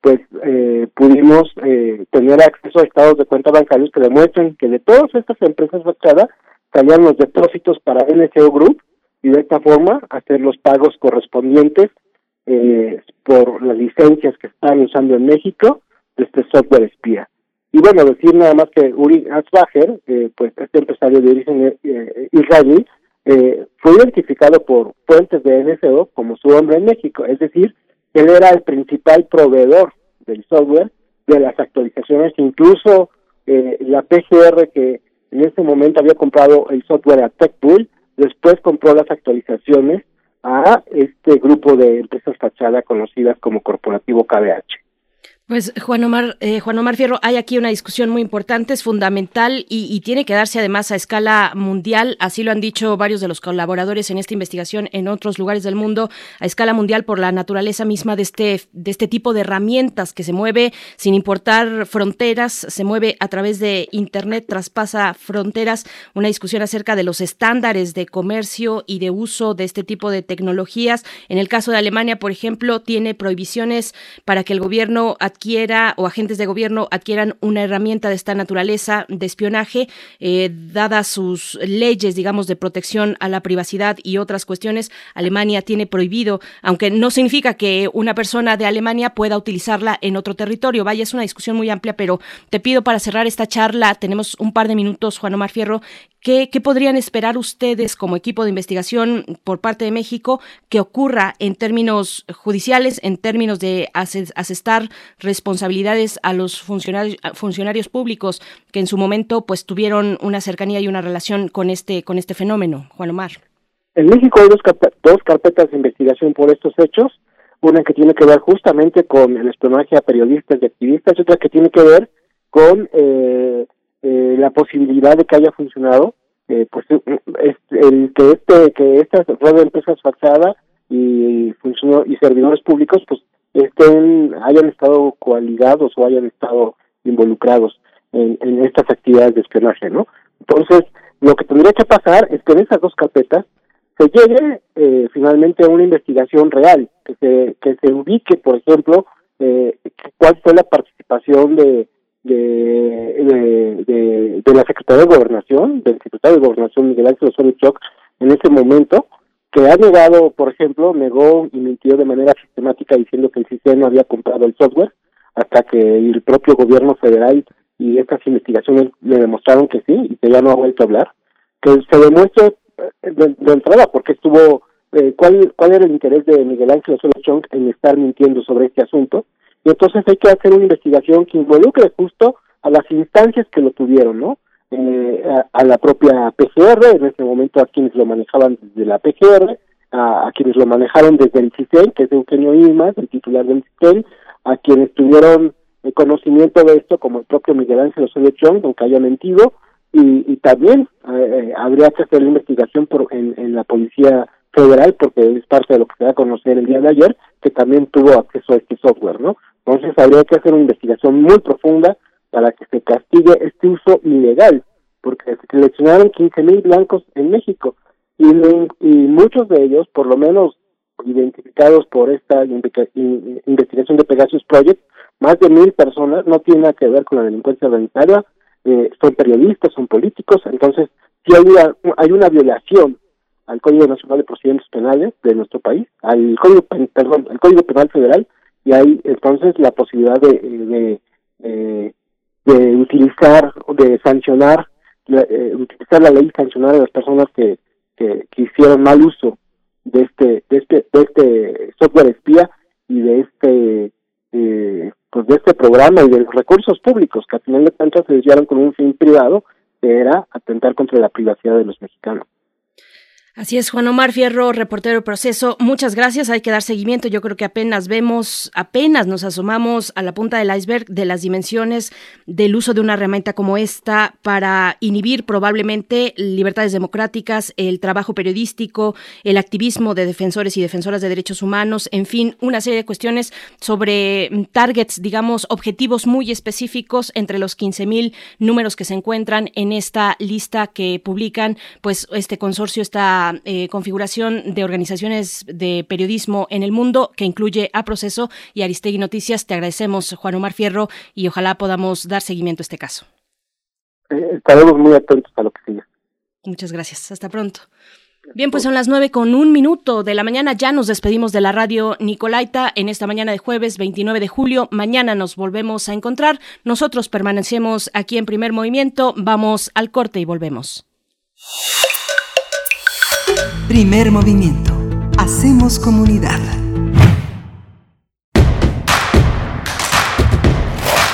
pues eh, pudimos eh, tener acceso a estados de cuenta bancarios que demuestren que de todas estas empresas fachadas salían los depósitos para NCO Group y de esta forma hacer los pagos correspondientes eh, por las licencias que están usando en México de este software espía. Y bueno, decir nada más que Uri Asbacher, eh, pues este empresario de origen eh, israelí, eh, fue identificado por fuentes de NSO como su hombre en México, es decir, él era el principal proveedor del software de las actualizaciones, incluso eh, la PGR que en ese momento había comprado el software a TechPool, después compró las actualizaciones a este grupo de empresas fachada conocidas como Corporativo KBH. Pues Juan Omar, eh, Juan Omar Fierro, hay aquí una discusión muy importante, es fundamental y, tiene que darse además a escala mundial, así lo han dicho varios de los colaboradores en esta investigación en otros lugares del mundo, a escala mundial por la naturaleza misma de este, de este tipo de herramientas que se mueve sin importar fronteras, se mueve a través de Internet, traspasa fronteras, una discusión acerca de los estándares de comercio y de uso de este tipo de tecnologías. En el caso de Alemania, por ejemplo, tiene prohibiciones para que el gobierno adquiera o agentes de gobierno adquieran una herramienta de esta naturaleza de espionaje, eh, dadas sus leyes, digamos, de protección a la privacidad y otras cuestiones, Alemania tiene prohibido, aunque no significa que una persona de Alemania pueda utilizarla en otro territorio. Vaya, es una discusión muy amplia, pero te pido para cerrar esta charla, tenemos un par de minutos, Juan Omar Fierro, ¿Qué, podrían esperar ustedes como equipo de investigación por parte de México que ocurra en términos judiciales, en términos de asestar responsabilidades a los funcionarios, funcionarios públicos que en su momento pues tuvieron una cercanía y una relación con este, con este fenómeno? Juan Omar. En México hay dos, dos carpetas de investigación por estos hechos, una que tiene que ver justamente con el espionaje a periodistas y activistas y otra que tiene que ver con... Eh, eh, la posibilidad de que haya funcionado, eh, pues eh, el que este que esta red de empresas fachadas y funcionó y servidores públicos pues estén hayan estado coaligados o hayan estado involucrados en, estas actividades de espionaje, ¿no? Entonces, lo que tendría que pasar es que en esas dos carpetas se llegue eh, finalmente a una investigación real, que se, que se ubique, por ejemplo, eh, cuál fue la participación de, de, de, de, la Secretaría de Gobernación, del secretario de Gobernación Miguel Ángel Osorio Choc, en ese momento, que ha negado, por ejemplo, negó y mintió de manera sistemática diciendo que el no había comprado el software, hasta que el propio gobierno federal y estas investigaciones le demostraron que sí, y que ya no ha vuelto a hablar, que se demuestre eh, de, entrada porque estuvo, eh, cuál, cuál era el interés de Miguel Ángel Osorio Chong en estar mintiendo sobre este asunto, y entonces hay que hacer una investigación que involucre justo a las instancias que lo tuvieron, ¿no? Eh, a, la propia PGR, en ese momento a quienes lo manejaban desde la PGR, a, quienes lo manejaron desde el CISEN, que es Eugenio Imas, el titular del CISEN, a quienes tuvieron el conocimiento de esto, como el propio Miguel Ángel Osorio Chong, aunque haya mentido, y, también eh, habría que hacer la investigación por, en, en la Policía Federal, porque es parte de lo que se va a conocer el día de ayer, que también tuvo acceso a este software, ¿no? Entonces habría que hacer una investigación muy profunda para que se castigue este uso ilegal, porque se seleccionaron 15.000 blancos en México y, y muchos de ellos, por lo menos identificados por esta investigación de Pegasus Project, más de mil personas no tienen nada que ver con la delincuencia organizada, eh, son periodistas, son políticos, entonces si hay una, hay una violación al Código Nacional de Procedimientos Penales de nuestro país, al Código, perdón, al Código Penal Federal, y hay entonces la posibilidad de, de, eh, de utilizar, de sancionar, eh, utilizar la ley y sancionar a las personas que, que, hicieron mal uso de este, de este, de este software espía y de este eh, pues de este programa y de los recursos públicos que a final de cuentas se desviaron con un fin privado que era atentar contra la privacidad de los mexicanos. Así es, Juan Omar Fierro, reportero de proceso. Muchas gracias. Hay que dar seguimiento. Yo creo que apenas vemos, apenas nos asomamos a la punta del iceberg de las dimensiones del uso de una herramienta como esta para inhibir probablemente libertades democráticas, el trabajo periodístico, el activismo de defensores y defensoras de derechos humanos, en fin, una serie de cuestiones sobre mm, targets, digamos, objetivos muy específicos entre los 15.000 números que se encuentran en esta lista que publican, pues este consorcio está eh, configuración de organizaciones de periodismo en el mundo que incluye a Proceso y Aristegui Noticias. Te agradecemos, Juan Omar Fierro, y ojalá podamos dar seguimiento a este caso. Eh, estaremos muy atentos a lo que siga. Muchas gracias. Hasta pronto. Bien, pues son las nueve con un minuto de la mañana. Ya nos despedimos de la radio Nicolaita en esta mañana de jueves 29 de julio. Mañana nos volvemos a encontrar. Nosotros permanecemos aquí en primer movimiento. Vamos al corte y volvemos. Primer movimiento. Hacemos comunidad.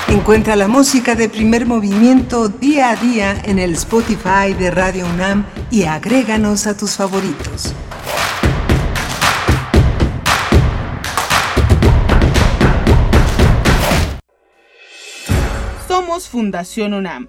Encuentra la música de primer movimiento día a día en el Spotify de Radio UNAM y agréganos a tus favoritos. Somos Fundación UNAM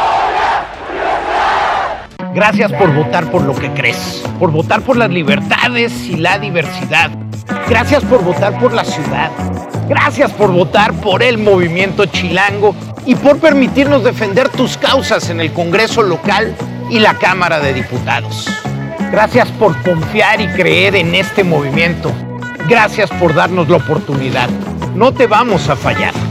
Gracias por votar por lo que crees, por votar por las libertades y la diversidad. Gracias por votar por la ciudad. Gracias por votar por el movimiento chilango y por permitirnos defender tus causas en el Congreso local y la Cámara de Diputados. Gracias por confiar y creer en este movimiento. Gracias por darnos la oportunidad. No te vamos a fallar.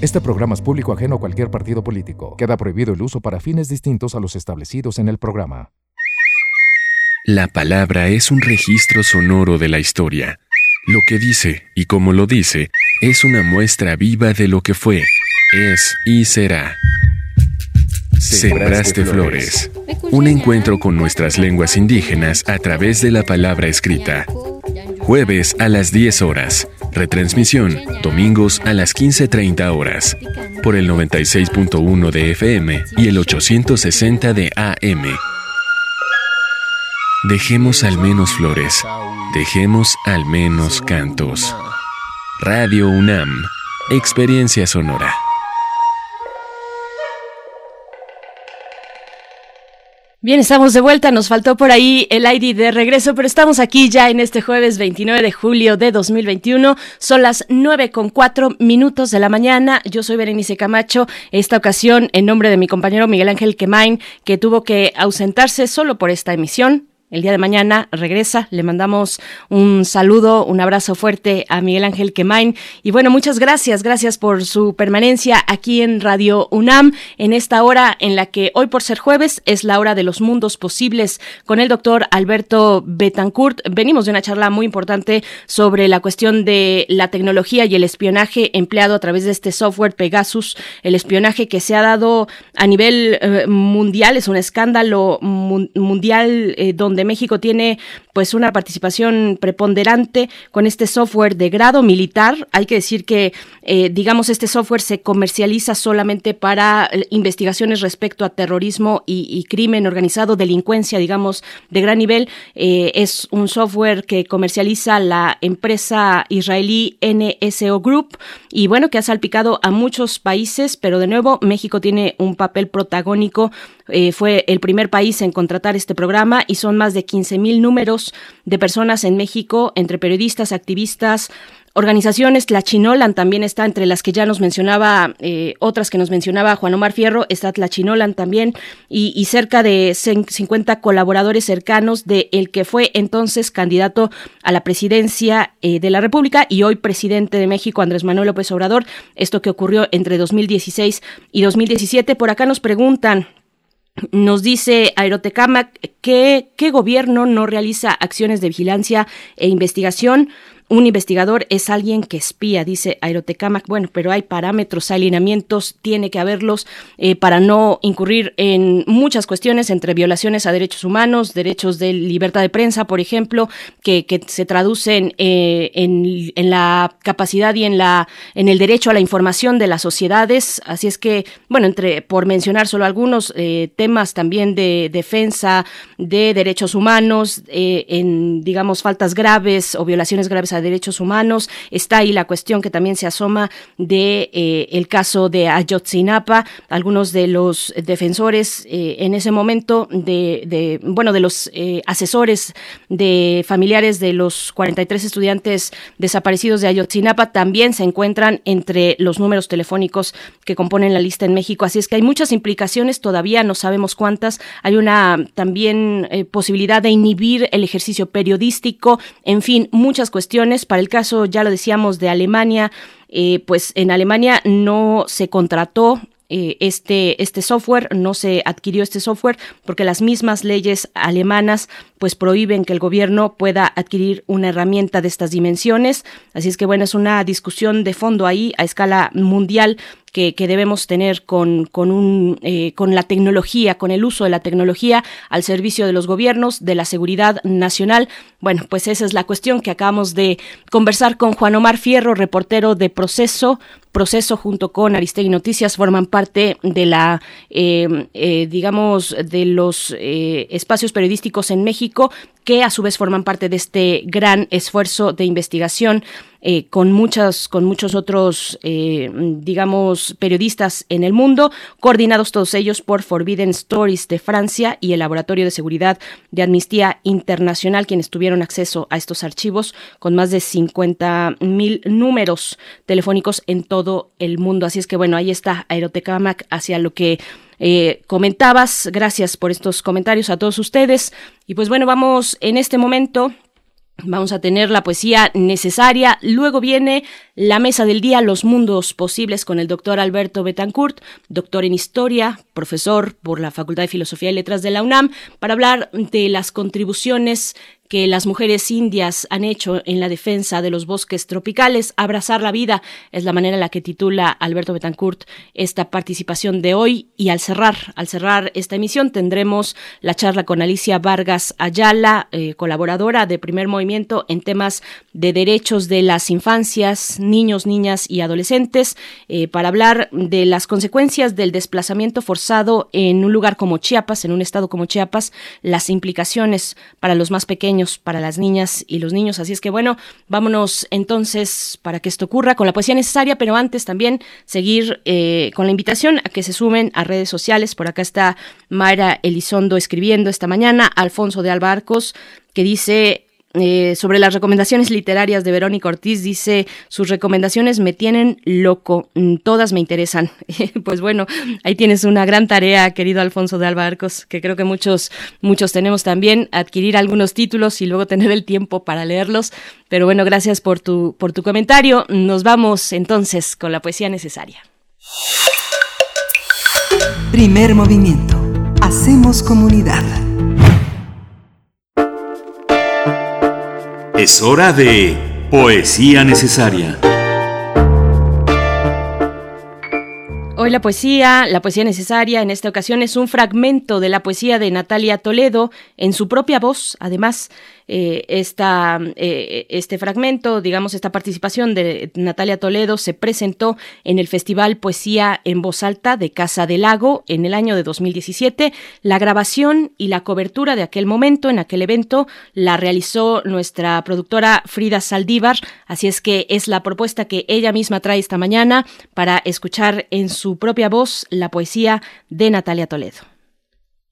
Este programa es público ajeno a cualquier partido político. Queda prohibido el uso para fines distintos a los establecidos en el programa. La palabra es un registro sonoro de la historia. Lo que dice y como lo dice es una muestra viva de lo que fue, es y será. Sembraste Flores. Un encuentro con nuestras lenguas indígenas a través de la palabra escrita. Jueves a las 10 horas. Retransmisión, domingos a las 15.30 horas. Por el 96.1 de FM y el 860 de AM. Dejemos al menos flores. Dejemos al menos cantos. Radio UNAM. Experiencia sonora. Bien, estamos de vuelta. Nos faltó por ahí el ID de regreso, pero estamos aquí ya en este jueves 29 de julio de 2021. Son las 9 con 4 minutos de la mañana. Yo soy Berenice Camacho. Esta ocasión, en nombre de mi compañero Miguel Ángel Quemain, que tuvo que ausentarse solo por esta emisión, el día de mañana regresa. Le mandamos un saludo, un abrazo fuerte a Miguel Ángel Quemain. Y bueno, muchas gracias, gracias por su permanencia aquí en Radio UNAM en esta hora en la que hoy por ser jueves es la hora de los mundos posibles con el doctor Alberto Betancourt. Venimos de una charla muy importante sobre la cuestión de la tecnología y el espionaje empleado a través de este software Pegasus, el espionaje que se ha dado a nivel eh, mundial, es un escándalo mundial eh, donde de México tiene pues una participación preponderante con este software de grado militar. Hay que decir que, eh, digamos, este software se comercializa solamente para eh, investigaciones respecto a terrorismo y, crimen organizado, delincuencia, digamos, de gran nivel. Eh, es un software que comercializa la empresa israelí NSO Group y bueno, que ha salpicado a muchos países, pero de nuevo México tiene un papel protagónico. fue el primer país en contratar este programa y son más de 15 mil números de personas en México, entre periodistas, activistas, organizaciones, la Chinolan también está entre las que ya nos mencionaba, eh, otras que nos mencionaba Juan Omar Fierro, está la Chinolan también, y, cerca de 50 colaboradores cercanos de el que fue entonces candidato a la presidencia eh, de la República y hoy presidente de México, Andrés Manuel López Obrador, esto que ocurrió entre 2016 y 2017. Por acá nos preguntan, nos dice Aerotecama que qué gobierno no realiza acciones de vigilancia e investigación un investigador es alguien que espía, dice Aerotecamac. Bueno, pero hay parámetros, alineamientos, tiene que haberlos eh, para no incurrir en muchas cuestiones entre violaciones a derechos humanos, derechos de libertad de prensa, por ejemplo, que, se traducen eh, en, la capacidad y en la en el derecho a la información de las sociedades. Así es que, bueno, entre por mencionar solo algunos eh, temas también de defensa de derechos humanos, en digamos faltas graves o violaciones graves a Derechos Humanos. Está ahí la cuestión que también se asoma de eh, el caso de Ayotzinapa. Algunos de los defensores eh, en ese momento de, bueno, de los eh, asesores de familiares de los 43 estudiantes desaparecidos de Ayotzinapa también se encuentran entre los números telefónicos que componen la lista en México. Así es que hay muchas implicaciones, todavía no sabemos cuántas. Hay una también posibilidad de inhibir el ejercicio periodístico, en fin, muchas cuestiones para el caso, ya lo decíamos, de Alemania, eh, pues en Alemania no se contrató eh, este, este software, no se adquirió este software porque las mismas leyes alemanas pues prohíben que el gobierno pueda adquirir una herramienta de estas dimensiones. Así es que bueno, es una discusión de fondo ahí a escala mundial que, debemos tener con, con, un, eh, con la tecnología, con el uso de la tecnología al servicio de los gobiernos, de la seguridad nacional. Bueno, pues esa es la cuestión que acabamos de conversar con Juan Omar Fierro, reportero de Proceso. Proceso junto con Aristegui Noticias forman parte de la, eh, eh, digamos, de los espacios periodísticos en México que a su vez forman parte de este gran esfuerzo de investigación eh, con muchas, con muchos otros, eh, digamos, periodistas en el mundo, coordinados todos ellos por Forbidden Stories de Francia y el Laboratorio de Seguridad de Amnistía Internacional, quienes tuvieron acceso a estos archivos con más de 50 mil números telefónicos en todo el mundo. Así es que bueno, ahí está Aerotecamac hacia lo que eh, comentabas. Gracias por estos comentarios a todos ustedes. Y pues bueno, vamos en este momento Vamos a tener la poesía necesaria. Luego viene la mesa del día, los mundos posibles con el doctor Alberto Betancourt, doctor en historia, profesor por la Facultad de Filosofía y Letras de la UNAM, para hablar de las contribuciones que las mujeres indias han hecho en la defensa de los bosques tropicales. Abrazar la vida es la manera en la que titula Alberto Betancourt esta participación de hoy. Y al cerrar, al cerrar esta emisión, tendremos la charla con Alicia Vargas Ayala, eh, colaboradora de Primer Movimiento en temas de derechos de las infancias, niños, niñas y adolescentes, eh, para hablar de las consecuencias del desplazamiento forzado en un lugar como Chiapas, en un estado como Chiapas, las implicaciones para los más pequeños para las niñas y los niños. Así es que bueno, vámonos entonces para que esto ocurra con la poesía necesaria, pero antes también seguir eh, con la invitación a que se sumen a redes sociales. Por acá está Mayra Elizondo escribiendo esta mañana, Alfonso de Albarcos, que dice eh, sobre las recomendaciones literarias de Verónica Ortiz, dice, sus recomendaciones me tienen loco, mm, todas me interesan. pues bueno, ahí tienes una gran tarea, querido Alfonso de Albarcos, que creo que muchos, muchos tenemos también, adquirir algunos títulos y luego tener el tiempo para leerlos. Pero bueno, gracias por tu, por tu comentario. Nos vamos entonces con la poesía necesaria. Primer movimiento. Hacemos comunidad. Es hora de Poesía Necesaria. Hoy la poesía, la poesía necesaria en esta ocasión es un fragmento de la poesía de Natalia Toledo en su propia voz, además eh, esta, eh, este fragmento, digamos, esta participación de Natalia Toledo se presentó en el Festival Poesía en Voz Alta de Casa del Lago en el año de 2017. La grabación y la cobertura de aquel momento, en aquel evento, la realizó nuestra productora Frida Saldívar, así es que es la propuesta que ella misma trae esta mañana para escuchar en su propia voz la poesía de Natalia Toledo.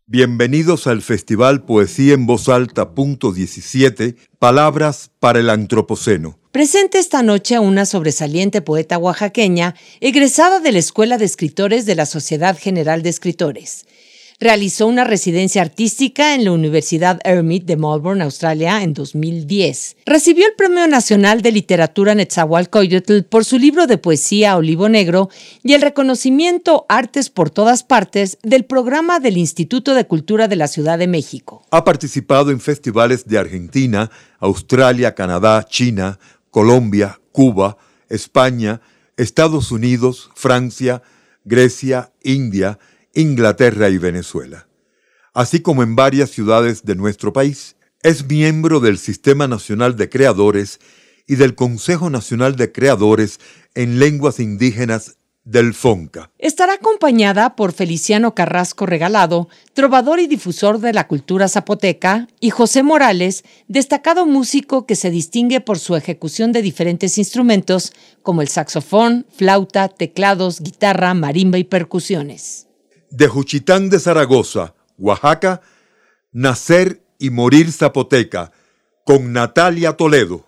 Bienvenidos al Festival Poesía en Voz Alta, punto 17, Palabras para el Antropoceno. Presente esta noche a una sobresaliente poeta oaxaqueña, egresada de la Escuela de Escritores de la Sociedad General de Escritores. Realizó una residencia artística en la Universidad Hermit de Melbourne, Australia, en 2010. Recibió el Premio Nacional de Literatura Netzahualcoyotl por su libro de poesía Olivo Negro y el reconocimiento Artes por todas partes del programa del Instituto de Cultura de la Ciudad de México. Ha participado en festivales de Argentina, Australia, Canadá, China, Colombia, Cuba, España, Estados Unidos, Francia, Grecia, India, Inglaterra y Venezuela, así como en varias ciudades de nuestro país. Es miembro del Sistema Nacional de Creadores y del Consejo Nacional de Creadores en Lenguas Indígenas del FONCA. Estará acompañada por Feliciano Carrasco Regalado, trovador y difusor de la cultura zapoteca, y José Morales, destacado músico que se distingue por su ejecución de diferentes instrumentos como el saxofón, flauta, teclados, guitarra, marimba y percusiones de Juchitán de Zaragoza, Oaxaca, Nacer y Morir Zapoteca, con Natalia Toledo.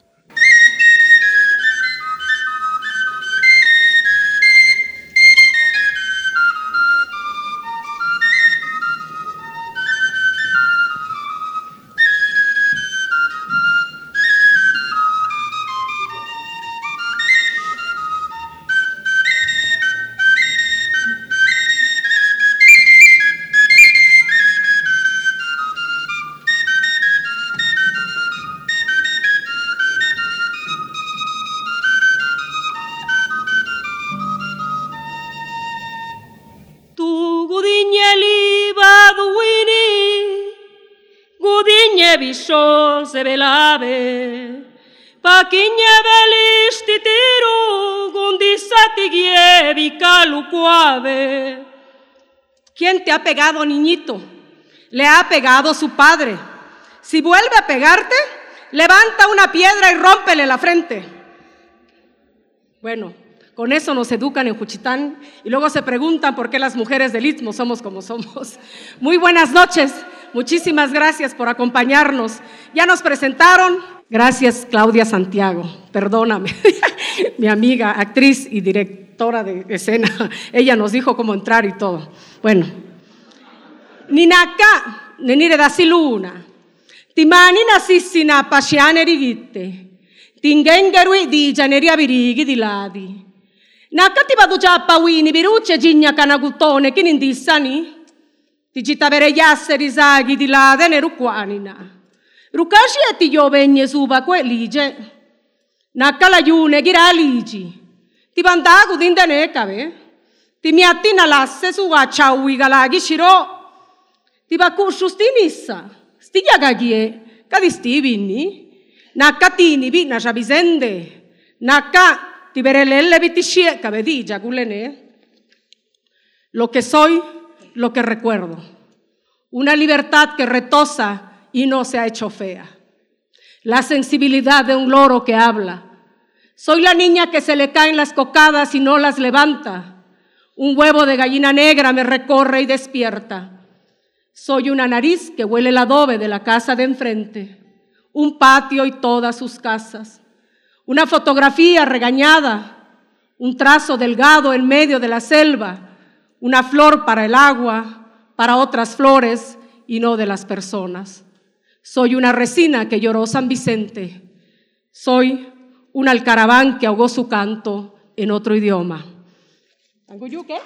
¿Quién te ha pegado, niñito? Le ha pegado su padre. Si vuelve a pegarte, levanta una piedra y rómpele la frente. Bueno, con eso nos educan en Juchitán y luego se preguntan por qué las mujeres del Istmo somos como somos. Muy buenas noches. Muchísimas gracias por acompañarnos. Ya nos presentaron. Gracias, Claudia Santiago. Perdóname. Mi amiga, actriz y directora de escena. Ella nos dijo cómo entrar y todo. Bueno. Ninaka, nenire da siluna. Timani nasissina pasciane rivitte. Tingengerui di gianeria virighi di ladi. Nakati vado già pawini, virucce gigna canagutone, chi nindissani? Ticitavere yasse risaghi di là ne ruquanina. Rukashi e ti io vegne suba que lige. Nakala yune gira ligi. Ti bandagu dinde ne cave. Ti mi attina lasse su a ciaui galagi shiro. Ti baku shustinissa. Stiglia gagie. Cadi stivini. Nakatini vi na shabizende. Naka ti verelelle vitishie cave di giaculene. Lo que soy lo que recuerdo. Una libertad que retosa y no se ha hecho fea. la sensibilidad de un loro que habla. Soy la niña que se le caen las cocadas y no las levanta. Un huevo de gallina negra me recorre y despierta. Soy una nariz que huele el adobe de la casa de enfrente, un patio y todas sus casas, una fotografía regañada, un trazo delgado en medio de la selva, una flor para el agua, para otras flores y no de las personas. Soy una resina que lloró San Vicente. Soy un alcaraván que ahogó su canto en otro idioma. qué?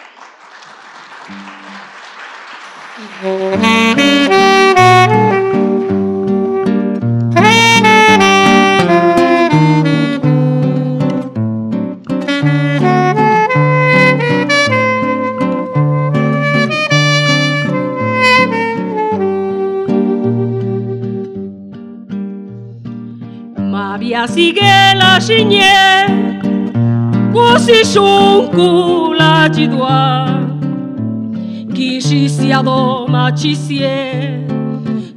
baina zigela sine Guzi xunkula txidua Gixizia do matxizie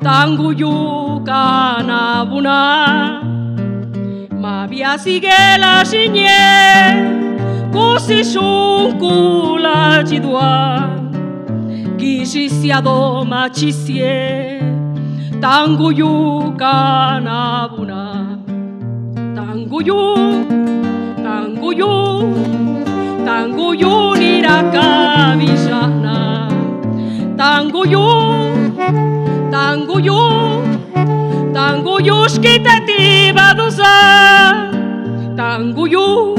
Tangu yukan abuna Mabia zigela sine Guzi xunkula txidua Gixizia do matxizie Tangu yukan abuna Tango yo, tango yo, tango yo nira kabizana. Tango yo, tango yo, tango yo eskitati badoza. Tango yo,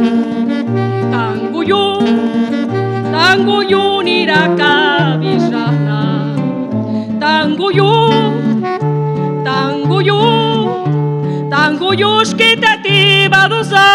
tango nira kabizana. Tango yo, Zango josketati badoza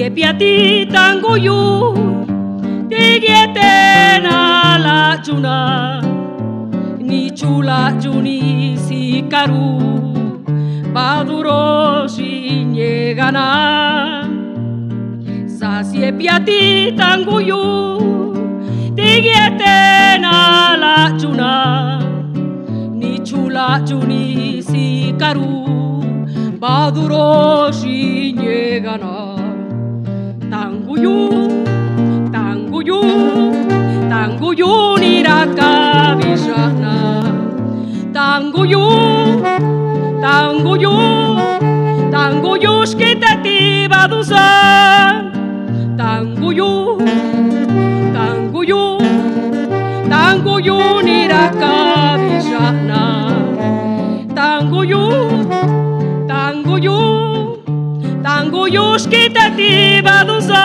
e Zazi tango jo, digieten alatxunak ni txula juni zikaru, baduro zinegana. Zazie piatitan guiu, digieten ala juna, ni txula juni zikaru, baduro zinegana. Tanguyu, tanguyu, tanguyu, Tangu jun iraka bizharna Tangu jun Tangu jun Tangu jusketeteti baduzo Tangu jun Tangu jun Tangu jun iraka bizharna Tangu jun Tangu jun Tangu jusketeteti baduzo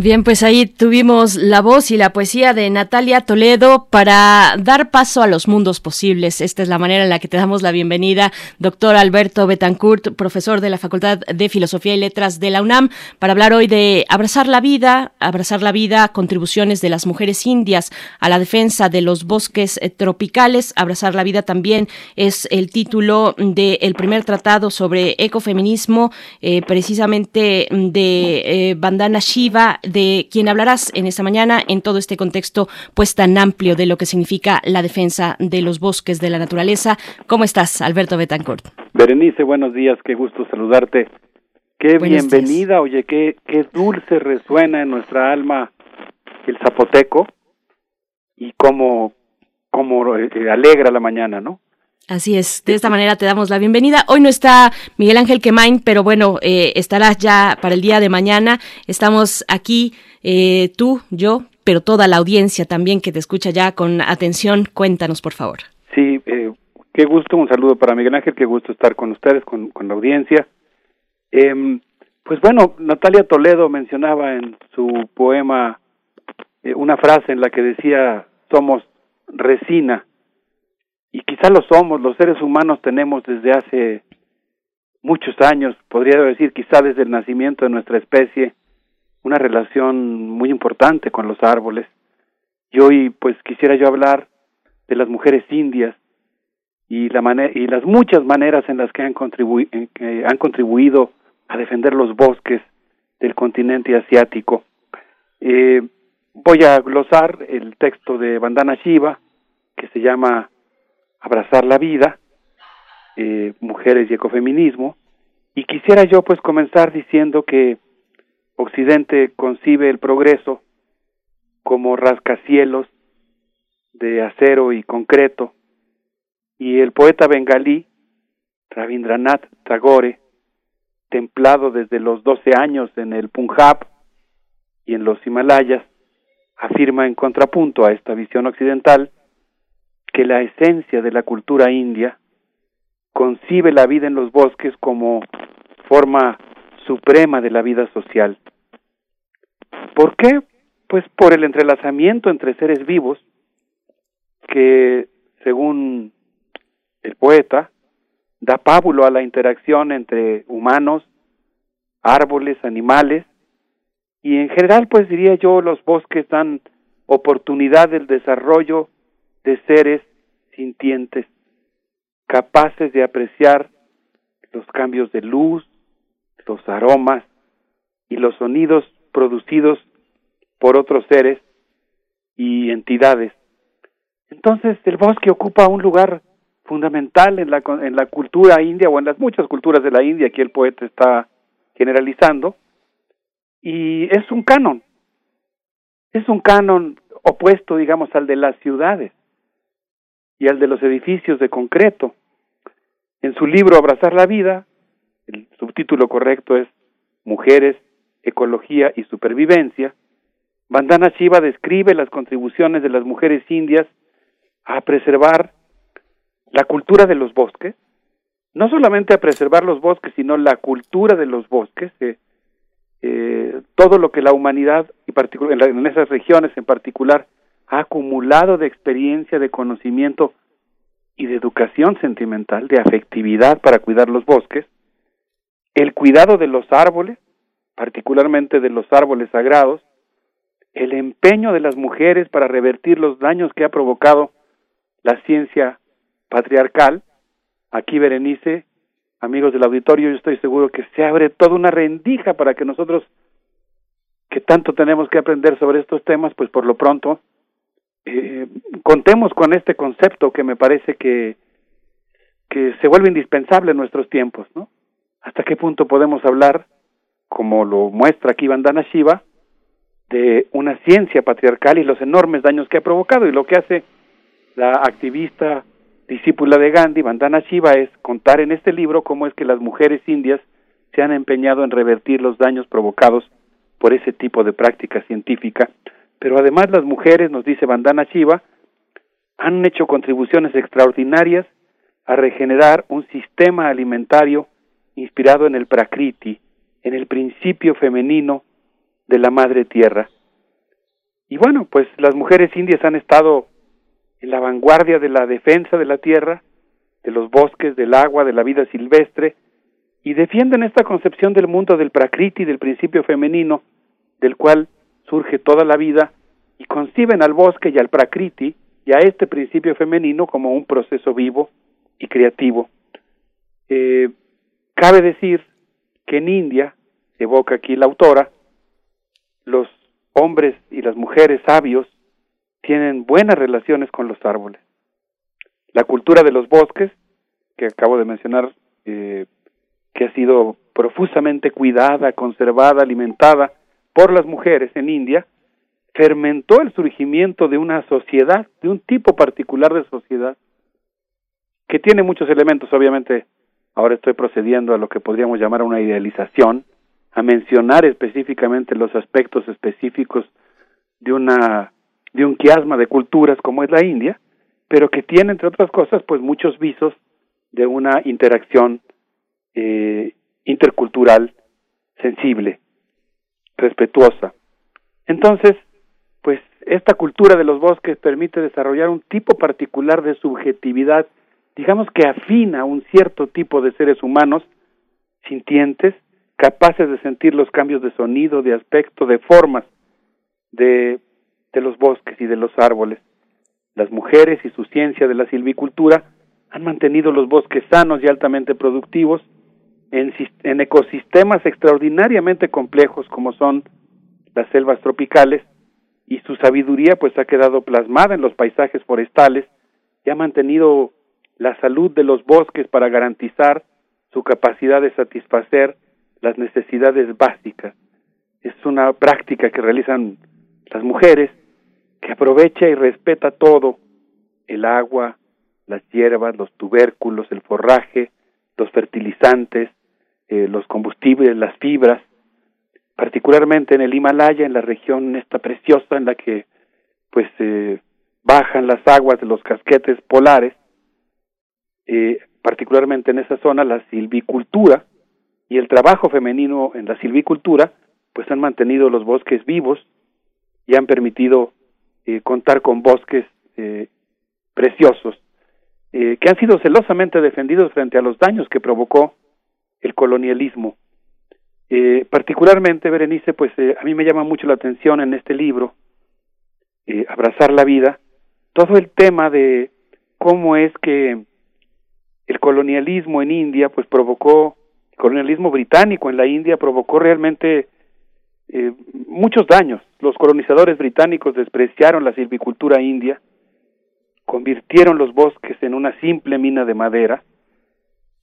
Bien, pues ahí tuvimos la voz y la poesía de Natalia Toledo para dar paso a los mundos posibles. Esta es la manera en la que te damos la bienvenida, doctor Alberto Betancourt, profesor de la Facultad de Filosofía y Letras de la UNAM, para hablar hoy de abrazar la vida, abrazar la vida, contribuciones de las mujeres indias a la defensa de los bosques eh, tropicales. Abrazar la vida también es el título del primer tratado sobre ecofeminismo, eh, precisamente de eh, Bandana Shiva de quien hablarás en esta mañana en todo este contexto pues tan amplio de lo que significa la defensa de los bosques de la naturaleza. ¿Cómo estás, Alberto Betancourt? Berenice, buenos días, qué gusto saludarte. Qué bienvenida, oye, qué, qué dulce resuena en nuestra alma el zapoteco y cómo, cómo eh, alegra la mañana, ¿no? Así es, de esta manera te damos la bienvenida. Hoy no está Miguel Ángel Quemain, pero bueno, eh, estarás ya para el día de mañana. Estamos aquí, eh, tú, yo, pero toda la audiencia también que te escucha ya con atención. Cuéntanos, por favor. Sí, eh, qué gusto, un saludo para Miguel Ángel, qué gusto estar con ustedes, con, con la audiencia. Em, pues bueno, Natalia Toledo mencionaba en su poema una frase en la que decía, somos resina y quizá lo somos, los seres humanos tenemos desde hace muchos años, podría decir quizá desde el nacimiento de nuestra especie, una relación muy importante con los árboles. Y hoy pues quisiera yo hablar de las mujeres indias y, la y las muchas maneras en las que han, han contribuido a defender los bosques del continente asiático. Eh, voy a glosar el texto de Bandana Shiva, que se llama Abrazar la vida, eh, mujeres y ecofeminismo, y quisiera yo pues comenzar diciendo que Occidente concibe el progreso como rascacielos de acero y concreto, y el poeta bengalí Rabindranath Tagore, templado desde los 12 años en el Punjab y en los Himalayas, afirma en contrapunto a esta visión occidental que la esencia de la cultura india concibe la vida en los bosques como forma suprema de la vida social. ¿Por qué? Pues por el entrelazamiento entre seres vivos que, según el poeta, da pábulo a la interacción entre humanos, árboles, animales, y en general, pues diría yo, los bosques dan oportunidad del desarrollo de seres sintientes capaces de apreciar los cambios de luz, los aromas y los sonidos producidos por otros seres y entidades. Entonces el bosque ocupa un lugar fundamental en la, en la cultura india o en las muchas culturas de la India que el poeta está generalizando y es un canon, es un canon opuesto digamos al de las ciudades y al de los edificios de concreto. En su libro Abrazar la Vida, el subtítulo correcto es Mujeres, Ecología y Supervivencia, Bandana Shiva describe las contribuciones de las mujeres indias a preservar la cultura de los bosques, no solamente a preservar los bosques, sino la cultura de los bosques, eh, eh, todo lo que la humanidad, y en esas regiones en particular, acumulado de experiencia, de conocimiento y de educación sentimental, de afectividad para cuidar los bosques, el cuidado de los árboles, particularmente de los árboles sagrados, el empeño de las mujeres para revertir los daños que ha provocado la ciencia patriarcal. Aquí, Berenice, amigos del auditorio, yo estoy seguro que se abre toda una rendija para que nosotros, que tanto tenemos que aprender sobre estos temas, pues por lo pronto eh, contemos con este concepto que me parece que, que se vuelve indispensable en nuestros tiempos, ¿no? ¿Hasta qué punto podemos hablar, como lo muestra aquí Vandana Shiva, de una ciencia patriarcal y los enormes daños que ha provocado? Y lo que hace la activista discípula de Gandhi, Vandana Shiva, es contar en este libro cómo es que las mujeres indias se han empeñado en revertir los daños provocados por ese tipo de práctica científica pero además las mujeres, nos dice Bandana Shiva, han hecho contribuciones extraordinarias a regenerar un sistema alimentario inspirado en el Prakriti, en el principio femenino de la madre tierra. Y bueno, pues las mujeres indias han estado en la vanguardia de la defensa de la tierra, de los bosques, del agua, de la vida silvestre, y defienden esta concepción del mundo del Prakriti, del principio femenino, del cual surge toda la vida y conciben al bosque y al prakriti y a este principio femenino como un proceso vivo y creativo. Eh, cabe decir que en India, evoca aquí la autora, los hombres y las mujeres sabios tienen buenas relaciones con los árboles. La cultura de los bosques, que acabo de mencionar, eh, que ha sido profusamente cuidada, conservada, alimentada por las mujeres en India, fermentó el surgimiento de una sociedad, de un tipo particular de sociedad, que tiene muchos elementos, obviamente, ahora estoy procediendo a lo que podríamos llamar una idealización, a mencionar específicamente los aspectos específicos de una de un quiasma de culturas como es la India, pero que tiene entre otras cosas pues muchos visos de una interacción eh, intercultural sensible, respetuosa. Entonces, pues esta cultura de los bosques permite desarrollar un tipo particular de subjetividad, digamos que afina a un cierto tipo de seres humanos sintientes, capaces de sentir los cambios de sonido, de aspecto, de formas de, de los bosques y de los árboles. Las mujeres y su ciencia de la silvicultura han mantenido los bosques sanos y altamente productivos en, en ecosistemas extraordinariamente complejos como son las selvas tropicales y su sabiduría pues ha quedado plasmada en los paisajes forestales y ha mantenido la salud de los bosques para garantizar su capacidad de satisfacer las necesidades básicas. Es una práctica que realizan las mujeres que aprovecha y respeta todo, el agua, las hierbas, los tubérculos, el forraje, los fertilizantes, eh, los combustibles, las fibras, particularmente en el Himalaya, en la región esta preciosa en la que pues eh, bajan las aguas de los casquetes polares, eh, particularmente en esa zona la silvicultura y el trabajo femenino en la silvicultura pues han mantenido los bosques vivos y han permitido eh, contar con bosques eh, preciosos eh, que han sido celosamente defendidos frente a los daños que provocó el colonialismo. particularmente, Berenice, pues a mí me llama mucho la atención en este libro, Abrazar la vida, todo el tema de cómo es que el colonialismo en India, pues provocó, el colonialismo británico en la India provocó realmente eh, muchos daños. Los colonizadores británicos despreciaron la silvicultura india, convirtieron los bosques en una simple mina de madera,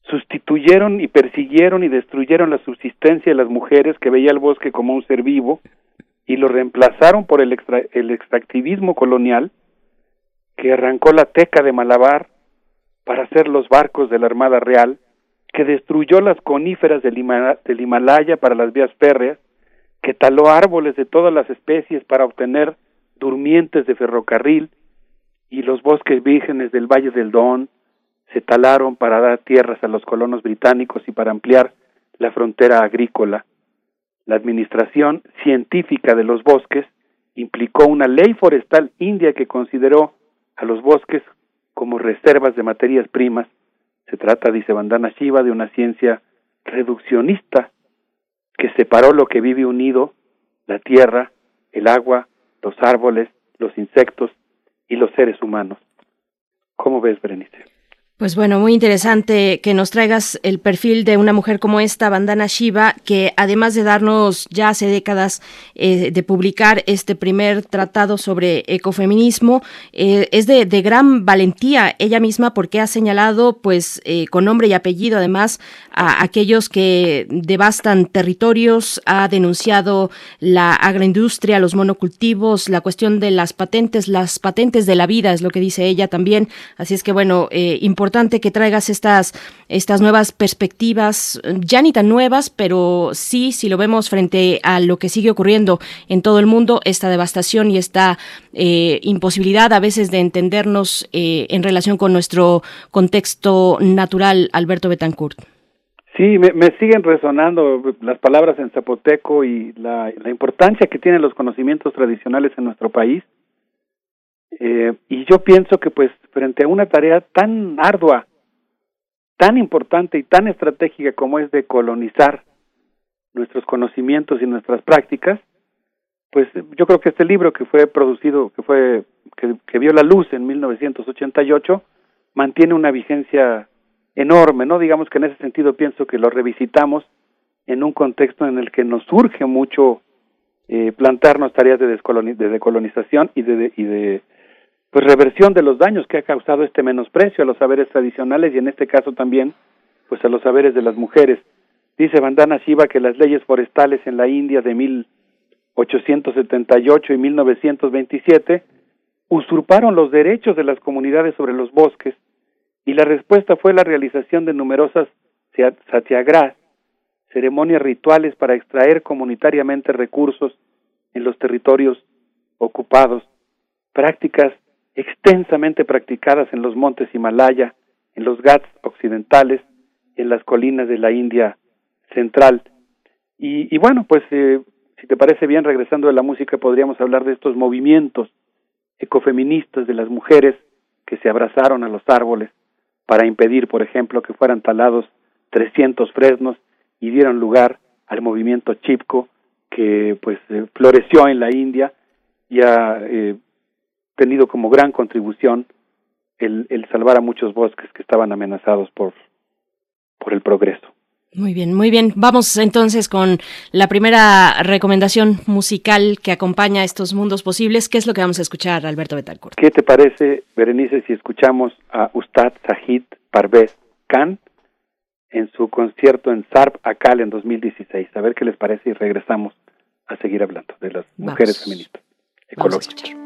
sustituyeron y persiguieron y destruyeron la subsistencia de las mujeres que veía el bosque como un ser vivo y lo reemplazaron por el, el extractivismo colonial que arrancó la teca de Malabar para hacer los barcos de la Armada Real, que destruyó las coníferas del Himalaya para las vías férreas, que taló árboles de todas las especies para obtener durmientes de ferrocarril y los bosques vírgenes del Valle del Don se talaron para dar tierras a los colonos británicos y para ampliar la frontera agrícola. La administración científica de los bosques implicó una ley forestal india que consideró a los bosques como reservas de materias primas. Se trata, dice Bandana Shiva, de una ciencia reduccionista que separó lo que vive unido, la tierra, el agua, los árboles, los insectos y los seres humanos. ¿Cómo ves, Berenice? Pues bueno, muy interesante que nos traigas el perfil de una mujer como esta, Bandana Shiva, que además de darnos ya hace décadas eh, de publicar este primer tratado sobre ecofeminismo, eh, es de, gran valentía ella misma porque ha señalado, pues, eh, con nombre y apellido además, a aquellos que devastan territorios, ha denunciado la agroindustria, los monocultivos, la cuestión de las patentes, las patentes de la vida, es lo que dice ella también. Así es que bueno, importante importante que traigas estas, estas nuevas perspectivas, ya ni tan nuevas, pero sí, si lo vemos frente a lo que sigue ocurriendo en todo el mundo, esta devastación y esta eh, imposibilidad a veces de entendernos eh, en relación con nuestro contexto natural, Alberto Betancourt. Sí, me, siguen resonando las palabras en zapoteco y la importancia que tienen los conocimientos tradicionales en nuestro país eh, y yo pienso que pues frente a una tarea tan ardua, tan importante y tan estratégica como es de colonizar nuestros conocimientos y nuestras prácticas, pues yo creo que este libro que fue producido, que fue que, vio la luz en 1988, mantiene una vigencia enorme, ¿no? Digamos que en ese sentido pienso que lo revisitamos en un contexto en el que nos surge mucho eh, plantarnos tareas de, de decolonización y de, y de pues reversión de los daños que ha causado este menosprecio a los saberes tradicionales y en este caso también pues a los saberes de las mujeres. Dice Vandana Shiva que las leyes forestales en la India de 1878 y 1927 usurparon los derechos de las comunidades sobre los bosques y la respuesta fue la realización de numerosas satyagrahas, ceremonias rituales para extraer comunitariamente recursos en los territorios ocupados, prácticas extensamente practicadas en los montes Himalaya, en los Ghats occidentales, en las colinas de la India central. Y, bueno, pues eh, si te parece bien, regresando de la música, podríamos hablar de estos movimientos ecofeministas de las mujeres que se abrazaron a los árboles para impedir, por ejemplo, que fueran talados 300 fresnos y dieron lugar al movimiento Chipko que pues eh, floreció en la India y ha eh, tenido como gran contribución el, el salvar a muchos bosques que estaban amenazados por, por el progreso. Muy bien, muy bien. Vamos entonces con la primera recomendación musical que acompaña estos mundos posibles. ¿Qué es lo que vamos a escuchar, Alberto Betancourt? ¿Qué te parece, Berenice, si escuchamos a Ustad Sahid Parvez Khan en su concierto en Sarp Akal en 2016? A ver qué les parece y regresamos a seguir hablando de las mujeres feministas ecológicas.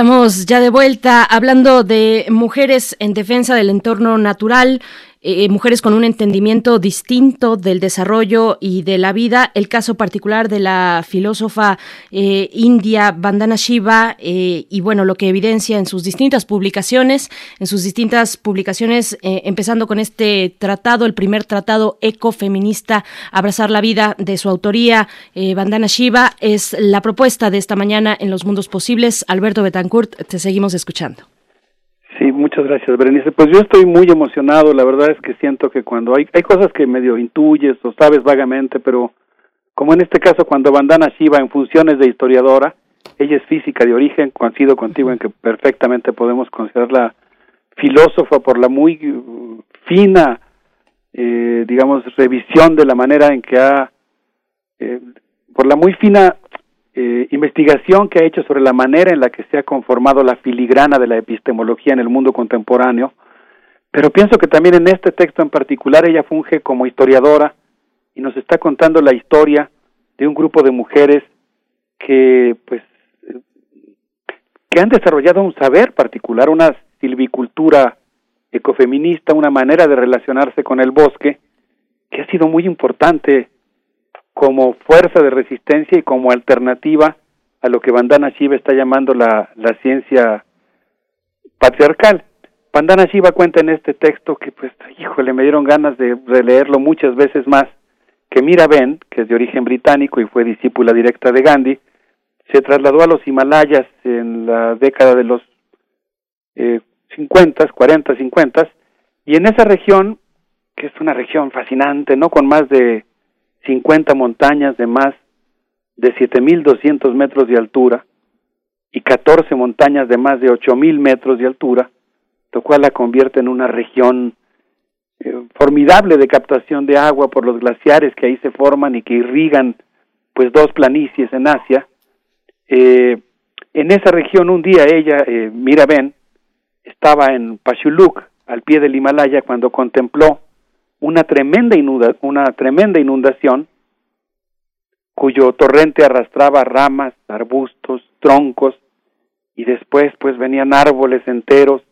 Estamos ya de vuelta hablando de mujeres en defensa del entorno natural. Eh, mujeres con un entendimiento distinto del desarrollo y de la vida. El caso particular de la filósofa eh, india Vandana Shiva eh, y bueno, lo que evidencia en sus distintas publicaciones, en sus distintas publicaciones, empezando con este tratado, el primer tratado ecofeminista, Abrazar la vida de su autoría, Vandana Shiva, es la propuesta de esta mañana en Los Mundos Posibles. Alberto Betancourt, te seguimos escuchando. Sí, muchas gracias, Berenice. Pues yo estoy muy emocionado. La verdad es que siento que cuando hay, hay cosas que medio intuyes o sabes vagamente, pero como en este caso cuando Bandana Shiva en funciones de historiadora, ella es física de origen, coincido contigo en que perfectamente podemos considerarla filósofa por la muy uh, fina, eh, digamos, revisión de la manera en que ha, eh, por la muy fina eh, investigación que ha hecho sobre la manera en la que se ha conformado la filigrana de la epistemología en el mundo contemporáneo, pero pienso que también en este texto en particular ella funge como historiadora y nos está contando la historia de un grupo de mujeres que pues que han desarrollado un saber particular, una silvicultura ecofeminista, una manera de relacionarse con el bosque que ha sido muy importante como fuerza de resistencia y como alternativa a lo que Vandana Shiva está llamando la, la ciencia patriarcal. Vandana Shiva cuenta en este texto que, pues, híjole, me dieron ganas de releerlo muchas veces más, que Mira Ben, que es de origen británico y fue discípula directa de Gandhi, se trasladó a los Himalayas en la década de los eh, 50, 40, 50, y en esa región, que es una región fascinante, ¿no? Con más de 50 montañas de más de 7.200 metros de altura y 14 montañas de más de 8.000 metros de altura, lo cual la convierte en una región eh, formidable de captación de agua por los glaciares que ahí se forman y que irrigan pues dos planicies en Asia. Eh, en esa región un día ella, eh, Miraben, estaba en Pashuluk, al pie del Himalaya, cuando contempló una tremenda, una tremenda inundación cuyo torrente arrastraba ramas, arbustos, troncos, y después pues venían árboles enteros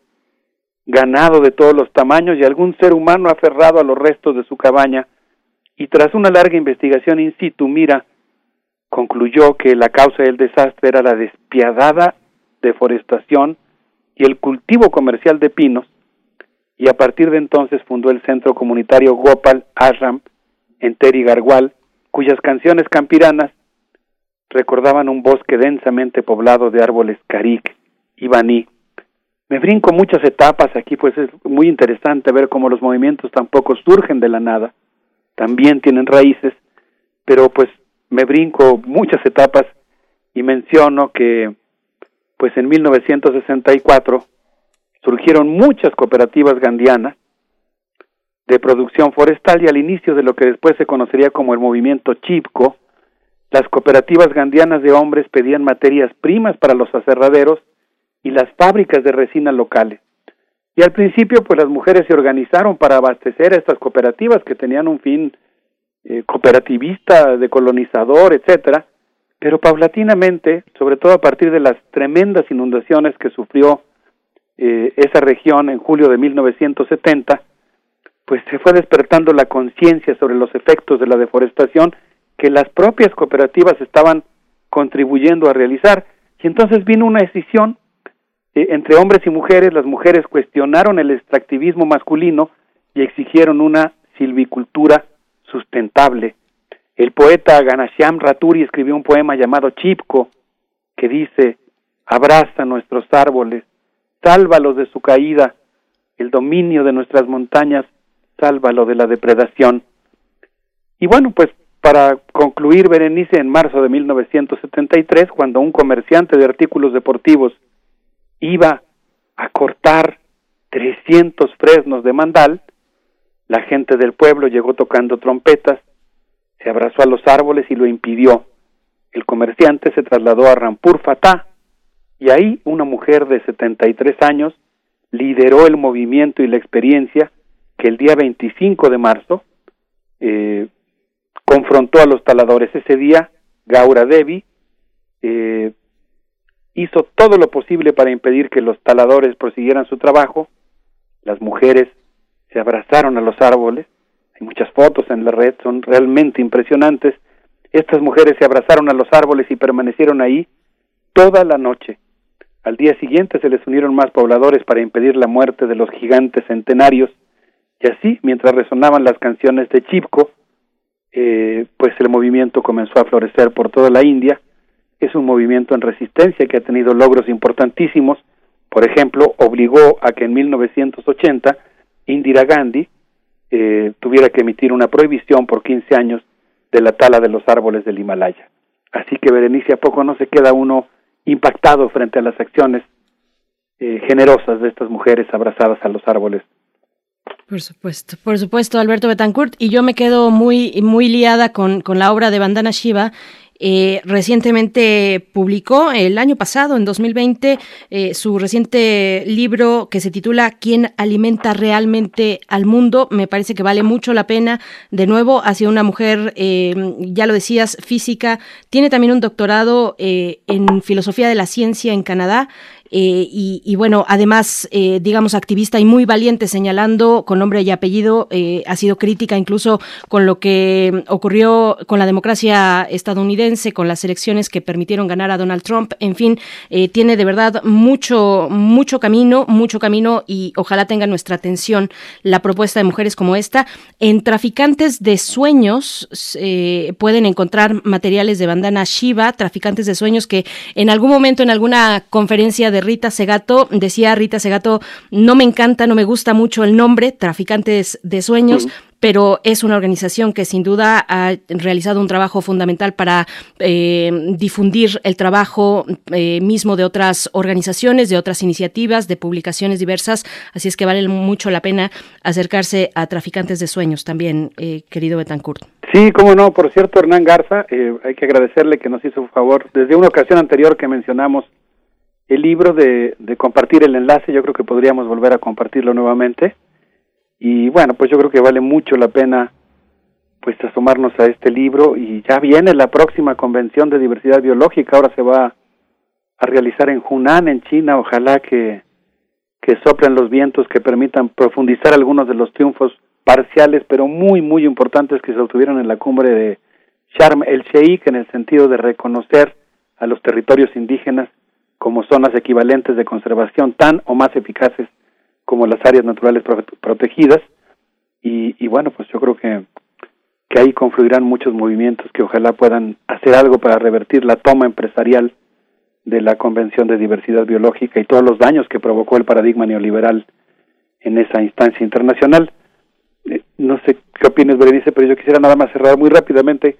ganado de todos los tamaños y algún ser humano aferrado a los restos de su cabaña, y tras una larga investigación in situ, Mira concluyó que la causa del desastre era la despiadada deforestación y el cultivo comercial de pinos, y a partir de entonces fundó el centro comunitario Gopal Ashram en Teri Garhwal, cuyas canciones campiranas recordaban un bosque densamente poblado de árboles carik y baní. Me brinco muchas etapas aquí, pues es muy interesante ver cómo los movimientos tampoco surgen de la nada, también tienen raíces, pero pues me brinco muchas etapas y menciono que pues en 1964 surgieron muchas cooperativas gandianas de producción forestal y al inicio de lo que después se conocería como el movimiento Chipco, las cooperativas gandianas de hombres pedían materias primas para los aserraderos y las fábricas de resina locales. Y al principio, pues las mujeres se organizaron para abastecer a estas cooperativas que tenían un fin eh, cooperativista, decolonizador, etcétera, pero paulatinamente, sobre todo a partir de las tremendas inundaciones que sufrió eh, esa región en julio de 1970, pues se fue despertando la conciencia sobre los efectos de la deforestación que las propias cooperativas estaban contribuyendo a realizar. Y entonces vino una decisión eh, entre hombres y mujeres, las mujeres cuestionaron el extractivismo masculino y exigieron una silvicultura sustentable. El poeta Ganashyam Raturi escribió un poema llamado Chipko, que dice, abraza nuestros árboles, sálvalos de su caída, el dominio de nuestras montañas, sálvalo de la depredación. Y bueno, pues para concluir, Berenice, en marzo de 1973, cuando un comerciante de artículos deportivos iba a cortar 300 fresnos de mandal, la gente del pueblo llegó tocando trompetas, se abrazó a los árboles y lo impidió. El comerciante se trasladó a Rampur Fatah y ahí una mujer de 73 años lideró el movimiento y la experiencia que el día 25 de marzo eh, confrontó a los taladores. Ese día, Gaura Devi eh, hizo todo lo posible para impedir que los taladores prosiguieran su trabajo. Las mujeres se abrazaron a los árboles. Hay muchas fotos en la red, son realmente impresionantes. Estas mujeres se abrazaron a los árboles y permanecieron ahí toda la noche. Al día siguiente se les unieron más pobladores para impedir la muerte de los gigantes centenarios. Y así, mientras resonaban las canciones de Chipko, eh, pues el movimiento comenzó a florecer por toda la India es un movimiento en resistencia que ha tenido logros importantísimos. Por ejemplo, obligó a que en 1980 Indira Gandhi eh, tuviera que emitir una prohibición por 15 años de la tala de los árboles del Himalaya. Así que Berenice, a poco no se queda uno impactado frente a las acciones eh, generosas de estas mujeres abrazadas a los árboles. Por supuesto, por supuesto, Alberto Betancourt. Y yo me quedo muy, muy liada con, con la obra de Bandana Shiva eh, recientemente publicó el año pasado, en 2020, eh, su reciente libro que se titula ¿Quién alimenta realmente al mundo? Me parece que vale mucho la pena. De nuevo, ha sido una mujer, eh, ya lo decías, física. Tiene también un doctorado en filosofía de la ciencia en Canadá. Eh, y, bueno, además, eh, digamos, activista y muy valiente, señalando con nombre y apellido, eh, ha sido crítica incluso con lo que ocurrió con la democracia estadounidense, con las elecciones que permitieron ganar a Donald Trump. En fin, tiene de verdad mucho, mucho camino, mucho camino y ojalá tenga nuestra atención la propuesta de mujeres como esta. En Traficantes de Sueños pueden encontrar materiales de bandana Shiva, Traficantes de Sueños, que en algún momento, en alguna conferencia de Rita Segato. Decía Rita Segato, no me encanta, no me gusta mucho el nombre, Traficantes de Sueños, pero es una organización que sin duda ha realizado un trabajo fundamental para eh, difundir el trabajo eh, mismo de otras organizaciones, de otras iniciativas, de publicaciones diversas, así es que vale mucho la pena acercarse a Traficantes de Sueños también, eh, querido Betancourt. Sí, cómo no, por cierto, Hernán Garza, hay que agradecerle que nos hizo un favor, desde una ocasión anterior que mencionamos el libro de, de compartir el enlace, yo creo que podríamos volver a compartirlo nuevamente. Y bueno, pues yo creo que vale mucho la pena pues asomarnos a este libro y ya viene la próxima convención de diversidad biológica, ahora se va a realizar en Hunan, en China, ojalá que, que soplen los vientos que permitan profundizar algunos de los triunfos parciales, pero muy, muy importantes que se obtuvieron en la cumbre de Sharm el Sheikh en el sentido de reconocer a los territorios indígenas como zonas equivalentes de conservación tan o más eficaces como las áreas naturales protegidas y, bueno pues yo creo que que ahí confluirán muchos movimientos que ojalá puedan hacer algo para revertir la toma empresarial de la Convención de Diversidad Biológica y todos los daños que provocó el paradigma neoliberal en esa instancia internacional. Eh, no sé qué opinas, Berenice, pero yo quisiera nada más cerrar muy rápidamente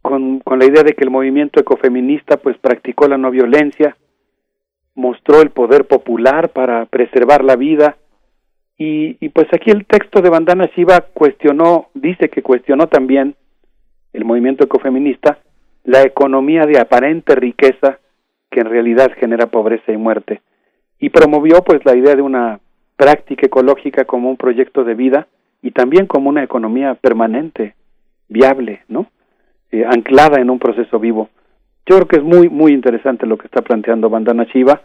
con, con la idea de que el movimiento ecofeminista pues practicó la no violencia, mostró el poder popular para preservar la vida y, y pues aquí el texto de Bandana Shiva cuestionó, dice que cuestionó también el movimiento ecofeminista la economía de aparente riqueza que en realidad genera pobreza y muerte y promovió pues la idea de una práctica ecológica como un proyecto de vida y también como una economía permanente, viable, ¿no? Eh, anclada en un proceso vivo. Yo creo que es muy, muy interesante lo que está planteando Bandana Shiva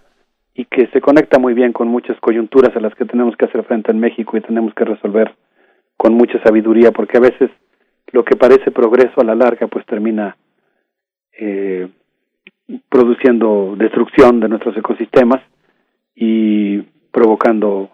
y que se conecta muy bien con muchas coyunturas a las que tenemos que hacer frente en México y tenemos que resolver con mucha sabiduría, porque a veces lo que parece progreso a la larga pues termina eh, produciendo destrucción de nuestros ecosistemas y provocando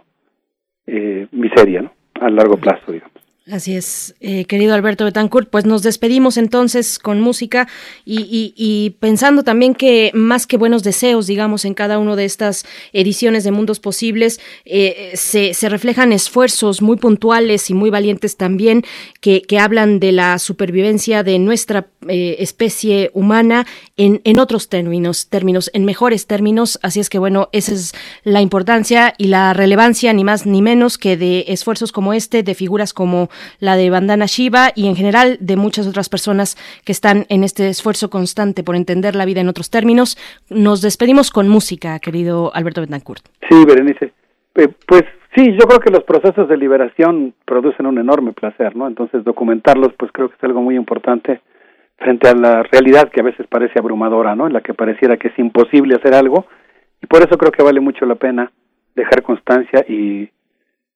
eh, miseria ¿no? a largo plazo, digamos. Así es, eh, querido Alberto Betancourt, pues nos despedimos entonces con música y, pensando también que más que buenos deseos, digamos, en cada una de estas ediciones de Mundos Posibles, eh, se, reflejan esfuerzos muy puntuales y muy valientes también que, hablan de la supervivencia de nuestra eh, especie humana en, en otros términos, términos, en mejores términos. Así es que bueno, esa es la importancia y la relevancia, ni más ni menos que de esfuerzos como este, de figuras como la de Bandana Shiva y en general de muchas otras personas que están en este esfuerzo constante por entender la vida en otros términos. Nos despedimos con música, querido Alberto Betancourt. Sí, Berenice. Eh, pues sí, yo creo que los procesos de liberación producen un enorme placer, ¿no? Entonces documentarlos, pues creo que es algo muy importante frente a la realidad que a veces parece abrumadora, ¿no? En la que pareciera que es imposible hacer algo y por eso creo que vale mucho la pena dejar constancia y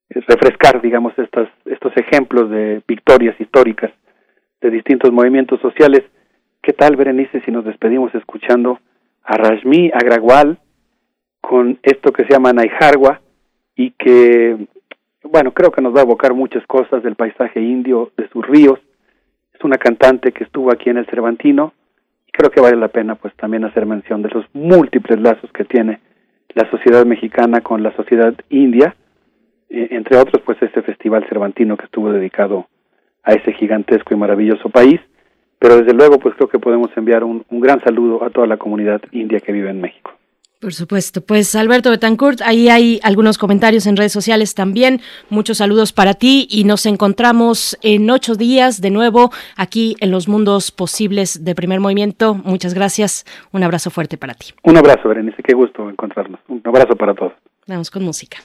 refrescar, digamos, estas, estos ejemplos de victorias históricas de distintos movimientos sociales. ¿Qué tal, Berenice, si nos despedimos escuchando a Rashmi Agrawal con esto que se llama Naijarwa y que, bueno, creo que nos va a evocar muchas cosas del paisaje indio, de sus ríos. Es una cantante que estuvo aquí en el Cervantino y creo que vale la pena pues también hacer mención de los múltiples lazos que tiene la sociedad mexicana con la sociedad india entre otros, pues este festival cervantino que estuvo dedicado a ese gigantesco y maravilloso país. Pero desde luego, pues creo que podemos enviar un, un gran saludo a toda la comunidad india que vive en México. Por supuesto. Pues Alberto Betancourt, ahí hay algunos comentarios en redes sociales también. Muchos saludos para ti y nos encontramos en ocho días de nuevo aquí en los mundos posibles de primer movimiento. Muchas gracias. Un abrazo fuerte para ti. Un abrazo, Berenice. Qué gusto encontrarnos. Un abrazo para todos. Vamos con música.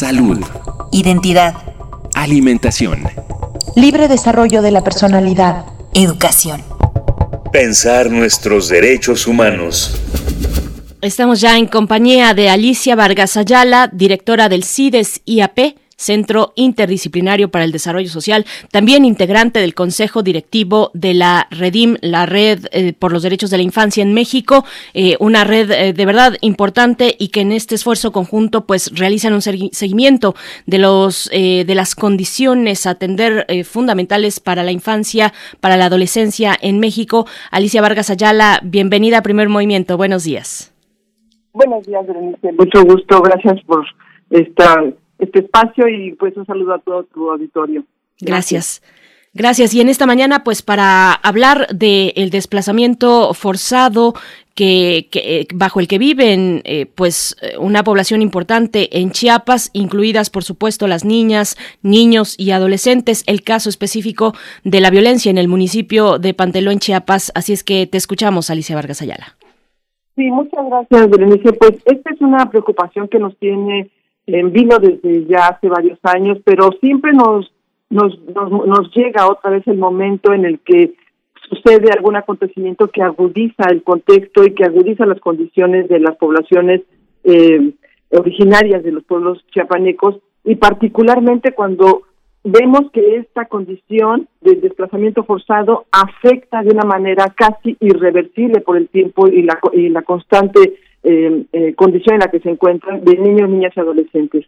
Salud. Identidad. Alimentación. Libre desarrollo de la personalidad. Educación. Pensar nuestros derechos humanos. Estamos ya en compañía de Alicia Vargas Ayala, directora del CIDES IAP, Centro Interdisciplinario para el Desarrollo Social, también integrante del Consejo Directivo de la REDIM, la Red eh, por los Derechos de la Infancia en México, eh, una red eh, de verdad importante y que en este esfuerzo conjunto pues realizan un seguimiento de los de las condiciones a atender fundamentales para la infancia, para la adolescencia en México. Alicia Vargas Ayala, bienvenida a Primer Movimiento. Buenos días. Buenos días, Berenice. Mucho gusto. Gracias por esta este espacio y pues un saludo a todo tu auditorio. Gracias. Gracias. Y en esta mañana, pues para hablar del desplazamiento forzado que, que, bajo el que viven eh, pues una población importante en Chiapas, incluidas por supuesto las niñas, niños y adolescentes, el caso específico de la violencia en el municipio de Panteló en Chiapas. Así es que te escuchamos, Alicia Vargas Ayala. Sí, muchas gracias, Berenice. Pues esta es una preocupación que nos tiene en vino desde ya hace varios años, pero siempre nos, nos, nos, llega otra vez el momento en el que sucede algún acontecimiento que agudiza el contexto y que agudiza las condiciones de las poblaciones eh, originarias de los pueblos chiapanecos y particularmente cuando vemos que esta condición del desplazamiento forzado afecta de una manera casi irreversible por el tiempo y la, y la constante eh, eh, condición en la que se encuentran de niños, niñas y adolescentes.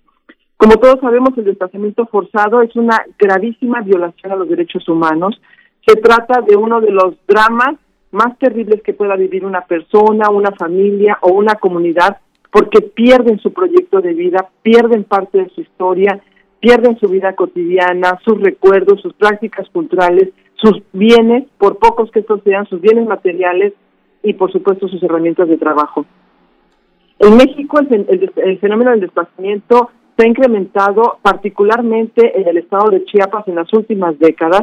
Como todos sabemos, el desplazamiento forzado es una gravísima violación a los derechos humanos. Se trata de uno de los dramas más terribles que pueda vivir una persona, una familia o una comunidad, porque pierden su proyecto de vida, pierden parte de su historia, pierden su vida cotidiana, sus recuerdos, sus prácticas culturales, sus bienes, por pocos que estos sean, sus bienes materiales y por supuesto sus herramientas de trabajo. En México el, fenómeno del desplazamiento se ha incrementado particularmente en el estado de Chiapas en las últimas décadas,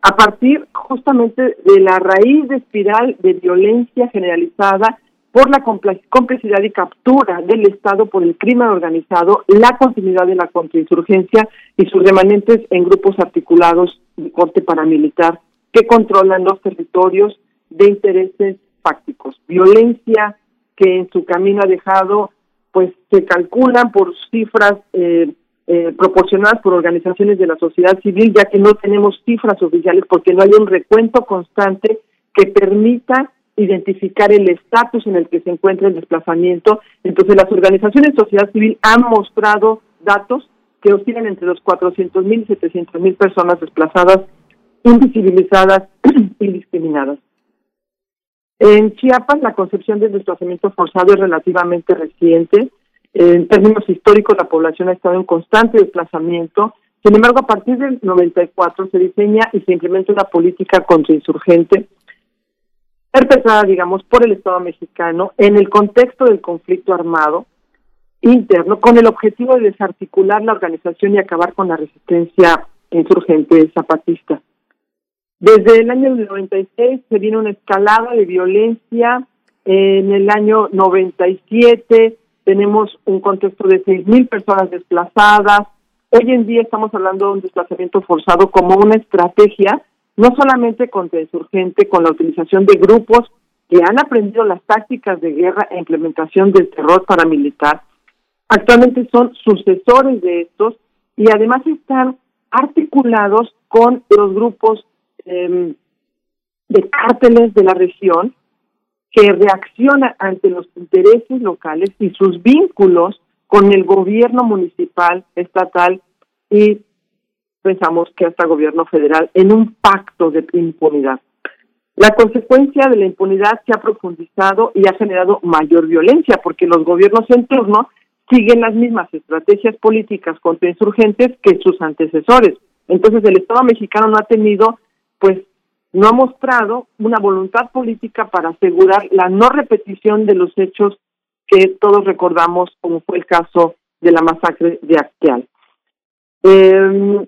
a partir justamente de la raíz de espiral de violencia generalizada por la complicidad y captura del Estado por el crimen organizado, la continuidad de la contrainsurgencia y sus remanentes en grupos articulados de corte paramilitar que controlan los territorios de intereses fácticos. Violencia que en su camino ha dejado, pues se calculan por cifras eh, eh, proporcionadas por organizaciones de la sociedad civil, ya que no tenemos cifras oficiales porque no hay un recuento constante que permita identificar el estatus en el que se encuentra el desplazamiento. Entonces, las organizaciones de sociedad civil han mostrado datos que oscilan entre los 400 mil y 700 mil personas desplazadas, invisibilizadas y discriminadas. En Chiapas, la concepción del desplazamiento forzado es relativamente reciente. En términos históricos, la población ha estado en constante desplazamiento. Sin embargo, a partir del 94 se diseña y se implementa una política contrainsurgente perpetrada, digamos, por el Estado mexicano en el contexto del conflicto armado interno con el objetivo de desarticular la organización y acabar con la resistencia insurgente zapatista. Desde el año 96 se viene una escalada de violencia. En el año 97 tenemos un contexto de 6.000 personas desplazadas. Hoy en día estamos hablando de un desplazamiento forzado como una estrategia, no solamente contra insurgente, con la utilización de grupos que han aprendido las tácticas de guerra e implementación del terror paramilitar. Actualmente son sucesores de estos y además están articulados con los grupos Em, de cárteles de la región que reacciona ante los intereses locales y sus vínculos con el gobierno municipal, estatal y pensamos que hasta gobierno federal en un pacto de impunidad. La consecuencia de la impunidad se ha profundizado y ha generado mayor violencia porque los gobiernos en turno siguen las mismas estrategias políticas contra insurgentes que sus antecesores. Entonces el Estado mexicano no ha tenido pues no ha mostrado una voluntad política para asegurar la no repetición de los hechos que todos recordamos, como fue el caso de la masacre de Acteal. Eh,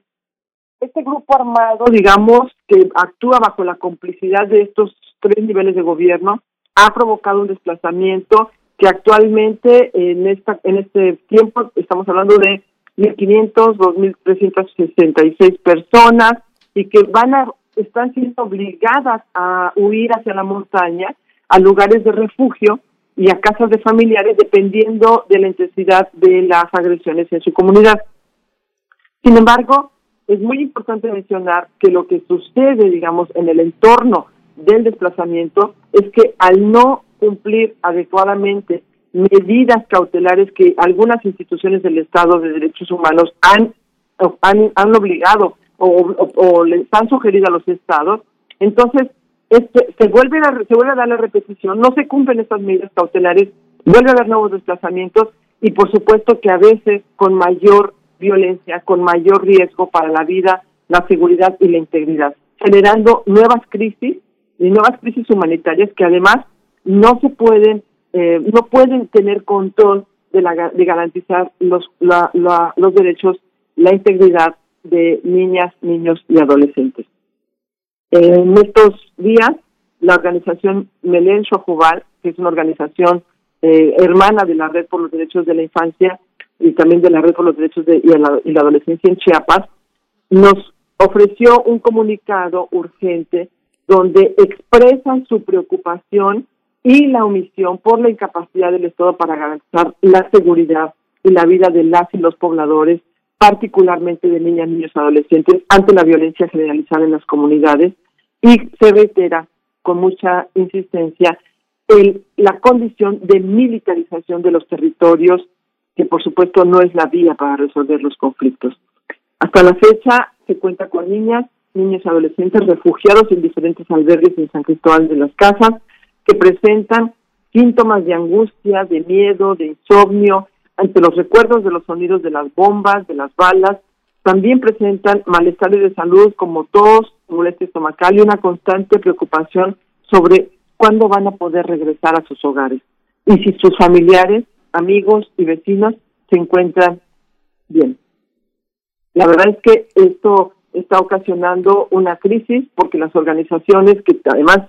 es este grupo armado, digamos, que actúa bajo la complicidad de estos tres niveles de gobierno, ha provocado un desplazamiento que actualmente en esta en este tiempo estamos hablando de 1.500, 2.366 personas y que van a están siendo obligadas a huir hacia la montaña, a lugares de refugio y a casas de familiares dependiendo de la intensidad de las agresiones en su comunidad. Sin embargo, es muy importante mencionar que lo que sucede, digamos, en el entorno del desplazamiento es que al no cumplir adecuadamente medidas cautelares que algunas instituciones del Estado de Derechos Humanos han, han, han obligado o, les han sugerido a los estados, entonces este, se vuelve a, se vuelve a dar la repetición, no se cumplen estas medidas cautelares, vuelve a haber nuevos desplazamientos y por supuesto que a veces con mayor violencia, con mayor riesgo para la vida, la seguridad y la integridad, generando nuevas crisis y nuevas crisis humanitarias que además no se pueden, eh, no pueden tener control de, la, de garantizar los, la, los derechos, la integridad de niñas, niños y adolescentes. En estos días, la organización Melén Shojubal, que es una organización eh, hermana de la Red por los Derechos de la Infancia y también de la Red por los Derechos de, y la Adolescencia en Chiapas, nos ofreció un comunicado urgente donde expresan su preocupación y la omisión por la incapacidad del Estado para garantizar la seguridad y la vida de las y los pobladores particularmente de niñas, niños adolescentes, ante la violencia generalizada en las comunidades y se reitera con mucha insistencia el, la condición de militarización de los territorios, que por supuesto no es la vía para resolver los conflictos. Hasta la fecha se cuenta con niñas, niños adolescentes refugiados en diferentes albergues en San Cristóbal de las Casas que presentan síntomas de angustia, de miedo, de insomnio, ante los recuerdos de los sonidos de las bombas, de las balas, también presentan malestares de salud como tos, molestia estomacal y una constante preocupación sobre cuándo van a poder regresar a sus hogares y si sus familiares, amigos y vecinos se encuentran bien. La verdad es que esto está ocasionando una crisis porque las organizaciones que además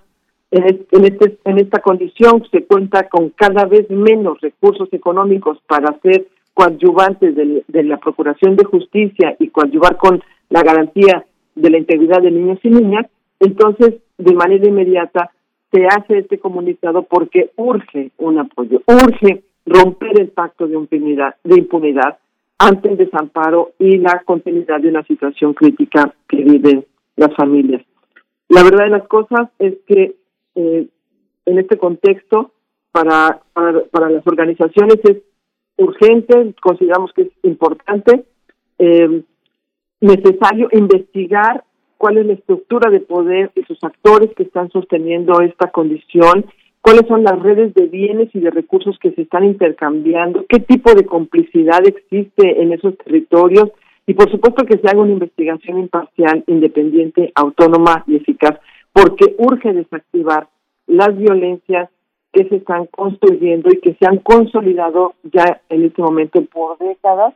en, este, en esta condición se cuenta con cada vez menos recursos económicos para ser coadyuvantes de, la Procuración de Justicia y coadyuvar con la garantía de la integridad de niños y niñas, entonces de manera inmediata se hace este comunicado porque urge un apoyo, urge romper el pacto de impunidad ante el desamparo y la continuidad de una situación crítica que viven las familias. La verdad de las cosas es que eh, en este contexto para, para, las organizaciones es urgente, consideramos que es importante, eh, necesario investigar cuál es la estructura de poder y sus actores que están sosteniendo esta condición, cuáles son las redes de bienes y de recursos que se están intercambiando, qué tipo de complicidad existe en esos territorios y por supuesto que se haga una investigación imparcial, independiente, autónoma y eficaz porque urge desactivar las violencias que se están construyendo y que se han consolidado ya en este momento por décadas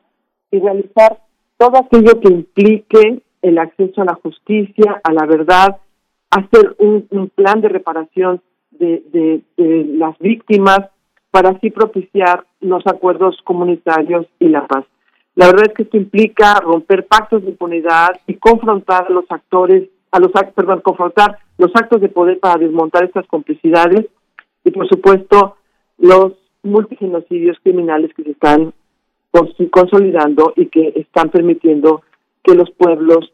y realizar todo aquello que implique el acceso a la justicia, a la verdad, hacer un, plan de reparación de, de, de las víctimas para así propiciar los acuerdos comunitarios y la paz. La verdad es que esto implica romper pactos de impunidad y confrontar a los actores a los perdón, confrontar los actos de poder para desmontar estas complicidades y por supuesto los multigenocidios criminales que se están consolidando y que están permitiendo que los pueblos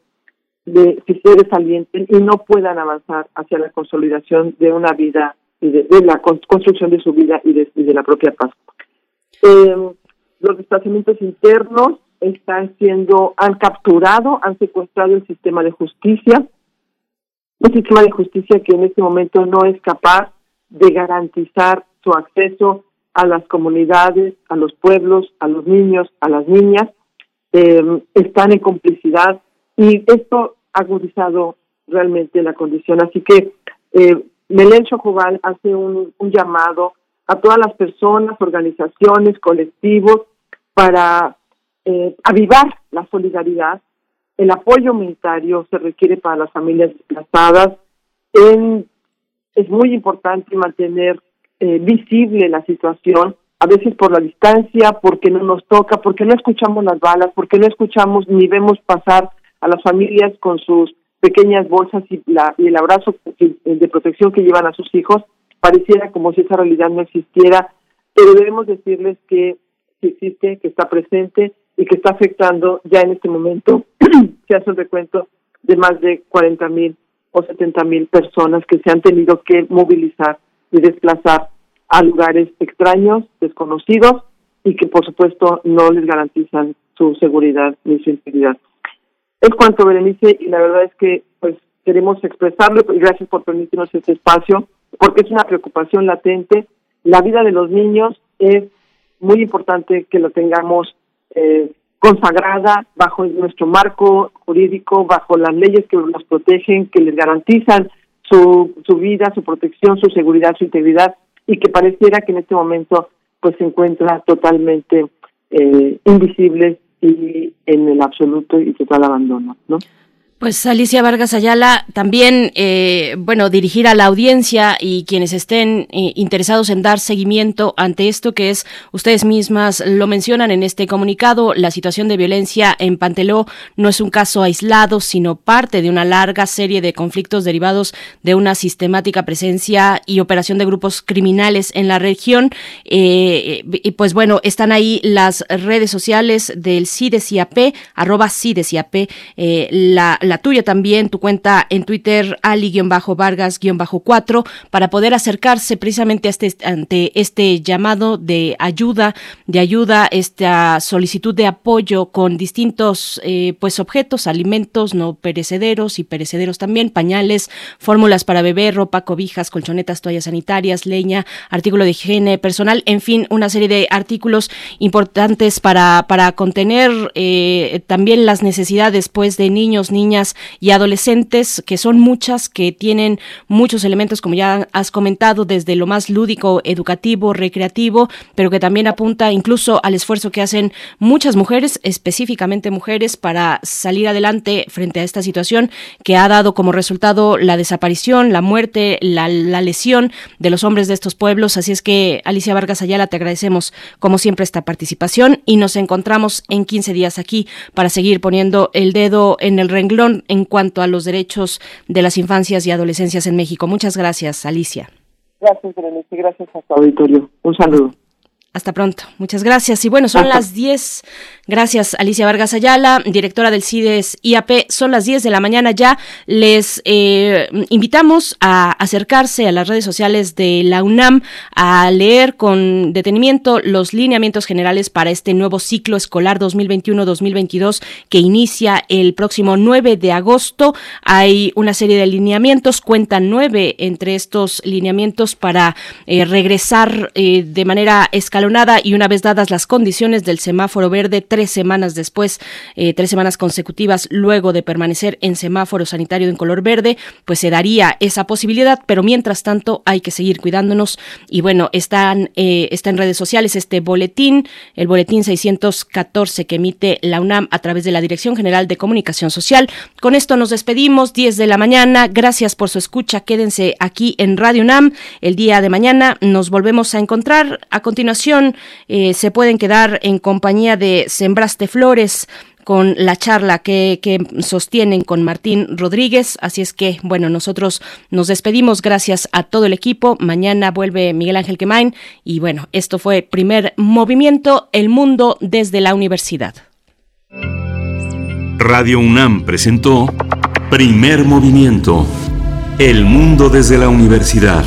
de, se desalienten y no puedan avanzar hacia la consolidación de una vida y de, la construcción de su vida y de, la propia paz. Eh, los desplazamientos internos están siendo, han capturado, han secuestrado el sistema de justicia, un sistema de justicia que en este momento no es capaz de garantizar su acceso a las comunidades, a los pueblos, a los niños, a las niñas, em, están en complicidad y esto ha agudizado realmente la condición. Así que eh, Melén Chocobal hace un, un llamado a todas las personas, organizaciones, colectivos, para eh, avivar la solidaridad el apoyo humanitario se requiere para las familias desplazadas. En, es muy importante mantener eh, visible la situación, a veces por la distancia, porque no nos toca, porque no escuchamos las balas, porque no escuchamos ni vemos pasar a las familias con sus pequeñas bolsas y, la, y el abrazo de protección que llevan a sus hijos. Pareciera como si esa realidad no existiera, pero debemos decirles que existe, que está presente y que está afectando ya en este momento, se hace un recuento de más de 40 mil o 70 mil personas que se han tenido que movilizar y desplazar a lugares extraños, desconocidos y que por supuesto no les garantizan su seguridad ni su integridad. Es cuanto, Berenice, y la verdad es que pues queremos expresarlo y gracias por permitirnos este espacio, porque es una preocupación latente. La vida de los niños es muy importante que lo tengamos eh, consagrada bajo nuestro marco jurídico, bajo las leyes que los protegen, que les garantizan su, su vida, su protección, su seguridad, su integridad, y que pareciera que en este momento pues se encuentra totalmente eh, invisible y en el absoluto y total abandono, ¿no? Pues Alicia Vargas Ayala, también, eh, bueno, dirigir a la audiencia y quienes estén eh, interesados en dar seguimiento ante esto que es, ustedes mismas lo mencionan en este comunicado, la situación de violencia en Panteló no es un caso aislado, sino parte de una larga serie de conflictos derivados de una sistemática presencia y operación de grupos criminales en la región. Eh, y pues bueno, están ahí las redes sociales del CIDESIAP, arroba CIDESIAP, la la tuya también, tu cuenta en Twitter, ali-vargas-4, para poder acercarse precisamente a este, ante este llamado de ayuda, de ayuda, esta solicitud de apoyo con distintos eh, pues objetos, alimentos no perecederos y perecederos también, pañales, fórmulas para beber, ropa, cobijas, colchonetas, toallas sanitarias, leña, artículo de higiene personal, en fin, una serie de artículos importantes para, para contener eh, también las necesidades pues de niños, niñas, y adolescentes, que son muchas, que tienen muchos elementos, como ya has comentado, desde lo más lúdico, educativo, recreativo, pero que también apunta incluso al esfuerzo que hacen muchas mujeres, específicamente mujeres, para salir adelante frente a esta situación que ha dado como resultado la desaparición, la muerte, la, la lesión de los hombres de estos pueblos. Así es que, Alicia Vargas Ayala, te agradecemos como siempre esta participación y nos encontramos en 15 días aquí para seguir poniendo el dedo en el renglón en cuanto a los derechos de las infancias y adolescencias en México. Muchas gracias, Alicia. Gracias, Berenice. Gracias a tu auditorio. Un saludo. Hasta pronto. Muchas gracias. Y bueno, son las 10. Gracias, Alicia Vargas Ayala, directora del CIDES IAP. Son las 10 de la mañana ya. Les eh, invitamos a acercarse a las redes sociales de la UNAM a leer con detenimiento los lineamientos generales para este nuevo ciclo escolar 2021-2022 que inicia el próximo 9 de agosto. Hay una serie de lineamientos, cuentan nueve entre estos lineamientos para eh, regresar eh, de manera escalonada y una vez dadas las condiciones del semáforo verde, tres semanas después, eh, tres semanas consecutivas luego de permanecer en semáforo sanitario en color verde, pues se daría esa posibilidad, pero mientras tanto hay que seguir cuidándonos. Y bueno, están, eh, está en redes sociales este boletín, el boletín 614 que emite la UNAM a través de la Dirección General de Comunicación Social. Con esto nos despedimos, 10 de la mañana, gracias por su escucha, quédense aquí en Radio UNAM, el día de mañana nos volvemos a encontrar. A continuación eh, se pueden quedar en compañía de Sembraste Flores con la charla que, que, sostienen con Martín Rodríguez. Así es que, bueno, nosotros nos despedimos gracias a todo el equipo. Mañana vuelve Miguel Ángel Quemain y bueno, esto fue primer movimiento, el mundo desde la universidad. Radio UNAM presentó primer movimiento, el mundo desde la universidad